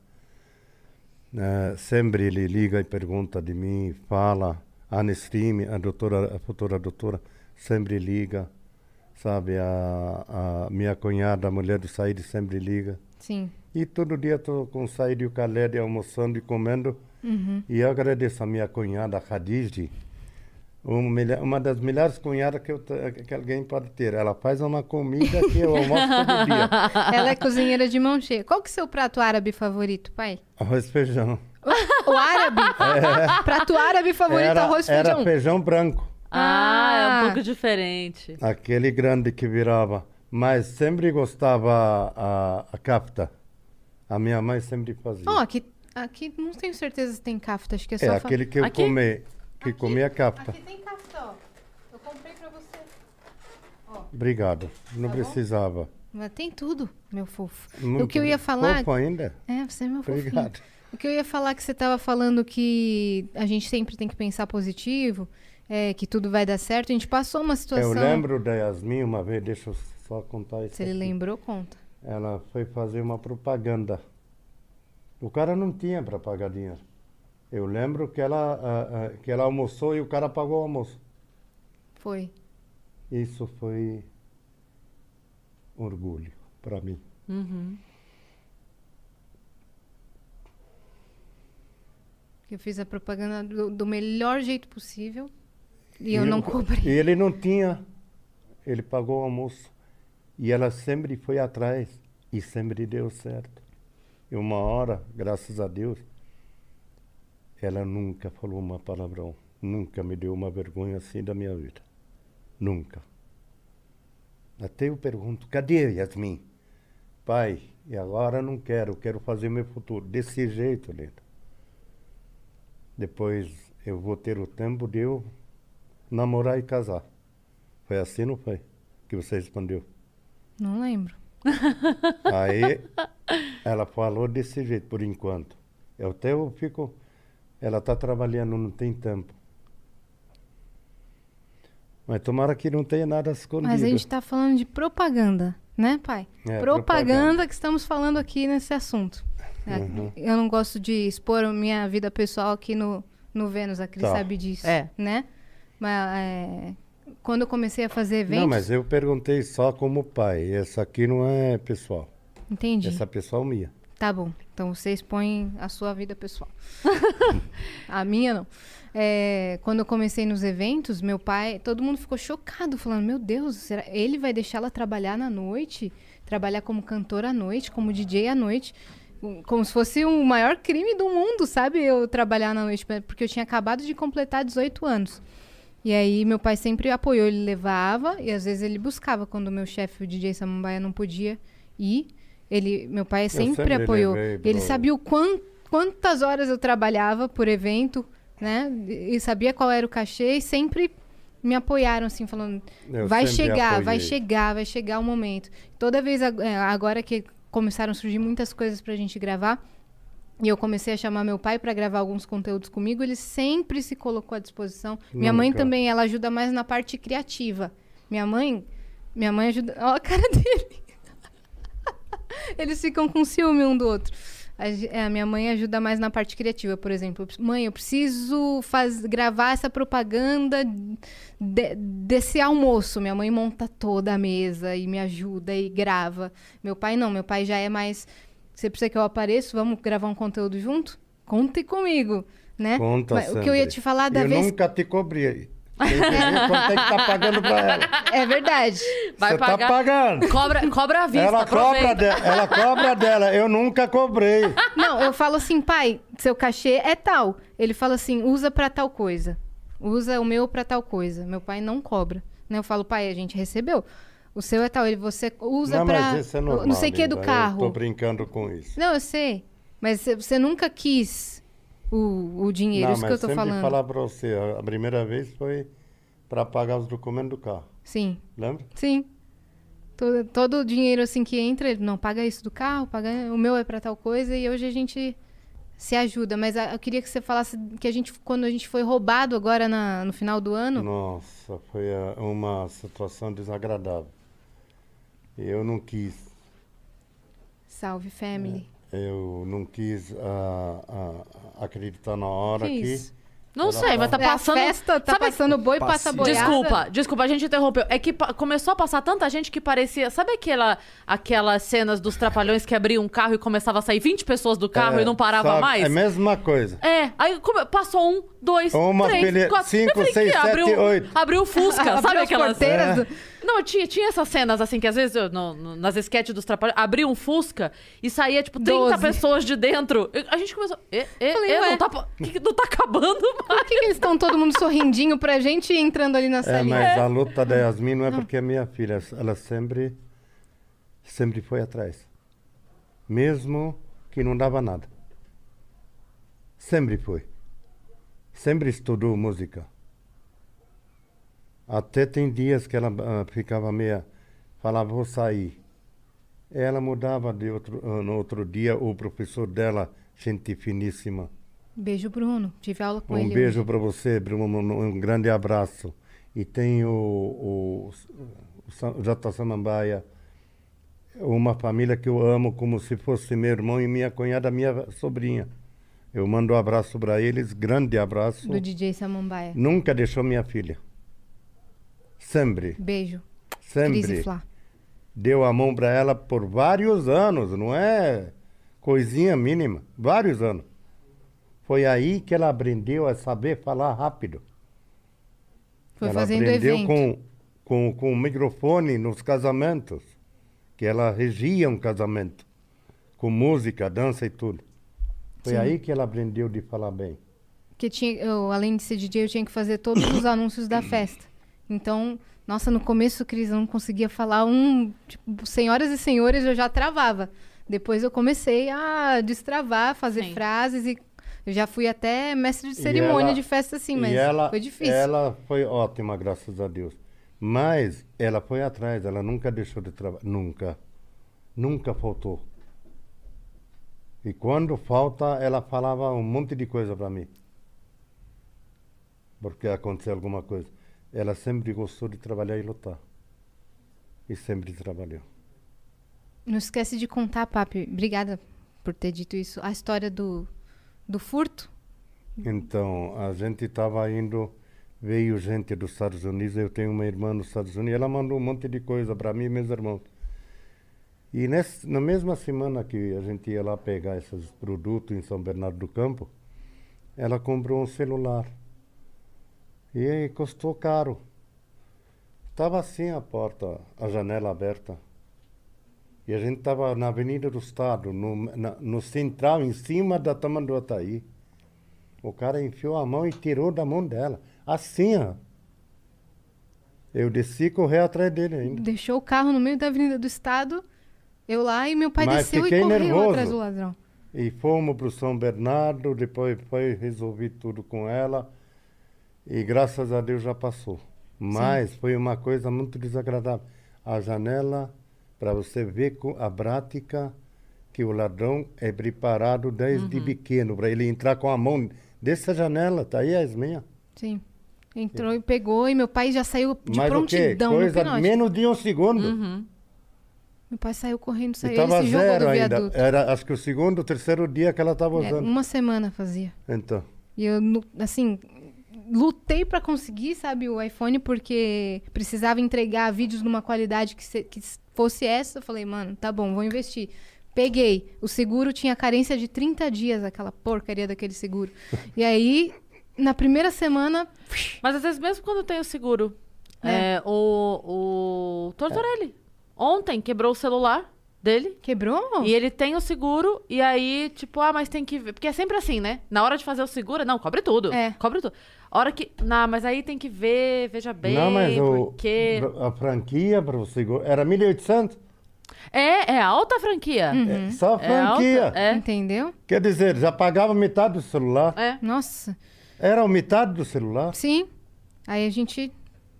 Speaker 3: Eh, sempre ele liga e pergunta de mim, fala. A Anestime, a doutora, a futura doutora, sempre liga. Sabe, a, a minha cunhada, a mulher do Said, sempre liga.
Speaker 2: Sim.
Speaker 3: E todo dia estou com o Said e o Khaled almoçando e comendo. E eu agradeço a minha cunhada, a Khadij, uma, das melhores cunhadas que, eu que alguém pode ter. Ela faz uma comida que eu almoço todo dia.
Speaker 2: Ela é cozinheira de mão cheia. Qual que é o seu prato árabe favorito, pai?
Speaker 3: Arroz e feijão.
Speaker 2: O árabe? Prato árabe favorito,
Speaker 3: Era,
Speaker 2: arroz e
Speaker 3: era
Speaker 2: feijão.
Speaker 3: feijão branco,
Speaker 1: Ah, é
Speaker 2: Ah.
Speaker 1: um pouco diferente.
Speaker 3: aquele grande que virava. Mas sempre gostava a, a capta. A minha mãe sempre fazia.
Speaker 2: Ó, aqui, aqui não tenho certeza se tem cafta, acho que é só...
Speaker 3: é
Speaker 2: fa-
Speaker 3: aquele que eu
Speaker 1: Aqui?
Speaker 3: comi, que comia capta.
Speaker 2: Aqui tem cafta, ó. Eu comprei pra você.
Speaker 3: Obrigado. Não
Speaker 2: Tá
Speaker 3: precisava.
Speaker 2: Mas tem tudo, meu fofo.
Speaker 3: Muito
Speaker 2: o que eu ia falar...
Speaker 3: Fofo ainda?
Speaker 2: É, você é meu fofinho.
Speaker 3: Obrigado.
Speaker 2: O que eu ia falar que você estava falando que a gente sempre tem que pensar positivo, é, que tudo vai dar certo. A gente passou uma situação...
Speaker 3: Eu lembro da Yasmin uma vez, deixa eu só contar isso.
Speaker 2: Se ele
Speaker 3: aqui.
Speaker 2: lembrou, conta.
Speaker 3: Ela foi fazer uma propaganda. O cara não tinha para pagar dinheiro. Eu lembro que ela, ah, ah, que ela almoçou e o cara pagou o almoço.
Speaker 2: Foi.
Speaker 3: Isso foi orgulho para mim.
Speaker 1: Uhum.
Speaker 2: Eu fiz a propaganda do, do melhor jeito possível e eu não cobrei.
Speaker 3: E ele não tinha. Ele pagou o almoço. E ela sempre foi atrás. E sempre deu certo. E uma hora, graças a Deus, ela nunca falou uma palavrão. Nunca me deu uma vergonha assim da minha vida. Nunca. Até eu pergunto, cadê Yasmin? Pai, e agora não quero, quero fazer meu futuro. Desse jeito, Leda. Depois eu vou ter o tempo de eu namorar e casar. Foi assim, não foi? Que você respondeu.
Speaker 2: Não lembro.
Speaker 3: Aí ela falou desse jeito por enquanto. Eu até eu fico. Ela está trabalhando, não tem tempo. Mas tomara que não tenha nada escondido.
Speaker 2: Mas a gente tá falando de propaganda, né, pai?
Speaker 3: É,
Speaker 2: propaganda,
Speaker 3: propaganda.
Speaker 2: que estamos falando aqui nesse assunto. É,
Speaker 3: Uhum.
Speaker 2: Eu não gosto de expor a minha vida pessoal aqui no, no Vênus, a Cris
Speaker 3: Tá.
Speaker 2: sabe disso,
Speaker 1: É.
Speaker 2: né? Mas é, quando eu comecei a fazer eventos...
Speaker 3: Não, mas eu perguntei só como pai. Essa aqui não é pessoal.
Speaker 2: Entendi.
Speaker 3: Essa é pessoal minha.
Speaker 2: Tá bom. Então você expõe a sua vida pessoal. a minha não. É, quando eu comecei nos eventos, meu pai, todo mundo ficou chocado, falando: Meu Deus, será ele vai deixar ela trabalhar na noite? Trabalhar como cantora à noite, como DJ à noite? Como se fosse o maior crime do mundo, sabe? Eu trabalhar na noite, porque eu tinha acabado de completar 18 anos. E aí meu pai sempre apoiou, ele levava e às vezes ele buscava quando o meu chefe, o DJ Samambaia, não podia ir. Ele, meu pai sempre,
Speaker 3: sempre
Speaker 2: apoiou.
Speaker 3: levei
Speaker 2: Ele sabia o quan- quantas horas eu trabalhava por evento, né? E sabia qual era o cachê e sempre me apoiaram assim, falando:
Speaker 3: Eu
Speaker 2: vai chegar, vai
Speaker 3: apoiei.
Speaker 2: chegar, vai chegar o momento. Toda vez é, agora que começaram a surgir muitas coisas pra gente gravar, e eu comecei a chamar meu pai para gravar alguns conteúdos comigo, ele sempre se colocou à disposição. Minha mãe
Speaker 3: Nunca.
Speaker 2: também, ela ajuda mais na parte criativa. Minha mãe, minha mãe ajuda, ó a cara dele. Eles ficam com ciúme um do outro. A, é, a minha mãe ajuda mais na parte criativa, por exemplo. Mãe, eu preciso faz, gravar essa propaganda de- desse almoço. Minha mãe monta toda a mesa e me ajuda e grava. Meu pai não, meu pai já é mais. Você precisa que eu apareça? Vamos gravar um conteúdo junto? Conte comigo, né?
Speaker 3: Conta
Speaker 2: Mas o que eu ia te falar da
Speaker 3: eu
Speaker 2: vez.
Speaker 3: nunca te cobrei. Tem que ver quanto é que tá pagando pra ela.
Speaker 2: É verdade.
Speaker 1: Vai
Speaker 3: Você
Speaker 1: pagar.
Speaker 3: tá pagando.
Speaker 1: Cobra, cobra à vista,
Speaker 3: Ela cobra, de- ela cobra dela. Eu nunca cobrei.
Speaker 2: Não, eu falo assim, pai, seu cachê é tal. Ele fala assim, usa pra tal coisa. Usa o meu pra tal coisa. Meu pai não cobra. Né? Eu falo, pai, a gente recebeu. O seu é tal. Ele, você usa
Speaker 3: não,
Speaker 2: pra.
Speaker 3: mas isso é normal.
Speaker 2: não sei o que do
Speaker 3: Linda.
Speaker 2: carro.
Speaker 3: Eu tô brincando com isso.
Speaker 2: Não, eu sei. Mas você nunca quis o, o dinheiro,
Speaker 3: não,
Speaker 2: isso que eu tô
Speaker 3: sempre
Speaker 2: falando.
Speaker 3: falar pra você. a- A primeira vez foi para pagar os documentos do carro.
Speaker 2: Sim,
Speaker 3: Lembra?
Speaker 2: sim. Todo, todo o dinheiro assim que entra, ele não paga isso do carro, paga o meu é pra tal coisa e hoje a gente se ajuda. Mas ah, eu queria que você falasse que a gente, quando a gente foi roubado agora na- no final do ano,
Speaker 3: Nossa, foi ah, uma situação desagradável. Eu não quis.
Speaker 2: salve family.
Speaker 3: Eu não quis ah, ah, acreditar na hora
Speaker 2: Que
Speaker 3: que?
Speaker 1: Não sei, mas tá
Speaker 2: É, a
Speaker 1: passando.
Speaker 2: festa tá
Speaker 1: Sabe-
Speaker 2: passando boi, passa boiada.
Speaker 1: Desculpa, desculpa, a gente interrompeu. É que pa- começou a passar tanta gente que parecia. Sabe aquela, aquelas cenas dos trapalhões que abriam um carro e começava a sair 20 pessoas do carro
Speaker 3: É,
Speaker 1: e não parava
Speaker 3: sabe,
Speaker 1: mais?
Speaker 3: É a mesma coisa.
Speaker 1: É, aí come- passou um, dois,
Speaker 3: Uma,
Speaker 1: três,
Speaker 3: pele-
Speaker 1: quatro.
Speaker 3: cinco,
Speaker 1: Eu falei,
Speaker 3: seis,
Speaker 1: que?
Speaker 3: sete,
Speaker 1: abriu,
Speaker 3: oito.
Speaker 1: Abriu o Fusca, sabe
Speaker 2: Abriu as
Speaker 1: aquelas...
Speaker 2: porteiras
Speaker 3: É.
Speaker 2: do-
Speaker 1: Não, tinha, tinha essas cenas, assim, que às vezes eu, no- no- nas esquetes dos trapalhões, abria um Fusca e saía, tipo, 30
Speaker 2: Doze.
Speaker 1: pessoas de dentro. Eu- A gente começou... E, e,
Speaker 2: Falei,
Speaker 1: e,
Speaker 2: ué.
Speaker 1: não, tá, pa- que- não tá acabando
Speaker 2: Por
Speaker 1: mais.
Speaker 2: que, que eles estão todo mundo sorrindinho pra gente e entrando ali na
Speaker 3: É,
Speaker 2: salinha?
Speaker 3: mas a luta da Yasmin não é porque é minha filha. Ela sempre, sempre foi atrás. Mesmo que não dava nada. Sempre foi. Sempre estudou música. Até tem dias que ela ah, ficava meia... Falava, vou sair. Ela mudava de outro, ah, no outro dia, o professor dela, gente finíssima.
Speaker 2: Beijo, Bruno. Tive aula com
Speaker 3: Um
Speaker 2: ele.
Speaker 3: beijo
Speaker 2: hoje.
Speaker 3: para você, Bruno. Um um grande abraço. E tem o, o, o Sa- J. Samambaia, uma família que eu amo como se fosse meu irmão e minha cunhada, minha sobrinha. Eu mando um abraço para eles, grande abraço.
Speaker 2: Do DJ Samambaia.
Speaker 3: Nunca deixou minha filha. Sempre,
Speaker 2: Beijo. Cris e
Speaker 3: sempre.
Speaker 2: Flá.
Speaker 3: Deu a mão para ela por vários anos, não é coisinha mínima, vários anos. Foi aí que ela aprendeu a saber falar rápido.
Speaker 2: Foi
Speaker 3: ela
Speaker 2: fazendo
Speaker 3: aprendeu
Speaker 2: evento.
Speaker 3: com, com, com o microfone nos casamentos, que ela regia um casamento, com música, dança e tudo. Foi
Speaker 2: Sim.
Speaker 3: aí que ela aprendeu de falar bem.
Speaker 2: Porque tinha, eu, além de ser DJ, eu tinha que fazer todos os anúncios da festa. Então, nossa, no começo, Cris, eu não conseguia falar um. Tipo, senhoras e senhores, eu já travava. Depois eu comecei a destravar, fazer
Speaker 1: Sim.
Speaker 2: frases e eu já fui até mestre de cerimônia
Speaker 3: ela-
Speaker 2: de festa assim, mas
Speaker 3: ela,
Speaker 2: foi difícil.
Speaker 3: Ela foi ótima, graças a Deus. Mas ela foi atrás, ela nunca deixou de trabalhar. Nunca. Nunca faltou. E quando falta, ela falava um monte de coisa para mim. Porque aconteceu alguma coisa. Ela sempre gostou de trabalhar e lutar. E sempre trabalhou.
Speaker 2: Não esquece de contar, Papi. Obrigada por ter dito isso. A história do, do furto.
Speaker 3: Então, a gente estava indo, veio gente dos Estados Unidos, eu tenho uma irmã nos Estados Unidos, ela mandou um monte de coisa para mim e meus irmãos. E na mesma semana que a gente ia lá pegar esses produtos em São Bernardo do Campo, ela comprou um celular. E aí custou caro. Estava assim a porta, a janela aberta. E a gente estava na Avenida do Estado, no, na- no central, em cima da Tamanduataí. O cara enfiou a mão e tirou da mão dela. Assim, ó. Eu desci e corri atrás dele ainda.
Speaker 2: Deixou o carro no meio da Avenida do Estado. Eu lá e meu pai
Speaker 3: Mas
Speaker 2: desceu e correu
Speaker 3: nervoso.
Speaker 2: atrás do ladrão.
Speaker 3: E fomos para o São Bernardo, depois foi resolvi tudo com ela. E graças a Deus já passou. Mas foi uma coisa muito desagradável. A janela, para você ver com a prática que o ladrão é preparado desde
Speaker 2: Uhum.
Speaker 3: pequeno, para ele entrar com a mão dessa janela, tá aí as minhas.
Speaker 2: Sim. Entrou e pegou e meu pai já saiu de
Speaker 3: Mas o quê?
Speaker 2: prontidão
Speaker 3: Coisa menos de um segundo.
Speaker 1: Uhum.
Speaker 2: Meu pai saiu correndo,
Speaker 3: E
Speaker 2: saiu. Ele se jogou
Speaker 3: zero
Speaker 2: do
Speaker 3: ainda.
Speaker 2: viaduto.
Speaker 3: Era acho que o segundo, o terceiro dia que ela estava
Speaker 2: É,
Speaker 3: usando.
Speaker 2: uma semana fazia.
Speaker 3: Então.
Speaker 2: E eu, assim, lutei pra conseguir, sabe, o iPhone, porque precisava entregar vídeos numa qualidade que, se- que fosse essa. Eu falei, mano, tá bom, vou investir. Peguei. O seguro tinha carência de 30 dias, aquela porcaria daquele seguro. E aí, na primeira semana,
Speaker 1: Mas às vezes, mesmo quando tem o seguro,
Speaker 2: É.
Speaker 1: é, o, o Tortorelli, ontem, quebrou o celular dele.
Speaker 2: quebrou?
Speaker 1: E ele tem o seguro, e aí, tipo, ah, mas tem que ver. Porque é sempre assim, né? Na hora de fazer o seguro, não, cobre tudo.
Speaker 2: É.
Speaker 1: Cobre tudo. A hora que. Não, mas aí tem que ver, veja bem,
Speaker 3: não, mas o,
Speaker 1: porque.
Speaker 3: a franquia para você go- era 1.800.
Speaker 1: É, é alta a franquia.
Speaker 3: É, só a
Speaker 1: É alta.
Speaker 3: franquia.
Speaker 1: É.
Speaker 2: Entendeu?
Speaker 3: Quer dizer, já pagava metade do celular.
Speaker 1: É.
Speaker 2: Nossa.
Speaker 3: Era a metade do celular.
Speaker 2: Sim. Aí a gente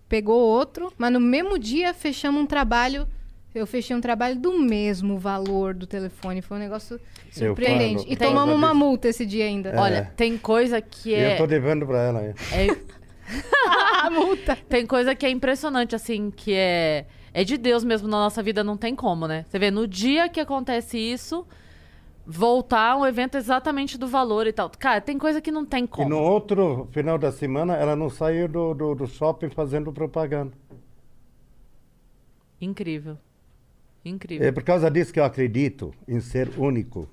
Speaker 2: pegou outro, mas no mesmo dia fechamos um trabalho. Eu fechei um trabalho do mesmo valor do telefone. Foi um negócio
Speaker 3: Eu
Speaker 2: surpreendente.
Speaker 3: falo,
Speaker 2: E
Speaker 3: por causa
Speaker 2: tomamos uma
Speaker 3: disso.
Speaker 2: multa esse dia ainda.
Speaker 1: Olha, tem coisa que
Speaker 3: E
Speaker 1: é.
Speaker 3: eu tô devendo para ela.
Speaker 1: é-
Speaker 2: a multa.
Speaker 1: Tem coisa que é impressionante, assim, que é. É de Deus mesmo na nossa vida, não tem como, né? Você vê, no dia que acontece isso, voltar um evento exatamente do valor e tal. Cara, tem coisa que não tem
Speaker 3: E
Speaker 1: como.
Speaker 3: no outro final da semana, ela não saiu do, do, do shopping fazendo propaganda.
Speaker 1: Incrível. Incrível.
Speaker 3: É por causa disso que eu acredito em ser único.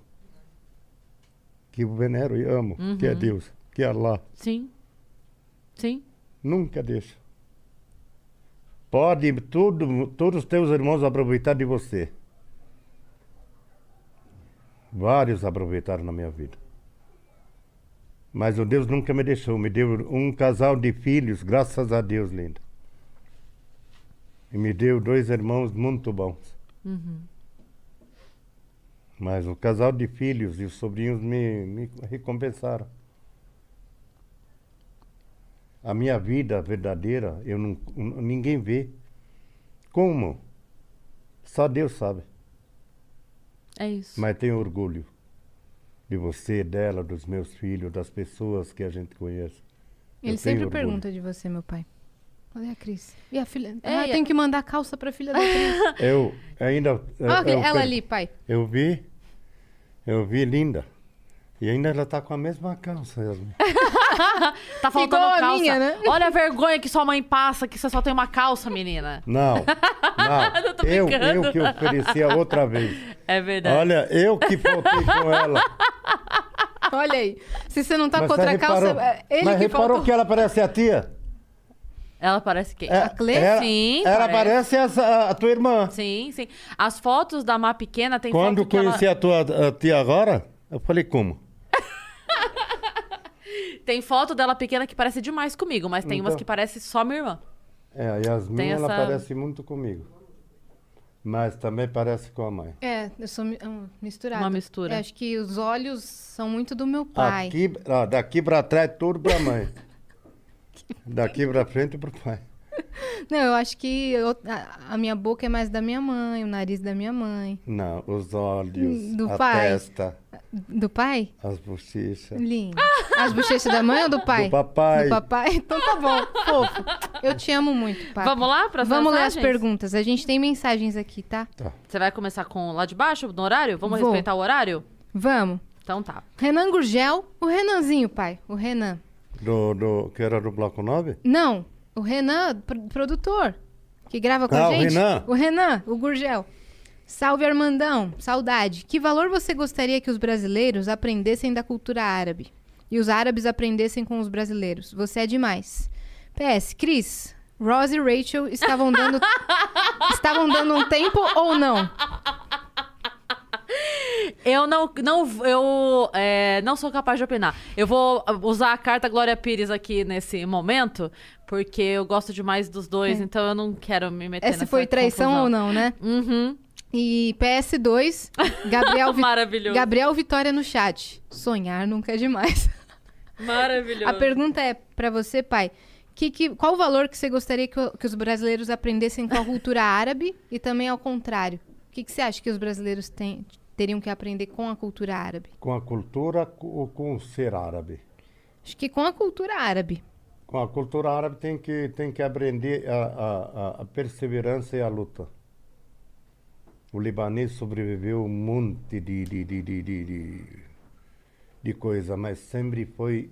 Speaker 3: Que eu venero e amo, que
Speaker 1: Uhum.
Speaker 3: é Deus, que é Allah.
Speaker 1: Sim. Sim.
Speaker 3: Nunca deixa. Pode tudo, todos os teus irmãos aproveitar de você. Vários aproveitaram na minha vida. Mas o Deus nunca me deixou. Me deu um casal de filhos, graças a Deus, linda. E me deu dois irmãos muito bons. Mas o casal de filhos e os sobrinhos me, me recompensaram. A minha vida verdadeira, eu não, ninguém vê. Como? Só Deus sabe.
Speaker 1: É isso.
Speaker 3: Mas tenho orgulho de você, dela, dos meus filhos, das pessoas que a gente conhece.
Speaker 2: Ele sempre
Speaker 3: orgulho.
Speaker 2: pergunta de você, meu pai. Cadê a Cris? E a filha?
Speaker 1: É,
Speaker 2: ah,
Speaker 1: e
Speaker 2: tem que mandar calça pra filha da Cris.
Speaker 3: Eu ainda.
Speaker 2: Olha
Speaker 3: eu,
Speaker 2: ela
Speaker 3: eu-
Speaker 2: ali, pai.
Speaker 3: Eu vi, eu vi linda. E ainda ela tá com a mesma calça. Yasmin.
Speaker 1: Tá faltando
Speaker 2: Igual a
Speaker 1: calça.
Speaker 2: minha, né?
Speaker 1: Olha a vergonha que sua mãe passa, que você só tem uma calça, menina.
Speaker 3: Não, não.
Speaker 1: tô
Speaker 3: eu,
Speaker 1: brincando.
Speaker 3: eu que ofereci a outra vez.
Speaker 1: É verdade.
Speaker 3: Olha, eu que faltei com ela.
Speaker 2: Olha aí. Se você não tá
Speaker 3: Mas
Speaker 2: com outra
Speaker 3: você
Speaker 2: calça,
Speaker 3: reparou-
Speaker 2: é ele
Speaker 3: Mas
Speaker 2: que
Speaker 3: reparou
Speaker 2: faltou.
Speaker 3: que ela parece a tia?
Speaker 1: Ela parece quem?
Speaker 3: É,
Speaker 2: A Clê?
Speaker 3: Ela,
Speaker 1: Sim,
Speaker 3: ela
Speaker 1: parece.
Speaker 3: parece essa- a, tua irmã.
Speaker 1: Sim, sim. As fotos da Má Pequena tem
Speaker 3: Quando
Speaker 1: foto que
Speaker 3: conheci
Speaker 1: ela...
Speaker 3: a tua a tia agora, eu falei, como?
Speaker 1: Tem foto dela pequena que parece demais comigo, mas tem umas
Speaker 3: Então.
Speaker 1: que parece só minha irmã.
Speaker 3: É, a Yasmin,
Speaker 1: Tem
Speaker 3: ela
Speaker 1: essa-
Speaker 3: parece muito comigo. Mas também parece com a mãe.
Speaker 2: É, eu sou mi- misturada.
Speaker 1: Uma mistura.
Speaker 2: Eu acho que os olhos são muito do meu pai.
Speaker 3: Aqui, ó, daqui pra trás, tudo pra mãe. daqui pra frente, pro pai.
Speaker 2: Não, eu acho que eu- a, a minha boca é mais da minha mãe, o nariz da minha mãe.
Speaker 3: Não, os olhos,
Speaker 2: Do
Speaker 3: a
Speaker 2: pai.
Speaker 3: testa,
Speaker 2: Do pai?
Speaker 3: as bochechas.
Speaker 2: Lindo. As bochechas da mãe ou do pai?
Speaker 3: Do papai.
Speaker 2: Do papai? Então tá bom, fofo. Eu te amo muito, pai.
Speaker 1: Vamos lá pras
Speaker 2: Vamos ler as perguntas. A gente tem mensagens aqui, tá?
Speaker 3: Tá.
Speaker 1: Você vai começar com lá de baixo, no horário? Vamos
Speaker 2: Vou.
Speaker 1: respeitar o horário?
Speaker 2: Vamos.
Speaker 1: Então tá.
Speaker 2: Renan Gurgel, o Renanzinho, pai. O Renan.
Speaker 3: Do, do, que era do Bloco 9?
Speaker 2: Não, o Renan, pro- produtor, que grava com
Speaker 3: Ah,
Speaker 2: a
Speaker 3: o
Speaker 2: gente.
Speaker 3: Renan.
Speaker 2: O Renan, o Gurgel. Salve, Armandão. Saudade. Que valor você gostaria que os brasileiros aprendessem da cultura árabe? E os árabes aprendessem com os brasileiros? Você é demais. PS, Cris, Rose e Rachel estavam dando... estavam dando um tempo ou não?
Speaker 1: Eu não, não, eu, é, não sou capaz de opinar. Eu vou usar a carta Glória Pires aqui nesse momento, porque eu gosto demais dos dois, então eu não quero me meter
Speaker 2: É. Essa
Speaker 1: nessa
Speaker 2: foi traição
Speaker 1: confusão.
Speaker 2: ou não, né?
Speaker 1: Uhum.
Speaker 2: E PS2, Gabriel, Vi-
Speaker 1: Maravilhoso.
Speaker 2: Gabriel Vitória no chat. Sonhar nunca é demais.
Speaker 1: Maravilhoso.
Speaker 2: A pergunta é pra você, pai. Que, que- qual o valor que você gostaria que, que os brasileiros aprendessem com a cultura árabe e também ao contrário? O que, que você acha que os brasileiros têm- teriam que aprender com a cultura árabe?
Speaker 3: Com a cultura ou com o ser árabe?
Speaker 2: Acho que com a cultura árabe.
Speaker 3: Com a cultura árabe tem que, tem que aprender a, a, a- perseverança e a luta. O libanês sobreviveu um monte de, de, de, de, de, de, de coisa, mas sempre foi.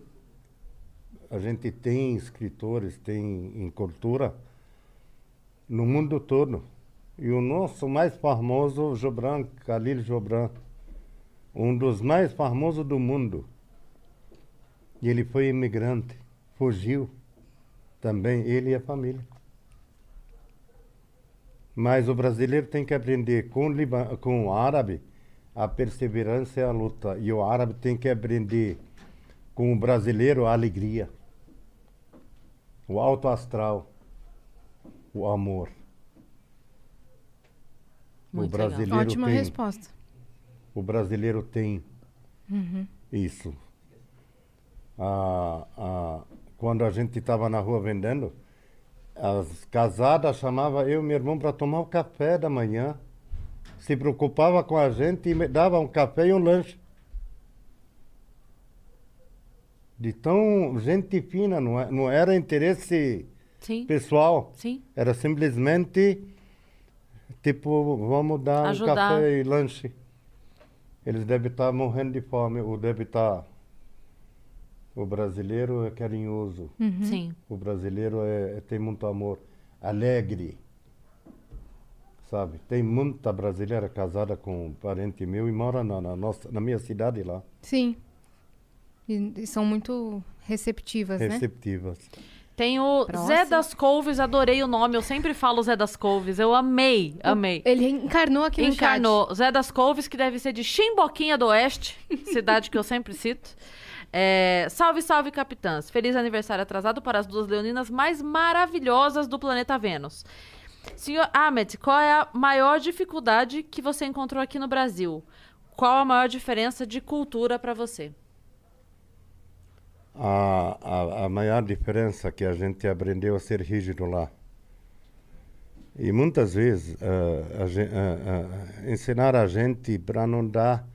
Speaker 3: A gente tem escritores, tem em cultura no mundo todo. E o nosso mais famoso, Gibran, Khalil Gibran, um dos mais famosos do mundo. E ele foi imigrante, fugiu também, ele e a família. Mas o brasileiro tem que aprender com o, com o árabe a perseverança e a luta. E o árabe tem que aprender com o brasileiro a alegria, o alto astral, o amor.
Speaker 1: Muito
Speaker 3: o
Speaker 1: legal.
Speaker 3: brasileiro
Speaker 2: Ótima
Speaker 3: tem,
Speaker 2: resposta.
Speaker 3: o brasileiro tem isso. Ah, ah, quando a gente estava na rua vendendo, as casadas chamavam eu e meu irmão para tomar o café da manhã. Se preocupava com a gente e me dava um café e um lanche. De tão gente fina, não, é- não era interesse
Speaker 1: Sim,
Speaker 3: pessoal.
Speaker 1: sim.
Speaker 3: Era simplesmente, tipo, vamos dar
Speaker 1: Ajudar.
Speaker 3: um café e lanche. Eles devem estar morrendo de fome, ou deve estar. O brasileiro é carinhoso,
Speaker 1: Sim.
Speaker 3: o brasileiro é, é- tem muito amor, alegre. Sabe? Tem muita brasileira casada com um parente meu e mora na, na nossa, na minha cidade lá,
Speaker 2: Sim. E, e são muito receptivas, né?
Speaker 3: receptivas.
Speaker 1: Tem o
Speaker 2: Próximo.
Speaker 1: Zé das Couves, adorei o nome. Eu sempre falo Zé das Couves. Eu amei, amei.
Speaker 2: Ele encarnou aqui no chat.
Speaker 1: Encarnou. Zé das Couves, que deve ser de Chimboquinha do Oeste, cidade que eu sempre cito. É, salve, salve, capitãs. Feliz aniversário atrasado para as duas leoninas mais maravilhosas do planeta Vênus. Senhor Ahmed, qual é a maior dificuldade que você encontrou aqui no Brasil? Qual a maior diferença de cultura para você?
Speaker 3: A, a, a maior diferença que a gente aprendeu a ser rígido lá. E muitas vezes ah, a ah, ah, ensinar a gente para não dar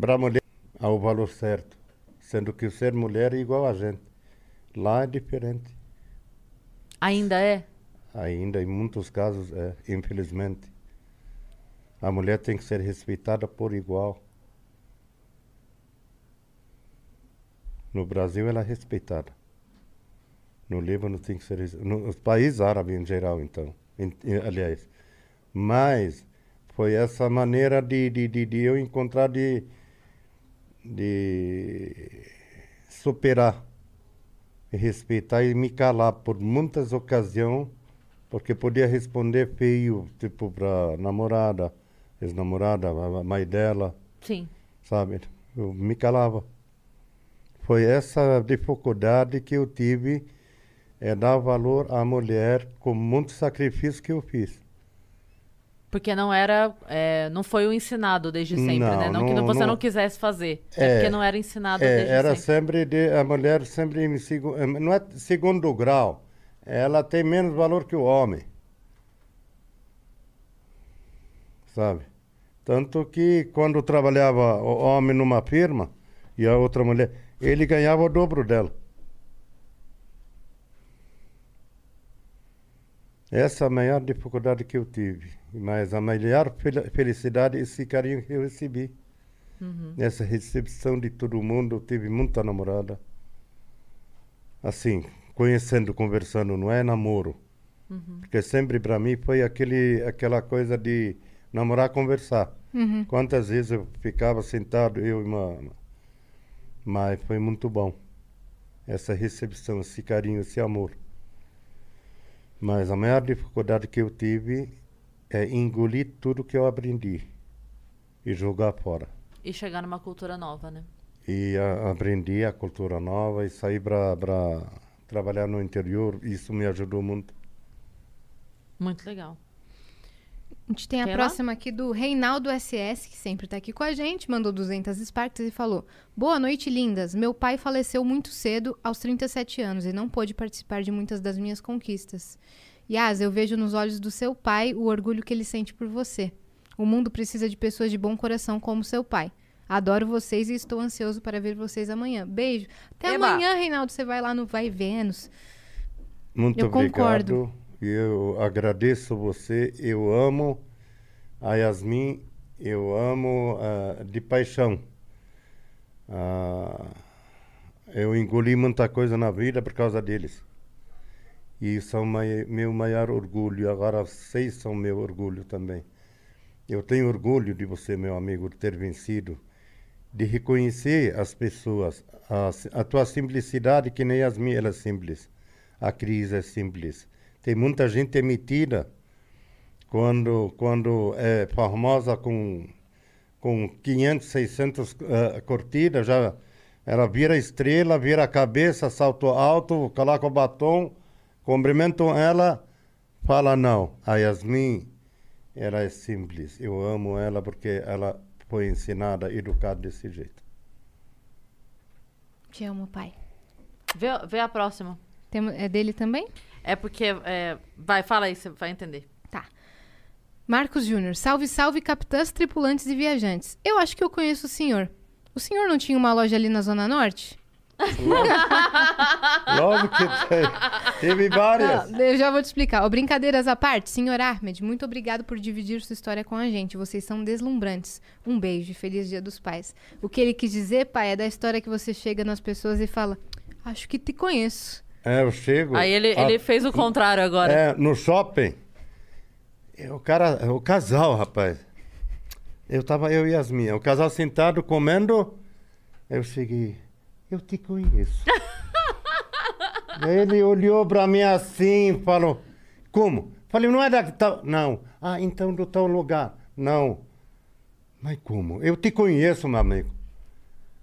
Speaker 3: para a mulher ao valor certo, sendo que o ser mulher é igual a gente. Lá é diferente.
Speaker 1: Ainda é?
Speaker 3: Ainda em muitos casos é, infelizmente. A mulher tem que ser respeitada por igual. No Brasil ela é respeitada. No Líbano tem que ser nos países árabes em geral, então. em- em- aliás. Mas foi essa maneira de, de, de, de eu encontrar de, de superar e respeitar e me calar por muitas ocasiões, porque podia responder feio, tipo, para namorada, ex-namorada, a mãe dela,
Speaker 1: Sim.
Speaker 3: sabe? Eu me calava. Foi essa dificuldade que eu tive, é dar valor à mulher com muito sacrifício que eu fiz.
Speaker 1: Porque não era. é, não foi o ensinado desde sempre,
Speaker 3: Não,
Speaker 1: né? Não, que
Speaker 3: não-
Speaker 1: você não,
Speaker 3: não-
Speaker 1: quisesse fazer. É,
Speaker 3: É.
Speaker 1: porque não era ensinado
Speaker 3: É,
Speaker 1: desde
Speaker 3: era
Speaker 1: sempre.
Speaker 3: sempre de, a mulher sempre em segu, eh, não é segundo grau, ela tem menos valor que o homem. Sabe? Tanto que quando trabalhava o homem numa firma e a outra mulher, ele ganhava o dobro dela. Essa é a maior dificuldade que eu tive. Mas a maior fel- felicidade esse carinho que eu recebi. Nessa recepção de todo mundo, eu tive muita namorada. Assim, conhecendo, conversando, não é namoro. Porque sempre para mim foi aquele, aquela coisa de namorar, conversar. Quantas vezes eu ficava sentado, eu e uma. Mas foi muito bom. Essa recepção, esse carinho, esse amor. Mas a maior dificuldade que eu tive é engolir tudo que eu aprendi e jogar fora.
Speaker 1: E chegar numa cultura nova, né?
Speaker 3: E a, aprendi a cultura nova e saí para trabalhar no interior. Isso me ajudou muito.
Speaker 1: Muito legal.
Speaker 2: A gente tem a
Speaker 1: Quer ir lá?
Speaker 2: próxima aqui do Reinaldo SS, que sempre tá aqui com a gente, mandou 200 Sparks e falou: Boa noite, lindas. Meu pai faleceu muito cedo, aos 37 anos, e não pôde participar de muitas das minhas conquistas. Yas, eu vejo nos olhos do seu pai o orgulho que ele sente por você. O mundo precisa de pessoas de bom coração como seu pai. Adoro vocês e estou ansioso para ver vocês amanhã. Beijo. Até
Speaker 1: Eba.
Speaker 2: amanhã, Reinaldo. Você vai lá no Vai Vênus.
Speaker 3: Muito
Speaker 2: Eu concordo.
Speaker 3: Eu agradeço você. Eu amo a Yasmin. Eu amo ah, de paixão. Ah, eu engoli muita coisa na vida por causa deles. E são mai- meu maior orgulho. Agora vocês são meu orgulho também. Eu tenho orgulho de você, meu amigo, de ter vencido, de reconhecer as pessoas, a, a tua simplicidade, que nem as minhas, ela é simples. A Cris é simples. Tem muita gente emitida quando, quando é famosa com, com 500, 600 eh, curtidas, já ela vira estrela, vira a cabeça, salto alto, coloca o batom, cumprimentam ela, fala não. A Yasmin, ela é simples. Eu amo ela porque ela foi ensinada, educada desse jeito.
Speaker 2: Te amo, pai.
Speaker 1: Vê, vê a próxima.
Speaker 2: Temo- é dele também?
Speaker 1: É porque. é, vai, fala aí, você vai entender.
Speaker 2: Tá. Marcos Júnior, salve, salve, capitãs, tripulantes e viajantes. Eu acho que eu conheço o senhor. O senhor não tinha uma loja ali na Zona Norte?
Speaker 3: Lógico que tem. Teve várias.
Speaker 2: Não, eu já vou te explicar. Ó, brincadeiras à parte, senhor Ahmed, muito obrigado por dividir sua história com a gente. Vocês são deslumbrantes. Um beijo e feliz Dia dos Pais. O que ele quis dizer, pai, é da história que você chega nas pessoas e fala: Acho que te conheço.
Speaker 3: É, eu chego.
Speaker 1: Aí ele,
Speaker 3: a-
Speaker 1: ele fez o contrário agora.
Speaker 3: É, no shopping. É, O cara, é o casal, rapaz. Eu tava, eu e Yasmin, o casal sentado comendo. Eu cheguei, eu te conheço. Ele olhou pra mim assim e falou, como? Falei, não é da tal. Não. Ah, então do tal lugar. Não. Mas como? Eu te conheço, meu amigo.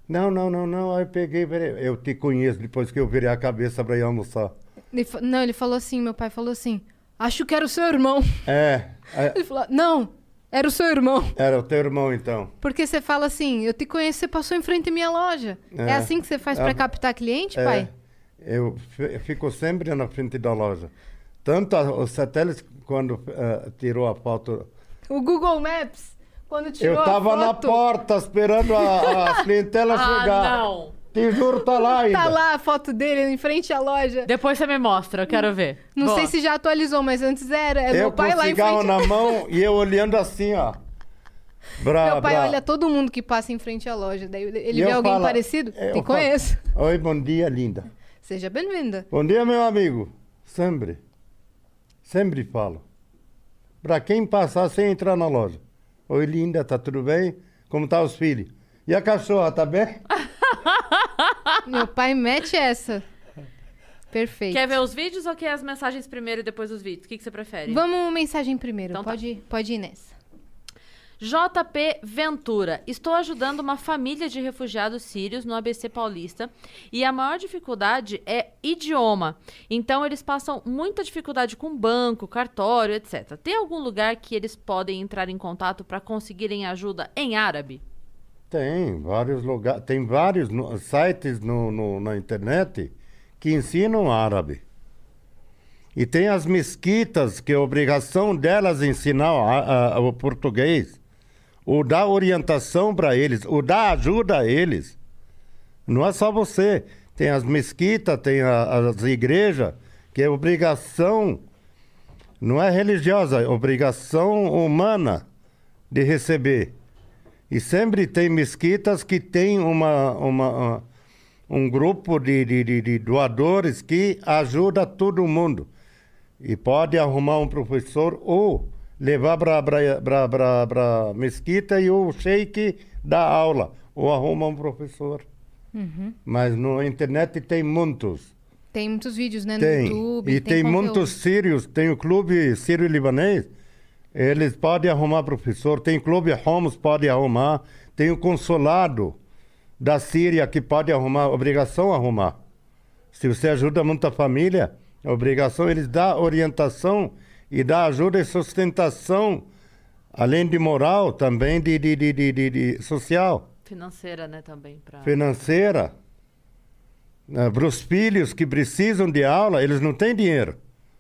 Speaker 3: Não, não, não, não. Aí eu peguei, virei, eu te conheço depois que eu virei a cabeça pra ir almoçar.
Speaker 2: Ele fa- não, ele falou assim: meu pai falou assim: Acho que era o seu irmão.
Speaker 3: É, é,
Speaker 2: Ele falou: Não, era o seu irmão.
Speaker 3: era o teu irmão então.
Speaker 2: Porque você fala assim: Eu te conheço, você passou em frente à minha loja. É,
Speaker 3: É.
Speaker 2: assim que você faz
Speaker 3: É.
Speaker 2: pra captar cliente,
Speaker 3: É,
Speaker 2: pai?
Speaker 3: eu fi- fico sempre na frente da loja. Tanto a- o satélite, quando eh, tirou a foto,
Speaker 2: O Google Maps, quando tirou
Speaker 3: eu
Speaker 2: a
Speaker 3: tava na
Speaker 2: foto,
Speaker 3: porta esperando a, a clientela
Speaker 1: Ah,
Speaker 3: chegar.
Speaker 1: não.
Speaker 3: Te juro, tá lá ainda.
Speaker 2: Tá lá a foto dele em frente à loja.
Speaker 1: Depois você me mostra, eu quero ver.
Speaker 2: Não
Speaker 1: Boa.
Speaker 2: sei se já atualizou, mas antes era. É
Speaker 3: eu
Speaker 2: meu pai
Speaker 3: com
Speaker 2: lá em
Speaker 3: cigarro
Speaker 2: frente.
Speaker 3: na mão e eu olhando assim, ó. Bra,
Speaker 2: Meu pai
Speaker 3: bra.
Speaker 2: olha todo mundo que passa em frente à loja. Daí ele
Speaker 3: E
Speaker 2: vê alguém
Speaker 3: falo-
Speaker 2: parecido? Te
Speaker 3: falo,
Speaker 2: conheço.
Speaker 3: Oi, bom dia, linda.
Speaker 2: Seja bem-vinda.
Speaker 3: Bom dia, meu amigo. Sempre. Sempre falo. Pra quem passar sem entrar na loja. Oi, linda, tá tudo bem? Como tá os filhos? E a cachorra, tá bem?
Speaker 2: Meu pai mete essa. Perfeito.
Speaker 1: Quer ver os vídeos ou quer as mensagens primeiro e depois os vídeos? O que, que você prefere?
Speaker 2: Vamos mensagem primeiro.
Speaker 1: Então tá.
Speaker 2: pode, pode ir nessa.
Speaker 1: JP Ventura. Estou ajudando uma família de refugiados sírios no ABC Paulista e a maior dificuldade é idioma. Então eles passam muita dificuldade com banco, cartório, etc. Tem algum lugar que eles podem entrar em contato para conseguirem ajuda em árabe?
Speaker 3: Tem vários lugares, tem vários no- sites no, no- na internet que ensinam árabe. E tem as mesquitas que é obrigação delas ensinar a- a- o português, ou dar orientação para eles, ou dar ajuda a eles. Não é só você. Tem as mesquitas, tem a- as igrejas, que é obrigação, não é religiosa, é obrigação humana de receber. E sempre tem mesquitas que tem uma, uma, um grupo de, de- de doadores que ajuda todo mundo. E pode arrumar um professor ou levar para a mesquita e o sheik dá aula. Ou arruma um professor. Mas na internet tem muitos.
Speaker 2: Tem muitos vídeos, né? No
Speaker 3: Tem.
Speaker 2: YouTube.
Speaker 3: e tem,
Speaker 2: conteúdo.
Speaker 3: muitos sírios. Tem o clube sírio-libanês. Eles podem arrumar professor. Tem clube Homs, pode arrumar. Tem o consulado da Síria que pode arrumar. Obrigação arrumar. Se você ajuda muita família, obrigação eles dar orientação e dar ajuda e sustentação, além de moral, também de, de, de, de, de- de social
Speaker 1: Financeira, né, também. Pra...
Speaker 3: financeira. Para os filhos que precisam de aula, eles não têm dinheiro.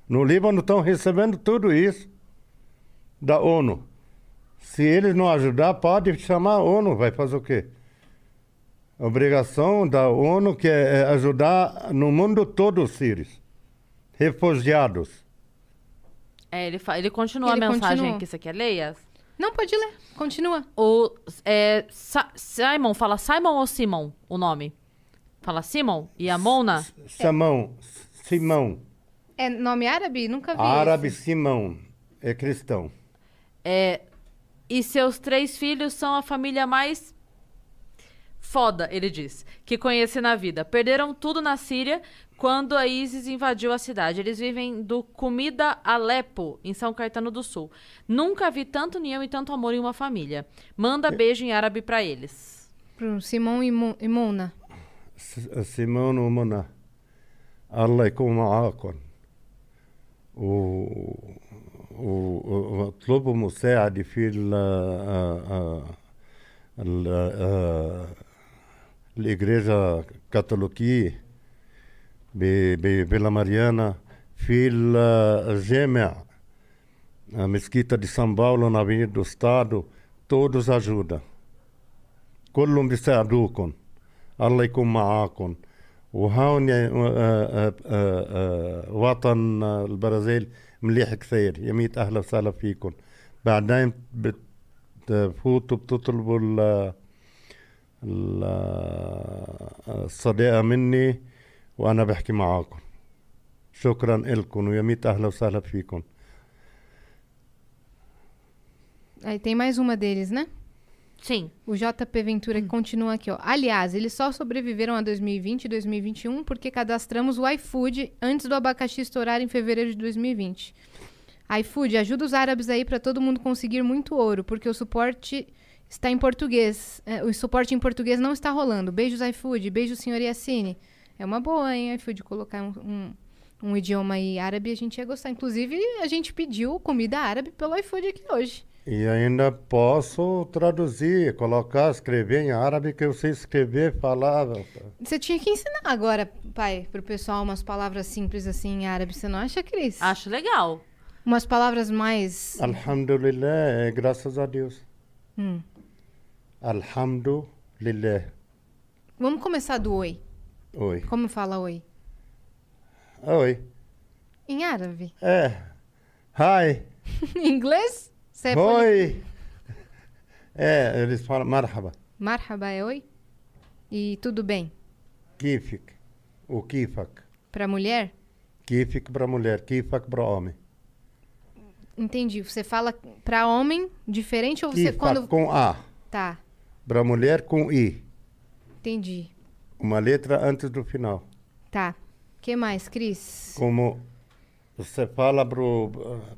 Speaker 3: No Líbano estão recebendo tudo isso da ONU. Se eles não ajudar, pode chamar a ONU, vai fazer o quê? A obrigação da ONU que é é ajudar no mundo todo os sírios, refugiados.
Speaker 1: É, ele, fa- ele continua
Speaker 2: Ele
Speaker 1: a mensagem
Speaker 2: continua.
Speaker 1: aqui. Você quer ler? Yas?
Speaker 2: Não, pode ler. Continua.
Speaker 1: O é, Sa- Simon, fala Simon ou Simon o nome? Fala Simon? E a Mona?
Speaker 3: Simão, Simão,
Speaker 2: É nome árabe? Nunca vi.
Speaker 3: árabe
Speaker 2: esse.
Speaker 3: Simão, é cristão.
Speaker 1: É, e seus três filhos são a família mais foda, ele diz, que conheci na vida. Perderam tudo na Síria quando a ISIS invadiu a cidade. Eles vivem do Comida Alepo, em São Caetano do Sul. Nunca vi tanto união e tanto amor em uma família. Manda beijo em árabe pra eles.
Speaker 2: Pro Simão e, Mo e Mona.
Speaker 3: س- سيمون ومنى الله يكون معاكم و... و... واطلبوا مساعدة في ال... آه، آه، ال... آه، الإجريجة الكاثوليكية ب... ب... بلا ماريانا في الجامع a mesquita de São Paulo na Avenida do Estado todos ajudam. كلهم بيساعدوكم الله يكون معاكم وهون وطن البرازيل مليح كثير يا ميت أهلا وسهلا فيكم بعدين بتفوتوا بتطلبوا الصديقة مني وانا بحكي معاكم شكرا لكم ويا ميت اهلا وسهلا فيكم
Speaker 2: Aí tem mais uma deles, né?
Speaker 1: Sim.
Speaker 2: O JP Ventura que continua aqui, ó. Aliás, eles só sobreviveram a 2020 e 2021 porque cadastramos o iFood antes do abacaxi estourar em fevereiro de 2020. iFood, ajuda os árabes aí para todo mundo conseguir muito ouro, porque o suporte está em português. É, o suporte em português não está rolando. Beijos, iFood. Beijo, senhor Yassine. É uma boa, hein, iFood, colocar um, um, um idioma aí árabe, a gente ia gostar. Inclusive, a gente pediu comida árabe pelo iFood aqui hoje.
Speaker 3: E ainda posso traduzir, colocar, escrever em árabe que eu sei escrever, falar.
Speaker 2: Você tinha que ensinar agora, pai, pro pessoal umas palavras simples assim em árabe. Você não acha, Cris?
Speaker 1: Acho legal.
Speaker 2: Umas palavras mais.
Speaker 3: Alhamdulillah, é graças a Deus.
Speaker 2: Hum.
Speaker 3: Alhamdulillah.
Speaker 2: Vamos começar do oi.
Speaker 3: Oi.
Speaker 2: Como fala oi?
Speaker 3: Oi.
Speaker 2: Em árabe.
Speaker 3: É. Hi.
Speaker 2: em inglês? Você é poli-
Speaker 3: Oi. É, eles falam marhaba.
Speaker 2: Marhaba é oi? E tudo bem?
Speaker 3: Kifik. O kifak.
Speaker 2: Pra mulher?
Speaker 3: Kifik para mulher, kifak para homem.
Speaker 2: Entendi. Você fala pra homem diferente ou você
Speaker 3: Kifak
Speaker 2: quando.
Speaker 3: com A.
Speaker 2: Tá,
Speaker 3: Para mulher com I.
Speaker 2: entendi.
Speaker 3: Uma letra antes do final.
Speaker 2: Tá. que mais, Cris?
Speaker 3: Como você fala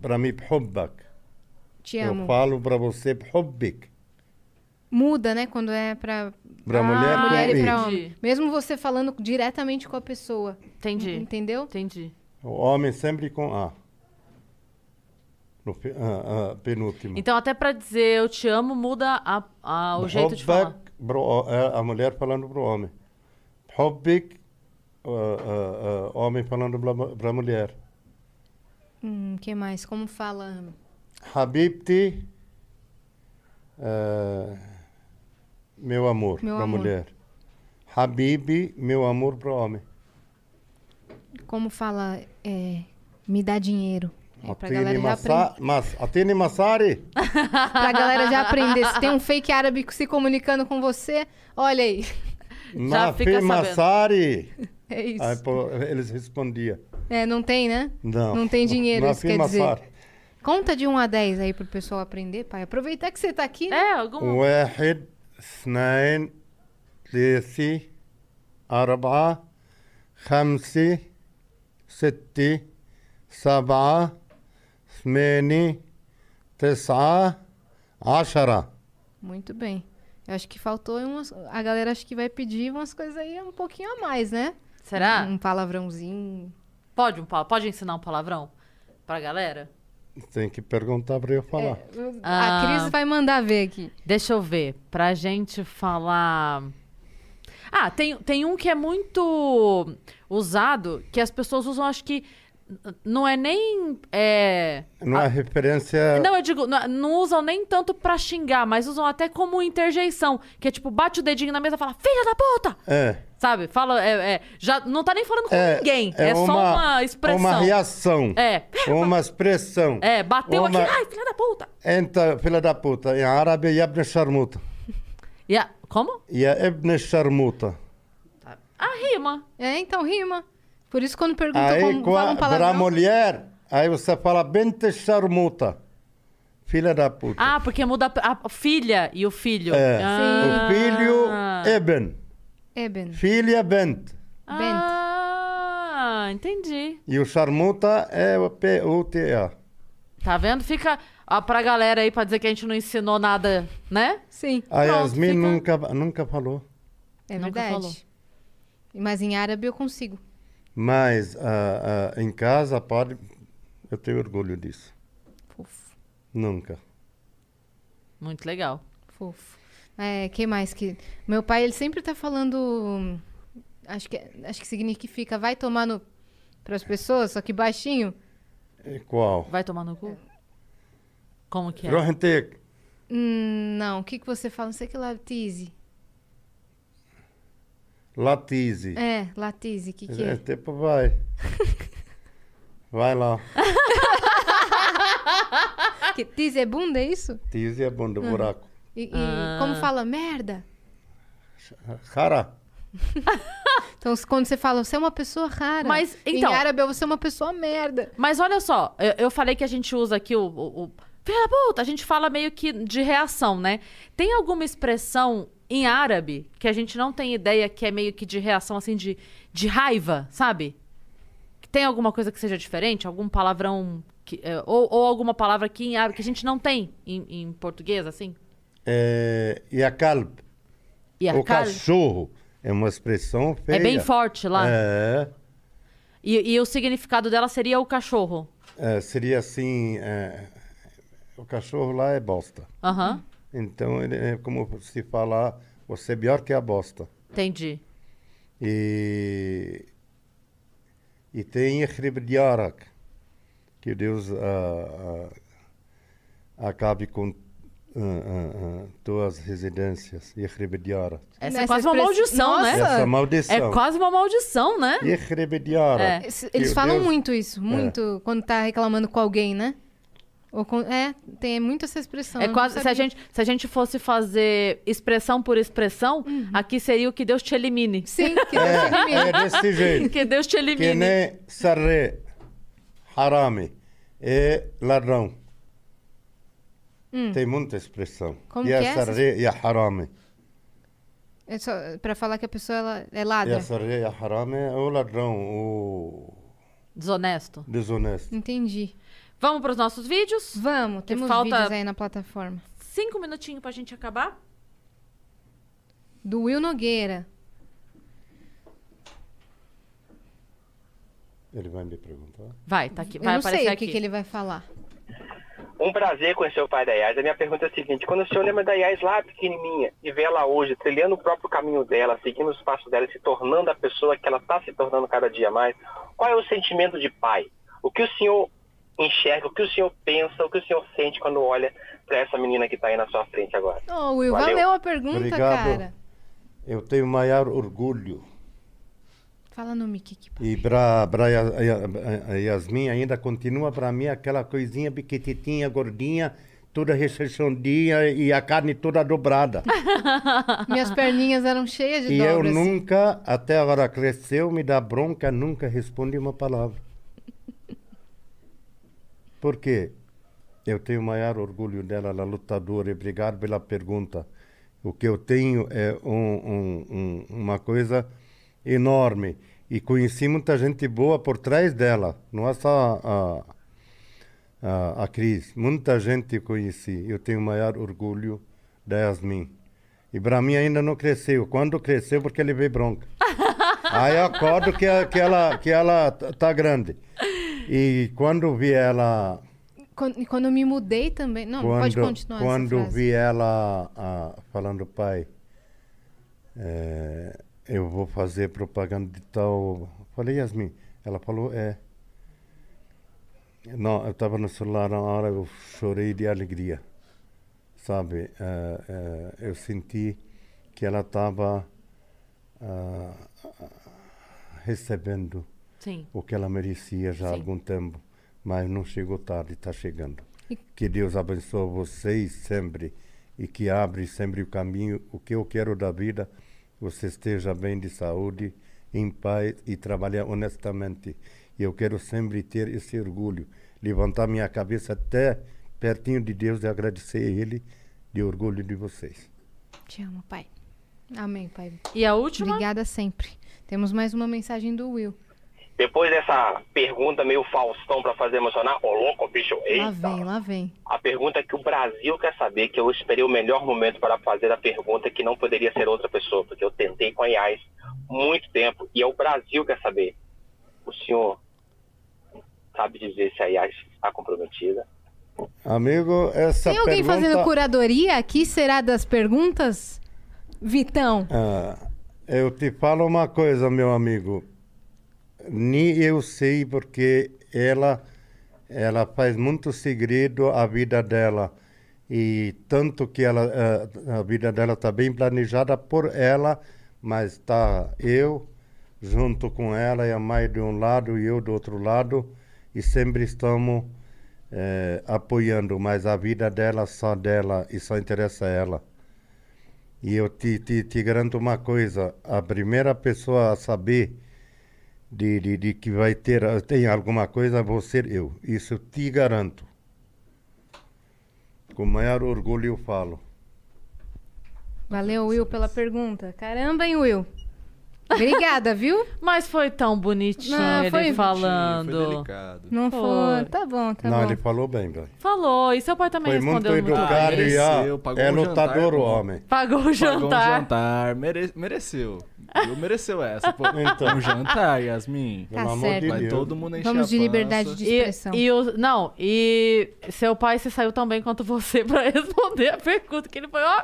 Speaker 3: para mim, bhubbak.
Speaker 2: Te
Speaker 3: Eu
Speaker 2: amo.
Speaker 3: falo para você, bhubbik.
Speaker 2: Muda, né? Quando é pra
Speaker 3: Para
Speaker 1: Ah,
Speaker 3: mulher com
Speaker 2: mulher e
Speaker 1: entendi.
Speaker 2: homem. Mesmo você falando diretamente com a pessoa.
Speaker 1: Entendi.
Speaker 2: Entendeu?
Speaker 1: Entendi.
Speaker 3: O homem sempre com A. No fi- ah, ah, penúltimo.
Speaker 1: Então, até pra dizer eu te amo, muda a, a- o jeito de falar.
Speaker 3: Pro- é a mulher falando para o homem. Hubbik, ah, ah, homem falando para a mulher.
Speaker 2: Hum, que mais? Como fala?
Speaker 3: Habibti, ah, meu amor, para a mulher. Habibi, meu amor para o homem.
Speaker 2: Como fala? É, me dá dinheiro. É, pra,
Speaker 3: Atini
Speaker 2: galera já
Speaker 3: masa-
Speaker 2: aprender,
Speaker 3: mas, Atini Masari,
Speaker 2: pra galera já aprender. Se tem um fake árabe se comunicando com você, olha aí.
Speaker 1: Já fica
Speaker 3: Mafi
Speaker 1: sabendo.
Speaker 3: Masari.
Speaker 2: É isso.
Speaker 3: Aí, pô, eles respondiam.
Speaker 2: É, não tem, né?
Speaker 3: Não.
Speaker 2: Não tem dinheiro, isso
Speaker 3: Mafi
Speaker 2: quer dizer.
Speaker 3: Masari.
Speaker 2: Conta de 1 a 10 aí pro pessoal aprender, pai. Aproveitar que você tá aqui, né?
Speaker 1: É, algum.
Speaker 3: واحد اثنين ثلاثة أربعة خمسة ستة سبعة Smeni, Tessá, ashara
Speaker 2: Muito bem. Eu acho que faltou umas. A galera acho que vai pedir umas coisas aí um pouquinho a mais, né?
Speaker 1: Será?
Speaker 2: Um palavrãozinho.
Speaker 1: Pode um pode ensinar um palavrão pra galera?
Speaker 3: Tem que perguntar pra eu falar.
Speaker 1: É,
Speaker 2: a ah, Cris vai mandar ver aqui.
Speaker 1: Deixa eu ver. Pra gente falar. Ah, tem, tem um que é muito usado, que as pessoas usam, acho que não é nem. É,
Speaker 3: não é referência.
Speaker 1: Não, eu digo, não, não, usam nem tanto pra xingar, mas usam até como interjeição. Que é tipo, bate o dedinho na mesa e fala, filha da puta!
Speaker 3: É.
Speaker 1: Sabe? Fala, é, é, já não tá nem falando com
Speaker 3: é,
Speaker 1: ninguém. É, uma, só uma expressão.
Speaker 3: Uma reação.
Speaker 1: É.
Speaker 3: Uma expressão.
Speaker 1: É, bateu
Speaker 3: uma...
Speaker 1: aqui, ai, filha da puta!
Speaker 3: Então, filha da puta. Em árabe,
Speaker 1: Yabne Sharmuta. Como?
Speaker 3: É Yabne Sharmuta.
Speaker 1: A rima.
Speaker 2: É, então rima. Por isso, quando perguntam
Speaker 3: Aí,
Speaker 2: como um
Speaker 3: para a
Speaker 2: palavrão.
Speaker 3: mulher, aí você fala bente charmuta. Filha da puta.
Speaker 1: Ah, porque muda a, a filha e o filho.
Speaker 3: é.
Speaker 1: Ah.
Speaker 3: O filho, Eben.
Speaker 2: Eben.
Speaker 3: Filha, bent.
Speaker 1: Ah, entendi.
Speaker 3: E o charmuta é o P-U-T-A.
Speaker 1: Tá vendo? Fica ó, pra galera aí pra dizer que a gente não ensinou nada, né?
Speaker 2: Sim,
Speaker 3: A
Speaker 1: Pronto,
Speaker 3: Yasmin
Speaker 1: fica-
Speaker 3: nunca, nunca falou.
Speaker 2: é
Speaker 1: Nunca
Speaker 2: verdade.
Speaker 1: falou.
Speaker 2: Mas em árabe eu consigo.
Speaker 3: Mas ah, ah, em casa, padre, eu tenho orgulho disso.
Speaker 2: Fofo.
Speaker 3: Nunca.
Speaker 1: Muito legal.
Speaker 2: Fofo. É, que mais que. Meu pai, ele sempre tá falando. Acho que, acho que significa vai tomar no. para as pessoas, só que baixinho.
Speaker 3: E qual?
Speaker 1: Vai tomar no cu? Como que é?
Speaker 2: Hum, não, o que, que você fala? Não sei que lá, tease.
Speaker 3: Latize.
Speaker 2: É, latize, o que, que
Speaker 3: É,
Speaker 2: é?
Speaker 3: tipo, vai. Vai lá.
Speaker 2: Que tize é bunda, é isso?
Speaker 3: Tize é bom do buraco.
Speaker 2: E, e
Speaker 1: Ah.
Speaker 2: como fala merda?
Speaker 3: Cara,
Speaker 2: Então, quando você fala, você é uma pessoa rara.
Speaker 1: Mas, então-
Speaker 2: Em árabe, você é uma pessoa merda.
Speaker 1: Mas olha só, eu, eu falei que a gente usa aqui o, o, o filho da puta, a gente fala meio que de reação, né? Tem alguma expressão em árabe que a gente não tem ideia que é meio que de reação, assim, de, de raiva, sabe? Tem alguma coisa que seja diferente? Algum palavrão que, é, ou, ou alguma palavra aqui em árabe que a gente não tem em, em português, assim?
Speaker 3: é, e a calb.
Speaker 1: E a
Speaker 3: o cachorro é uma expressão feia.
Speaker 1: é bem forte lá.
Speaker 3: É,
Speaker 1: E, e o significado dela seria o cachorro.
Speaker 3: é, seria assim, é, o cachorro lá é bosta.
Speaker 1: Aham,
Speaker 3: Então, ele é como se falar, você é pior que a bosta.
Speaker 1: entendi.
Speaker 3: E, e tem Yarak, que Deus ah, ah, acabe com ah, ah, tuas residências. Yarak.
Speaker 1: Essa é quase uma maldição, né?
Speaker 3: Essa maldição.
Speaker 1: É quase uma maldição, né?
Speaker 3: Yarak.
Speaker 1: É.
Speaker 2: Eles- falam
Speaker 3: Deus-
Speaker 2: muito isso, muito, quando tá reclamando com alguém, né? É, tem muito essa expressão.
Speaker 1: É quase, se a, gente, se a gente fosse fazer expressão por expressão, aqui seria o que Deus te elimine.
Speaker 2: Sim, que Deus te elimine.
Speaker 3: É, é desse jeito.
Speaker 1: Que Deus te
Speaker 3: que
Speaker 1: elimine.
Speaker 3: nem sarre, harame, é ladrão. Tem muita expressão.
Speaker 2: Como
Speaker 3: e a
Speaker 2: que é
Speaker 3: sarre e a harame.
Speaker 2: É só pra falar que a pessoa ela é
Speaker 3: E
Speaker 2: ladra.
Speaker 3: a sarre e a harame é o ladrão, o
Speaker 1: Desonesto.
Speaker 3: desonesto.
Speaker 2: Entendi.
Speaker 1: Vamos para os nossos vídeos?
Speaker 2: Vamos,
Speaker 1: Que
Speaker 2: temos
Speaker 1: falta-
Speaker 2: vídeos aí na plataforma.
Speaker 1: Cinco minutinhos pra gente acabar?
Speaker 2: Do Will Nogueira.
Speaker 3: Ele vai me perguntar.
Speaker 1: Vai, tá aqui.
Speaker 2: Eu
Speaker 1: Vai
Speaker 2: não
Speaker 1: aparecer
Speaker 2: sei o
Speaker 1: aqui.
Speaker 2: que, que ele vai falar.
Speaker 6: Um prazer conhecer o pai da Yas. A minha pergunta é a seguinte: quando o senhor lembra da Yas lá pequenininha e vê ela hoje trilhando o próprio caminho dela, seguindo os passos dela e se tornando a pessoa que ela está se tornando cada dia mais, qual é o sentimento de pai? O que o senhor enxerga, o que o senhor pensa, o que o senhor sente quando olha para essa menina que está aí na sua frente agora?
Speaker 2: Ô, Will,
Speaker 6: Valeu.
Speaker 2: valeu a pergunta,
Speaker 3: Obrigado.
Speaker 2: cara.
Speaker 3: Eu tenho maior orgulho.
Speaker 2: Fala no mic aqui.
Speaker 3: E para Yasmin ainda continua para mim aquela coisinha pequititinha, gordinha, toda rechonchadinha e a carne toda dobrada.
Speaker 2: Minhas perninhas eram cheias de
Speaker 3: E eu
Speaker 2: dobras.
Speaker 3: nunca, até agora cresceu, me dá bronca, nunca respondi uma palavra. Por quê? Eu tenho o maior orgulho dela, ela é lutadora, e obrigado pela pergunta. O que eu tenho é um- um- um- uma coisa enorme. E conheci muita gente boa por trás dela, não é só a, a, a Cris. Muita gente conheci. Eu tenho o maior orgulho da Yasmin. E para mim ainda não cresceu. Quando cresceu, porque ele veio bronca. Aí eu acordo que, que ela, que ela tá grande. E quando vi ela.
Speaker 2: Quando, quando eu me mudei também. Não,
Speaker 3: quando
Speaker 2: pode continuar
Speaker 3: quando vi ela ah, falando, pai, é, eu vou fazer propaganda de tal. Falei, Yasmin. Ela falou, é. Não, eu estava no celular na hora, eu chorei de alegria. Sabe? É, é, eu senti que ela estava recebendo
Speaker 1: Sim.
Speaker 3: o que ela merecia já há algum tempo, mas não chegou tarde, está chegando.
Speaker 2: E-
Speaker 3: Que Deus abençoe vocês sempre e que abre sempre o caminho. O que eu quero da vida, você esteja bem de saúde, em paz e trabalhar honestamente. E eu quero sempre ter esse orgulho, levantar minha cabeça até pertinho de Deus e agradecer a Ele de orgulho de vocês.
Speaker 2: Te amo, pai. Amém, pai.
Speaker 1: E a última?
Speaker 2: Obrigada sempre. Temos mais uma mensagem do Will.
Speaker 6: Depois dessa pergunta meio Faustão para fazer emocionar, ô louco, bicho,
Speaker 2: Lá
Speaker 6: eita.
Speaker 2: vem, lá vem.
Speaker 6: A pergunta que o Brasil quer saber, que eu esperei o melhor momento para fazer a pergunta que não poderia ser outra pessoa, porque eu tentei com a IAS muito tempo e é o Brasil quer saber. O senhor sabe dizer se a IAS está comprometida?
Speaker 3: Amigo, essa
Speaker 2: Tem alguém
Speaker 3: pergunta...
Speaker 2: fazendo curadoria aqui? Será das perguntas? Vitão.
Speaker 3: Ah, eu te falo uma coisa, meu amigo. Nem eu sei porque ela ela faz muito segredo a vida dela e tanto que ela eh, a vida dela está bem planejada por ela mas tá eu junto com ela e a mãe de um lado e eu do outro lado e sempre estamos eh, apoiando, mas a vida dela só dela e só interessa a ela. E eu te, te, te garanto uma coisa, a primeira pessoa a saber de, de, de que vai ter tem alguma coisa vou ser eu. Isso eu te garanto. Com o maior orgulho eu falo.
Speaker 2: Valeu, Will, pela pergunta. Caramba, hein, Will? Obrigada, viu?
Speaker 1: Mas foi tão bonitinho
Speaker 2: Não,
Speaker 1: ele
Speaker 2: foi-
Speaker 4: Foi
Speaker 1: falando.
Speaker 4: delicado.
Speaker 2: Não
Speaker 1: Foi.
Speaker 2: foi. Tá bom, tá
Speaker 3: Não,
Speaker 2: bom.
Speaker 3: ele falou bem, velho.
Speaker 1: Falou. E seu pai também
Speaker 3: Foi muito
Speaker 1: respondeu muito,
Speaker 3: educado
Speaker 1: bem.
Speaker 3: e ó,
Speaker 4: mereceu, pagou
Speaker 3: é
Speaker 4: um
Speaker 3: lutador o homem.
Speaker 1: Pagou o
Speaker 4: Pagou um
Speaker 1: jantar.
Speaker 4: jantar. Mere- mereceu. Viu? Mereceu essa. Pô.
Speaker 3: Então.
Speaker 4: Um jantar, Yasmin.
Speaker 2: Tá
Speaker 3: Pelo amor
Speaker 2: certo.
Speaker 3: de
Speaker 4: Vai
Speaker 3: Deus.
Speaker 4: todo mundo encher
Speaker 2: Vamos
Speaker 4: a
Speaker 2: de liberdade
Speaker 4: pança.
Speaker 2: de expressão.
Speaker 1: E, e o, não, e seu pai se saiu tão bem quanto você pra responder a pergunta, que ele foi, ó,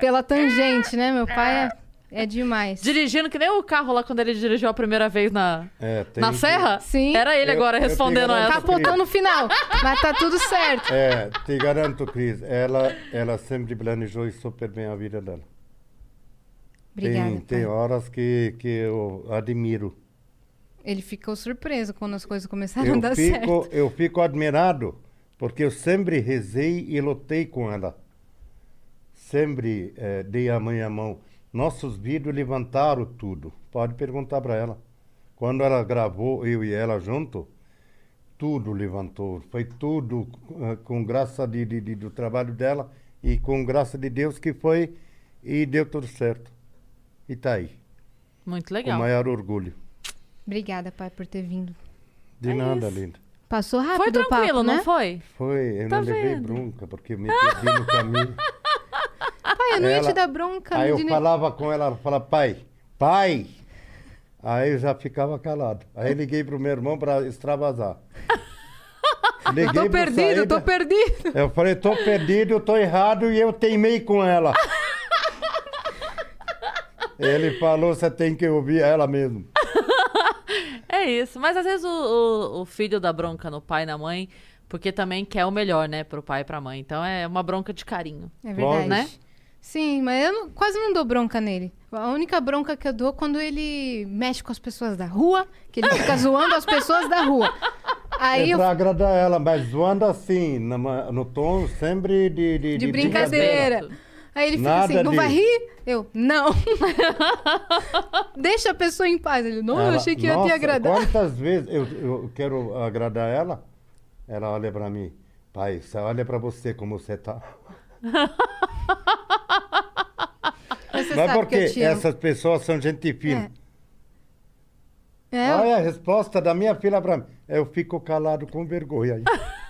Speaker 2: Pela tangente, né? Meu pai é, é demais.
Speaker 1: dirigindo que nem o carro lá quando ele dirigiu a primeira vez na,
Speaker 3: É, tem
Speaker 1: na
Speaker 3: que-
Speaker 1: serra.
Speaker 2: Sim.
Speaker 1: Era ele
Speaker 3: Eu-
Speaker 1: agora
Speaker 3: eu
Speaker 1: respondendo essa.
Speaker 2: Capotou no final, mas tá tudo certo.
Speaker 3: É, te garanto, Cris, ela, ela sempre planejou super bem a vida dela.
Speaker 2: Obrigada.
Speaker 3: tem, tem horas que, que eu admiro.
Speaker 2: Ele ficou surpreso quando as coisas começaram a
Speaker 3: Eu
Speaker 2: dar
Speaker 3: fico,
Speaker 2: certo.
Speaker 3: eu fico admirado, porque eu sempre rezei e lutei com ela. Sempre eh, dei a mãe a mão. Nossos vídeos levantaram tudo. Pode perguntar para ela. Quando ela gravou, eu e ela junto, tudo levantou. Foi tudo eh, com graça de, de- de- do trabalho dela e com graça de Deus que foi e deu tudo certo. E tá aí,
Speaker 1: Muito
Speaker 3: com
Speaker 1: legal.
Speaker 3: maior orgulho.
Speaker 2: Obrigada, pai, por ter vindo.
Speaker 3: De
Speaker 1: É
Speaker 3: nada,
Speaker 1: isso.
Speaker 3: linda.
Speaker 2: Passou rápido
Speaker 1: Foi
Speaker 2: o
Speaker 1: tranquilo,
Speaker 2: papo, né?
Speaker 1: não foi?
Speaker 3: Foi, eu
Speaker 1: Tá
Speaker 3: não levei
Speaker 1: vendo?
Speaker 3: bronca, porque eu me perdi no caminho.
Speaker 2: Pai, eu não ia
Speaker 3: Ela-
Speaker 2: te dar bronca.
Speaker 3: Aí eu
Speaker 2: nem-
Speaker 3: falava com ela, ela falava, pai, pai. Aí eu já ficava calado. Aí liguei pro meu irmão para extravasar. Liguei
Speaker 2: Eu tô perdido, eu tô
Speaker 3: saída,
Speaker 2: perdido.
Speaker 3: Eu falei, tô perdido, tô errado e eu teimei com ela. Ele falou, você tem que ouvir ela mesmo.
Speaker 1: É isso. Mas às vezes o, o, o filho dá bronca no pai e na mãe, porque também quer o melhor, né, pro pai e pra mãe. Então é uma bronca de carinho.
Speaker 2: É verdade.
Speaker 1: Né?
Speaker 2: Sim, mas eu não- quase não dou bronca nele. A única bronca que eu dou é quando ele mexe com as pessoas da rua, que ele fica zoando as pessoas da rua. Aí
Speaker 3: é
Speaker 2: eu
Speaker 3: pra agradar ela, mas zoando assim, numa- no tom sempre de, de,
Speaker 2: de brincadeira. Aí ele fica assim,
Speaker 3: Nada
Speaker 2: não vai
Speaker 3: de-
Speaker 2: rir? Eu, não. Deixa a pessoa em paz. Ele, não, eu
Speaker 3: Ela-
Speaker 2: achei que ia te
Speaker 3: Nossa,
Speaker 2: agradar.
Speaker 3: Quantas vezes eu, eu quero agradar ela, ela olha pra mim, pai, olha pra você como você tá.
Speaker 2: Mas você sabe que eu
Speaker 3: porque
Speaker 2: te amo.
Speaker 3: essas pessoas são gente fina.
Speaker 2: É,
Speaker 3: Olha a resposta da minha filha pra mim. Eu fico calado com vergonha aí.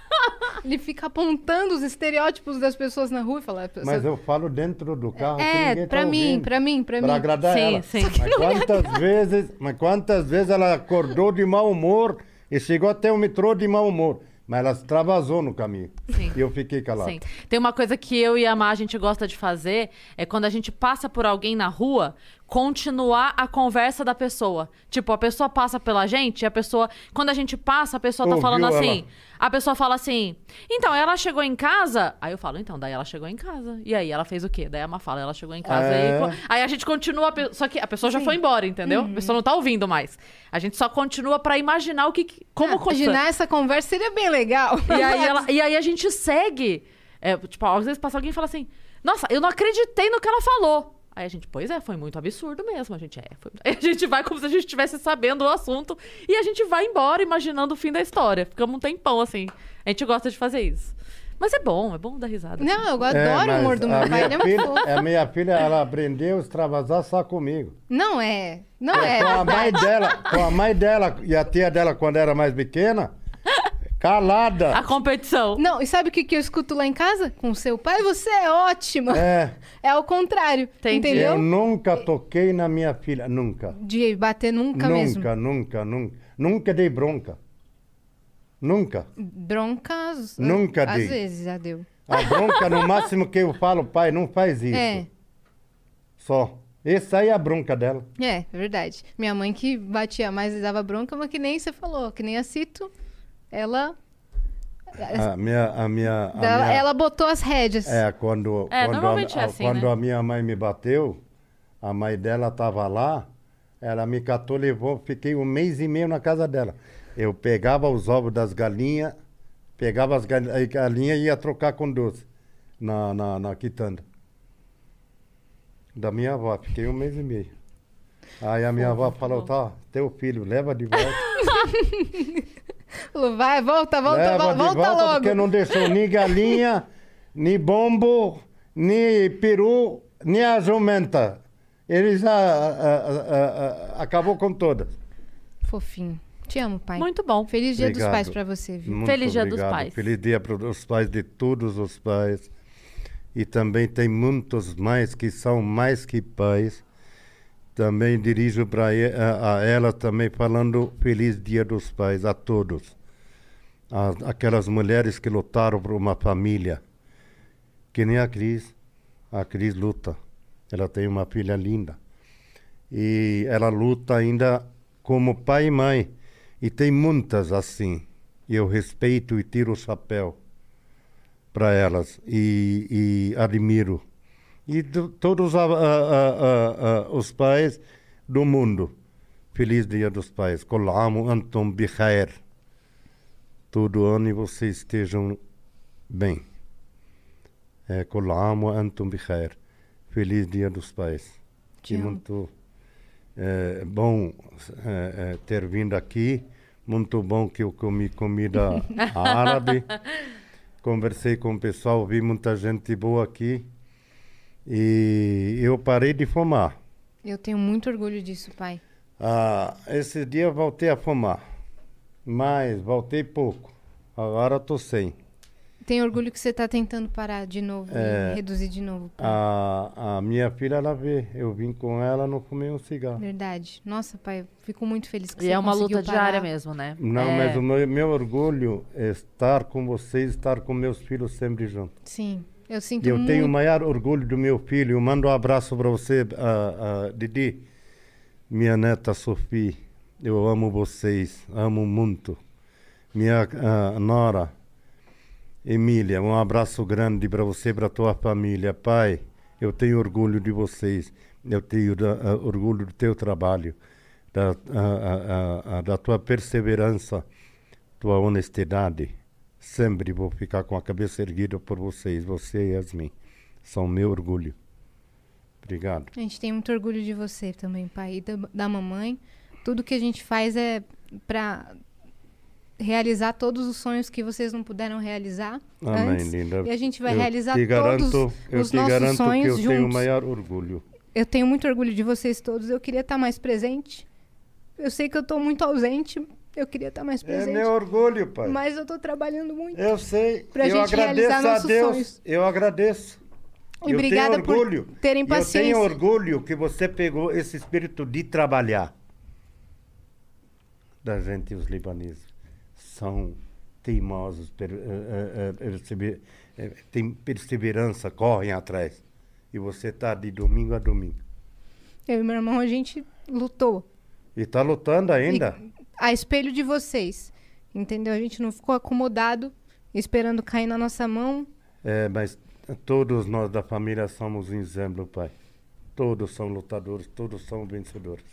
Speaker 2: ele fica apontando os estereótipos das pessoas na rua e fala...
Speaker 3: Mas eu falo dentro do carro que
Speaker 2: É,
Speaker 3: ninguém
Speaker 2: pra
Speaker 3: tá
Speaker 2: mim,
Speaker 3: ouvindo.
Speaker 2: pra mim, pra
Speaker 3: Pra
Speaker 2: mim.
Speaker 3: agradar
Speaker 1: Sim,
Speaker 3: ela.
Speaker 1: sim.
Speaker 3: Mas quantas vezes, mas quantas vezes ela acordou de mau humor e chegou até o metrô de mau humor. Mas ela extravasou no caminho.
Speaker 1: Sim.
Speaker 3: E eu fiquei calado.
Speaker 1: Sim. Tem uma coisa que eu e a Má a gente gosta de fazer é quando a gente passa por alguém na rua, continuar a conversa da pessoa. Tipo, a pessoa passa pela gente, e a pessoa, quando a gente passa, a pessoa tá
Speaker 3: Ouviu
Speaker 1: falando assim,
Speaker 3: ela?
Speaker 1: a pessoa fala assim: "Então, ela chegou em casa?" Aí eu falo: "Então, daí ela chegou em casa". E aí ela fez o quê? Daí a Má fala: "Ela chegou em casa
Speaker 3: É.
Speaker 1: aí, aí a gente continua, a pe- só que a pessoa já foi embora, entendeu?
Speaker 2: Uhum.
Speaker 1: A pessoa não tá ouvindo mais. A gente só continua pra imaginar o que que- como
Speaker 2: Ah, imaginar essa conversa seria bem legal.
Speaker 1: e aí, ela- e aí a gente segue. É, tipo, às vezes passa alguém e fala assim: Nossa, eu não acreditei no que ela falou. Aí a gente, pois é, foi muito absurdo mesmo. A gente é. Foi... Aí a gente vai como se a gente estivesse sabendo o assunto. E a gente vai embora imaginando o fim da história. Ficamos um tempão assim. A gente gosta de fazer isso. Mas é bom, é bom dar risada.
Speaker 2: Não, eu
Speaker 3: É,
Speaker 2: adoro o
Speaker 3: mas
Speaker 2: humor do meu pai, ele é muito fofo.
Speaker 3: A minha filha, ela aprendeu a extravasar só comigo.
Speaker 2: Não é, não é.
Speaker 3: com a mãe dela, com a mãe dela e a tia dela quando era mais pequena, calada.
Speaker 1: A competição.
Speaker 2: Não, e sabe o que, que eu escuto lá em casa? Com o seu pai, você é ótima.
Speaker 3: É,
Speaker 2: É ao contrário,
Speaker 1: Entendi.
Speaker 2: entendeu?
Speaker 3: eu nunca toquei na minha filha, nunca.
Speaker 2: De bater nunca, mesmo.
Speaker 3: Nunca, nunca, nunca. Nunca dei bronca. Nunca.
Speaker 2: Broncas.
Speaker 3: Nunca
Speaker 2: Às
Speaker 3: dei.
Speaker 2: vezes já deu.
Speaker 3: A bronca, no máximo que eu falo, pai, não faz isso.
Speaker 2: É.
Speaker 3: Só. Essa aí é a bronca dela.
Speaker 2: É, é verdade. Minha mãe que batia mais e dava bronca, mas que nem você falou, que nem a Cito, ela.
Speaker 3: A minha, a minha, a
Speaker 2: ela,
Speaker 3: minha-
Speaker 2: ela botou as rédeas.
Speaker 3: É, quando,
Speaker 1: É,
Speaker 3: quando,
Speaker 1: normalmente
Speaker 3: a,
Speaker 1: é assim,
Speaker 3: quando
Speaker 1: né?
Speaker 3: a minha mãe me bateu, A mãe dela estava lá, ela me catou, levou, fiquei um mês e meio na casa dela. Eu pegava os ovos das galinhas, pegava as galinhas e ia trocar com doce na, na, na quitanda. Da minha avó, fiquei um mês e meio. Aí a minha avó falou, tá, teu filho, leva de volta.
Speaker 2: Vai, volta, volta,
Speaker 3: leva
Speaker 2: volta,
Speaker 3: de
Speaker 2: volta
Speaker 3: volta,
Speaker 2: logo.
Speaker 3: porque não deixou nem galinha, nem bombo, nem peru, nem a jumenta. Ele já ah, ah, ah, ah, acabou com todas.
Speaker 2: Fofinho. Te amo, pai.
Speaker 1: Muito bom.
Speaker 2: Feliz dia dos
Speaker 3: Obrigado.
Speaker 2: pais pra você, viu?
Speaker 3: Muito
Speaker 1: Feliz Dia dos
Speaker 3: obrigado.
Speaker 1: Pais.
Speaker 3: Feliz dia para os pais de todos os pais. E também tem muitos mais que são mais que pais. Também dirijo para a, ela também falando Feliz Dia dos Pais a todos. A- aquelas mulheres que lutaram por uma família. Que nem a Cris. A Cris luta. Ela tem uma filha linda. E ela luta ainda como pai e mãe. E tem muitas assim. Eu respeito e tiro o chapéu para elas. E, e admiro. E do- todos a- a- a- os pais do mundo. Feliz Dia dos Pais. Colamo Anton Bichaer. Todo ano e vocês estejam bem. É, Colamo Anton Bichaer. Feliz Dia dos Pais. E
Speaker 2: amo.
Speaker 3: muito é, bom é, é, ter vindo aqui. Muito bom que eu comi comida árabe. Conversei com o pessoal, vi muita gente boa aqui. E eu parei de fumar.
Speaker 2: Eu tenho muito orgulho disso, pai.
Speaker 3: Ah, esse dia eu voltei a fumar. Mas voltei pouco. Agora estou sem.
Speaker 2: Tenho orgulho que você tá tentando parar de novo
Speaker 3: É.
Speaker 2: e reduzir de novo, pai.
Speaker 3: A, a minha filha, ela vê. Eu vim com ela, não fumei um cigarro.
Speaker 2: Verdade. Nossa, pai, eu fico muito feliz que
Speaker 1: E
Speaker 2: você
Speaker 1: é uma luta
Speaker 2: parar.
Speaker 1: diária mesmo, né?
Speaker 3: Não,
Speaker 1: É.
Speaker 3: mas o meu, meu orgulho é estar com vocês, estar com meus filhos sempre juntos.
Speaker 2: Sim, eu sinto
Speaker 3: eu
Speaker 2: muito.
Speaker 3: tenho o maior orgulho do meu filho. Eu mando um abraço para você, ah, ah, Didi, minha neta Sofia. Eu amo vocês, amo muito. Minha ah, nora, Emília, um abraço grande para você e para tua família. Pai, eu tenho orgulho de vocês. Eu tenho orgulho do teu trabalho, da, da tua perseverança, tua honestidade. Sempre vou ficar com a cabeça erguida por vocês, você e Yasmin. São meu orgulho. Obrigado.
Speaker 2: A gente tem muito orgulho de você também, pai, e da, da mamãe. Tudo que a gente faz é pra realizar todos os sonhos que vocês não puderam realizar
Speaker 3: Amém,
Speaker 2: antes.
Speaker 3: linda.
Speaker 2: E a gente vai
Speaker 3: Eu
Speaker 2: realizar
Speaker 3: garanto,
Speaker 2: todos
Speaker 3: eu
Speaker 2: os
Speaker 3: te
Speaker 2: nossos
Speaker 3: garanto
Speaker 2: sonhos
Speaker 3: que eu tenho o
Speaker 2: juntos.
Speaker 3: maior orgulho.
Speaker 2: Eu tenho muito orgulho de vocês todos. Eu queria estar mais presente. Eu sei que eu tô muito ausente. Eu queria estar mais
Speaker 3: É
Speaker 2: presente.
Speaker 3: meu orgulho, pai.
Speaker 2: Mas eu tô trabalhando muito.
Speaker 3: Eu sei.
Speaker 2: Pra
Speaker 3: eu
Speaker 2: gente
Speaker 3: agradeço
Speaker 2: realizar
Speaker 3: a
Speaker 2: nossos
Speaker 3: Deus.
Speaker 2: sonhos.
Speaker 3: Eu agradeço.
Speaker 2: E
Speaker 3: eu
Speaker 2: obrigada
Speaker 3: tenho
Speaker 2: por
Speaker 3: orgulho.
Speaker 2: terem
Speaker 3: Eu
Speaker 2: paciência.
Speaker 3: tenho orgulho que você pegou esse espírito de trabalhar. Da gente, os libaneses. São teimosos, per, eh, eh, eh, perseverança, correm atrás. E você está de domingo a domingo.
Speaker 2: Eu e meu irmão, a gente lutou.
Speaker 3: E está lutando ainda.
Speaker 2: A espelho de vocês. Entendeu? A gente não ficou acomodado, esperando cair na nossa mão.
Speaker 3: É, mas todos nós da família somos um exemplo, pai. Todos são lutadores, todos são vencedores.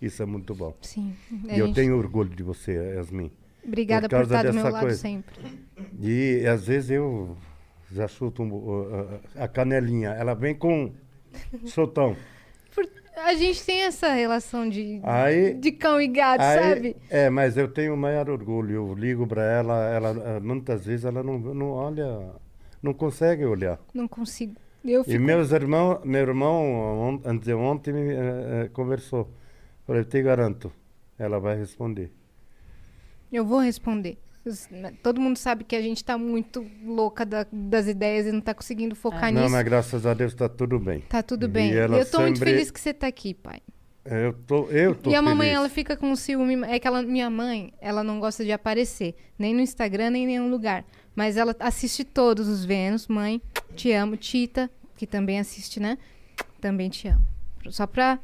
Speaker 3: Isso é muito bom.
Speaker 2: Sim.
Speaker 3: E eu
Speaker 2: gente-
Speaker 3: tenho orgulho de você, Yasmin.
Speaker 2: Obrigada
Speaker 3: por
Speaker 2: por, estar do meu lado
Speaker 3: coisa.
Speaker 2: sempre.
Speaker 3: E às vezes eu já chuto um, uh, a canelinha. Ela vem com chutão.
Speaker 2: A gente tem essa relação de,
Speaker 3: Aí-
Speaker 2: de cão e gato,
Speaker 3: Aí,
Speaker 2: sabe?
Speaker 3: É, mas eu tenho o maior orgulho. Eu ligo para ela, ela muitas vezes ela não, não olha, não consegue olhar.
Speaker 2: Não consigo. Eu
Speaker 3: E
Speaker 2: fico...
Speaker 3: meus irmãos, meu irmão, antes de ontem, me, eh, eh, conversou. Falei, te garanto, ela vai responder.
Speaker 2: Eu vou responder. Os- Todo mundo sabe que a gente tá muito louca da- das ideias e não tá conseguindo focar
Speaker 3: Não,
Speaker 2: nisso.
Speaker 3: mas graças a Deus está tudo bem.
Speaker 2: Tá tudo bem. E eu tô muito
Speaker 3: sempre-
Speaker 2: feliz que você tá aqui, pai.
Speaker 3: Eu tô, eu tô
Speaker 2: e a mamãe,
Speaker 3: feliz.
Speaker 2: ela fica com ciúme. É que ela, minha mãe, ela não gosta de aparecer. Nem no Instagram, nem em nenhum lugar. Mas ela assiste todos os Vênus. Mãe, te amo. Tita, que também assiste, né? Também te amo. Só pra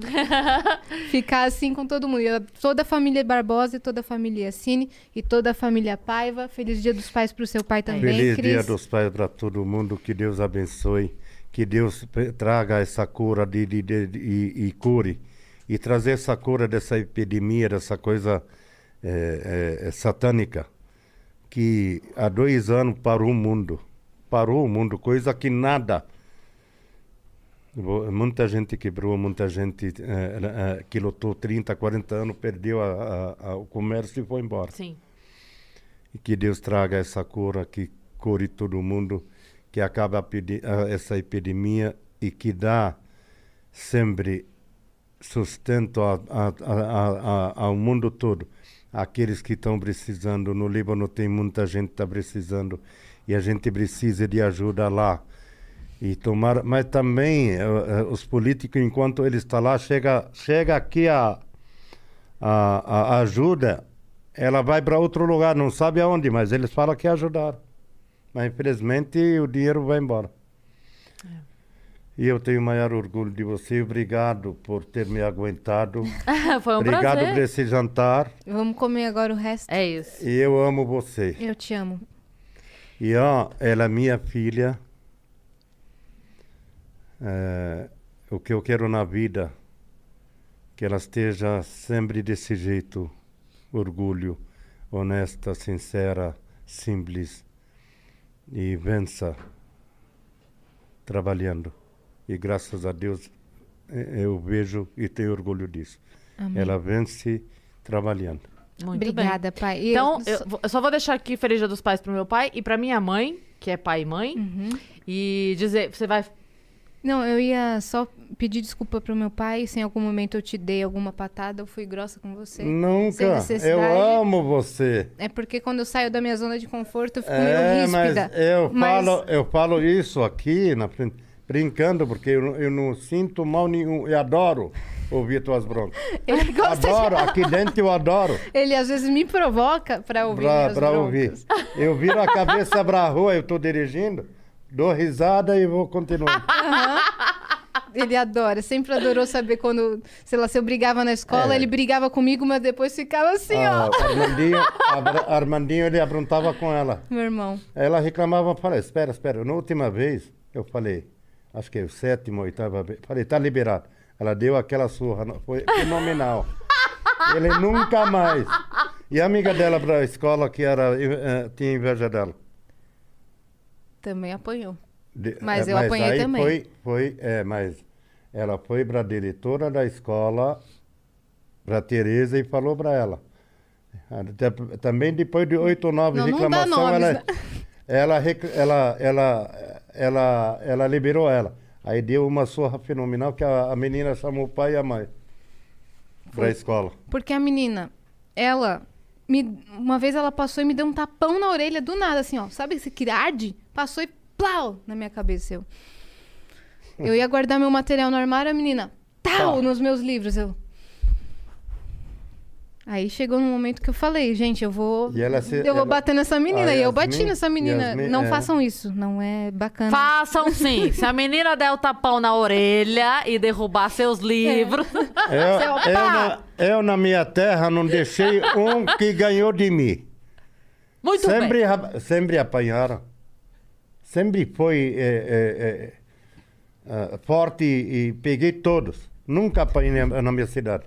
Speaker 2: ficar assim com todo mundo. Eu- toda a família Barbosa e toda a família Cine e toda a família Paiva. Feliz Dia dos Pais pro seu pai também,
Speaker 3: Feliz
Speaker 2: Cris.
Speaker 3: Dia dos Pais para todo mundo, que Deus abençoe, que Deus traga essa cura de, de, de- de- e, e cure. E trazer essa cura dessa epidemia, dessa coisa eh, eh, satânica, que há dois anos parou o mundo. Parou o mundo, coisa que nada. Muita gente quebrou, muita gente eh, eh, que lutou 30, 40 anos, perdeu a- a- a- o comércio e foi embora.
Speaker 1: Sim.
Speaker 3: E que Deus traga essa cura, que cure todo mundo, que acabe essa epidemia e que dá sempre sustento a- a- a- a- ao mundo todo. Aqueles que estão precisando. No Líbano tem muita gente que está precisando e a gente precisa de ajuda lá. E tomar, mas também eh, os políticos, enquanto eles estão lá, chega, chega aqui a, a, a ajuda, ela vai para outro lugar, não sabe aonde, mas eles falam que ajudaram. Mas infelizmente o dinheiro vai embora. E eu tenho o maior orgulho de você. Obrigado por ter me aguentado.
Speaker 1: Foi um
Speaker 3: Obrigado por
Speaker 1: prazer.
Speaker 3: esse jantar.
Speaker 2: Vamos comer agora o resto.
Speaker 1: É isso.
Speaker 3: E eu amo você.
Speaker 2: Eu te amo.
Speaker 3: E ó, ela é minha filha. É, o que eu quero na vida, que ela esteja sempre desse jeito, orgulho, honesta, sincera, simples e vença trabalhando. E graças a Deus eh, eu vejo e tenho orgulho disso. Ela vence trabalhando.
Speaker 1: Muito bem.
Speaker 2: Obrigada, pai. E
Speaker 1: Então,
Speaker 2: eu-
Speaker 1: eu, só vou deixar aqui Feliz Dia dos Pais pro meu pai e pra minha mãe, que é pai e mãe.
Speaker 2: Uhum.
Speaker 1: E dizer, você vai.
Speaker 2: Não, eu ia só pedir desculpa pro meu pai se em algum momento eu te dei alguma patada, eu fui grossa com você.
Speaker 3: Nunca. Eu amo você.
Speaker 2: É porque quando eu saio da minha zona de conforto, eu fico
Speaker 3: É,
Speaker 2: meio
Speaker 3: mas
Speaker 2: ríspida.
Speaker 3: eu
Speaker 2: Mas-
Speaker 3: falo, eu falo isso aqui na frente, brincando, porque eu, não- eu não sinto mal nenhum. Eu adoro ouvir tuas broncas.
Speaker 2: Ele gosta
Speaker 3: Adoro, aqui dentro eu adoro.
Speaker 2: de... Ele às vezes me provoca pra ouvir
Speaker 3: Pra, pra
Speaker 2: broncas.
Speaker 3: ouvir. Eu viro a cabeça pra rua, eu tô dirigindo, dou risada e vou continuar.
Speaker 2: Ele adora, sempre adorou saber quando, sei lá, se eu brigava na escola,
Speaker 3: É.
Speaker 2: ele brigava comigo, mas depois ficava assim,
Speaker 3: Ah,
Speaker 2: ó.
Speaker 3: Armandinho, Abra- Armandinho, ele aprontava com ela.
Speaker 2: Meu irmão.
Speaker 3: Ela reclamava, falei, espera, espera. Na última vez, eu falei, acho que é o sétimo, oitava vez, falei, tá liberado. Ela deu aquela surra, foi fenomenal. Ele nunca mais. E a amiga dela pra escola que era, eh, tinha inveja dela.
Speaker 2: Também apanhou.
Speaker 3: De-
Speaker 2: Mas
Speaker 3: eh,
Speaker 2: eu apanhei
Speaker 3: aí
Speaker 2: também.
Speaker 3: Foi, foi, é, mas ela foi pra diretora da escola, pra Tereza, e falou pra ela. Também depois de oito ou nove
Speaker 2: não
Speaker 3: reclamações,
Speaker 2: nomes,
Speaker 3: ela,
Speaker 2: né?
Speaker 3: ela, ela, ela, ela, ela liberou ela. Aí deu uma surra fenomenal que a, a menina chamou o pai e a mãe pra escola.
Speaker 2: Porque a menina, ela, me, uma vez ela passou e me deu um tapão na orelha do nada, assim, ó. Sabe esse que arde? Passou e plau na minha cabeça. Eu, eu ia guardar meu material no armário, a menina, tal,
Speaker 3: Tá.
Speaker 2: nos meus livros. Eu. Aí chegou num momento que eu falei, gente, eu vou.
Speaker 3: E ela se-
Speaker 2: eu vou
Speaker 3: ela-
Speaker 2: bater nessa menina.
Speaker 3: a
Speaker 2: e eu bati nessa menina.
Speaker 3: Yasmin,
Speaker 2: não
Speaker 3: é.
Speaker 2: façam isso. Não é bacana.
Speaker 1: Façam sim. Se a menina der o tapão na orelha e derrubar seus livros.
Speaker 3: Eu,
Speaker 2: Seu
Speaker 3: eu,
Speaker 2: pá!
Speaker 3: na, eu, na minha terra, não deixei um que ganhou de mim.
Speaker 1: Muito
Speaker 3: sempre,
Speaker 1: bem.
Speaker 3: sempre apanharam. Sempre foi eh, eh, eh, ah, forte e, e peguei todos. Nunca apanhei na, na minha cidade.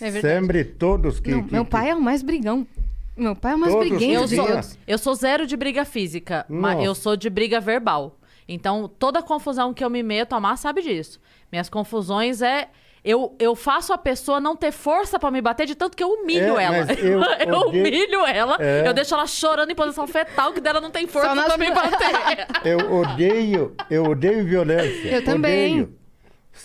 Speaker 2: É verdade.
Speaker 3: sempre todos que.
Speaker 2: Não,
Speaker 3: que-
Speaker 2: meu pai é o mais brigão. Meu pai é o mais
Speaker 3: Todos
Speaker 2: briguento
Speaker 1: Eu sou,
Speaker 2: todos.
Speaker 1: eu sou zero de briga física, mas
Speaker 3: Nossa.
Speaker 1: eu sou de briga verbal. Então, toda confusão que eu me meto, a Má sabe disso. Minhas confusões é. Eu, eu faço a pessoa não ter força pra me bater de tanto que eu humilho
Speaker 3: É,
Speaker 1: ela.
Speaker 3: eu
Speaker 1: Eu,
Speaker 3: odeio-
Speaker 1: humilho ela,
Speaker 3: É.
Speaker 1: eu deixo ela chorando em posição fetal, que dela não tem força
Speaker 2: nas-
Speaker 1: pra me bater.
Speaker 3: Eu odeio, eu odeio violência.
Speaker 2: Eu também.
Speaker 3: Odeio.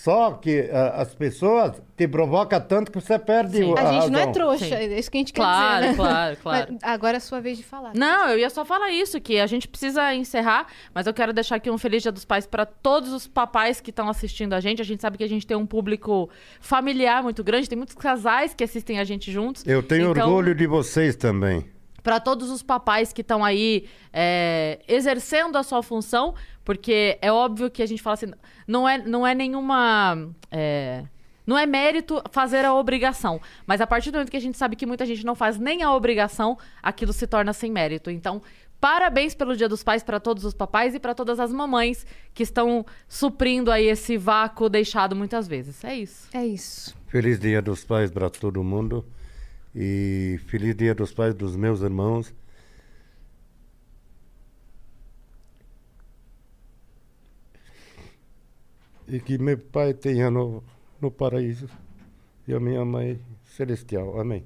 Speaker 3: Só que ah, as pessoas te provocam tanto que você perde
Speaker 1: Sim.
Speaker 3: o- a,
Speaker 2: A gente não é
Speaker 3: razão.
Speaker 2: trouxa,
Speaker 1: Sim.
Speaker 2: é isso que a gente quer
Speaker 1: Claro,
Speaker 2: dizer, né?
Speaker 1: claro, claro.
Speaker 2: Mas agora é a sua vez de falar.
Speaker 1: Não, eu ia só falar isso, que a gente precisa encerrar, mas eu quero deixar aqui um feliz Dia dos Pais para todos os papais que estão assistindo a gente. A gente sabe que a gente tem um público familiar muito grande, tem muitos casais que assistem a gente juntos.
Speaker 3: Eu tenho
Speaker 1: Então,
Speaker 3: orgulho de vocês também.
Speaker 1: Para todos os papais que estão aí é, exercendo a sua função, porque é óbvio que a gente fala assim, não é, não é nenhuma. é, não é mérito fazer a obrigação. Mas a partir do momento que a gente sabe que muita gente não faz nem a obrigação, aquilo se torna sem mérito. Então, Parabéns pelo Dia dos Pais para todos os papais e para todas as mamães que estão suprindo aí esse vácuo deixado muitas vezes. É isso.
Speaker 2: É isso.
Speaker 3: Feliz Dia dos Pais para todo mundo. E feliz Dia dos Pais dos meus irmãos. E que meu pai tenha no, no paraíso. E a minha mãe celestial. Amém.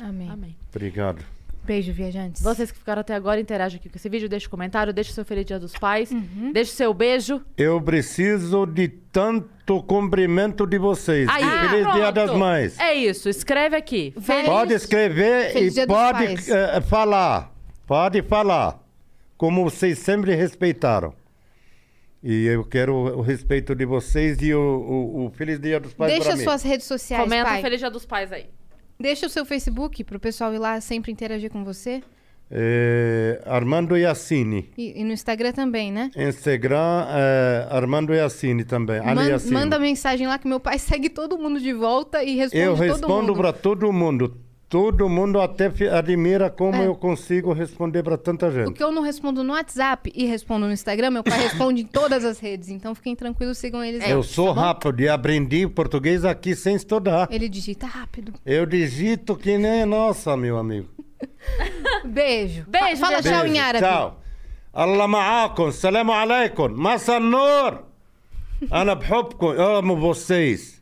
Speaker 2: Amém.
Speaker 1: Amém.
Speaker 3: Obrigado.
Speaker 2: Beijo, viajantes.
Speaker 1: Vocês que ficaram até agora, interagem aqui com esse vídeo, deixa o comentário, deixa o seu Feliz Dia dos Pais, deixa o seu beijo.
Speaker 3: Eu preciso de tanto cumprimento de vocês.
Speaker 1: Aí,
Speaker 3: E Feliz Dia das Mães.
Speaker 1: É isso, escreve aqui.
Speaker 2: Feliz-
Speaker 3: Pode escrever
Speaker 2: Feliz
Speaker 3: e pode eh, falar. Pode falar. Como vocês sempre respeitaram. E eu quero o respeito de vocês e o, o- o Feliz Dia dos Pais
Speaker 2: Deixa
Speaker 3: para mim.
Speaker 2: suas redes sociais,
Speaker 1: Comenta
Speaker 2: pai.
Speaker 1: Feliz Dia dos Pais aí.
Speaker 2: Deixa o seu Facebook pro pessoal ir lá sempre interagir com você.
Speaker 3: Eh, Armando Yassini.
Speaker 2: E, e no Instagram também, né?
Speaker 3: Instagram, eh, Armando Yassini também.
Speaker 2: Man-
Speaker 3: Yassini.
Speaker 2: manda mensagem lá que meu pai segue todo mundo de volta e responde
Speaker 3: Eu
Speaker 2: todo
Speaker 3: respondo
Speaker 2: mundo.
Speaker 3: para todo mundo. Todo mundo até admira como
Speaker 2: é.
Speaker 3: eu consigo responder para tanta gente.
Speaker 2: O que eu não respondo no WhatsApp e respondo no Instagram, meu pai responde em todas as redes. Então fiquem tranquilos, sigam eles. É,
Speaker 3: eu sou
Speaker 2: tá
Speaker 3: rápido e aprendi português aqui sem estudar.
Speaker 2: Ele digita rápido.
Speaker 3: Eu digito que nem nossa, meu amigo.
Speaker 2: Beijo.
Speaker 1: Beijo.
Speaker 2: Fala
Speaker 1: beijo.
Speaker 2: tchau em árabe.
Speaker 3: Tchau. Allah ma'akum. Salam alaikum. Massanur. Ana Eu Amo vocês.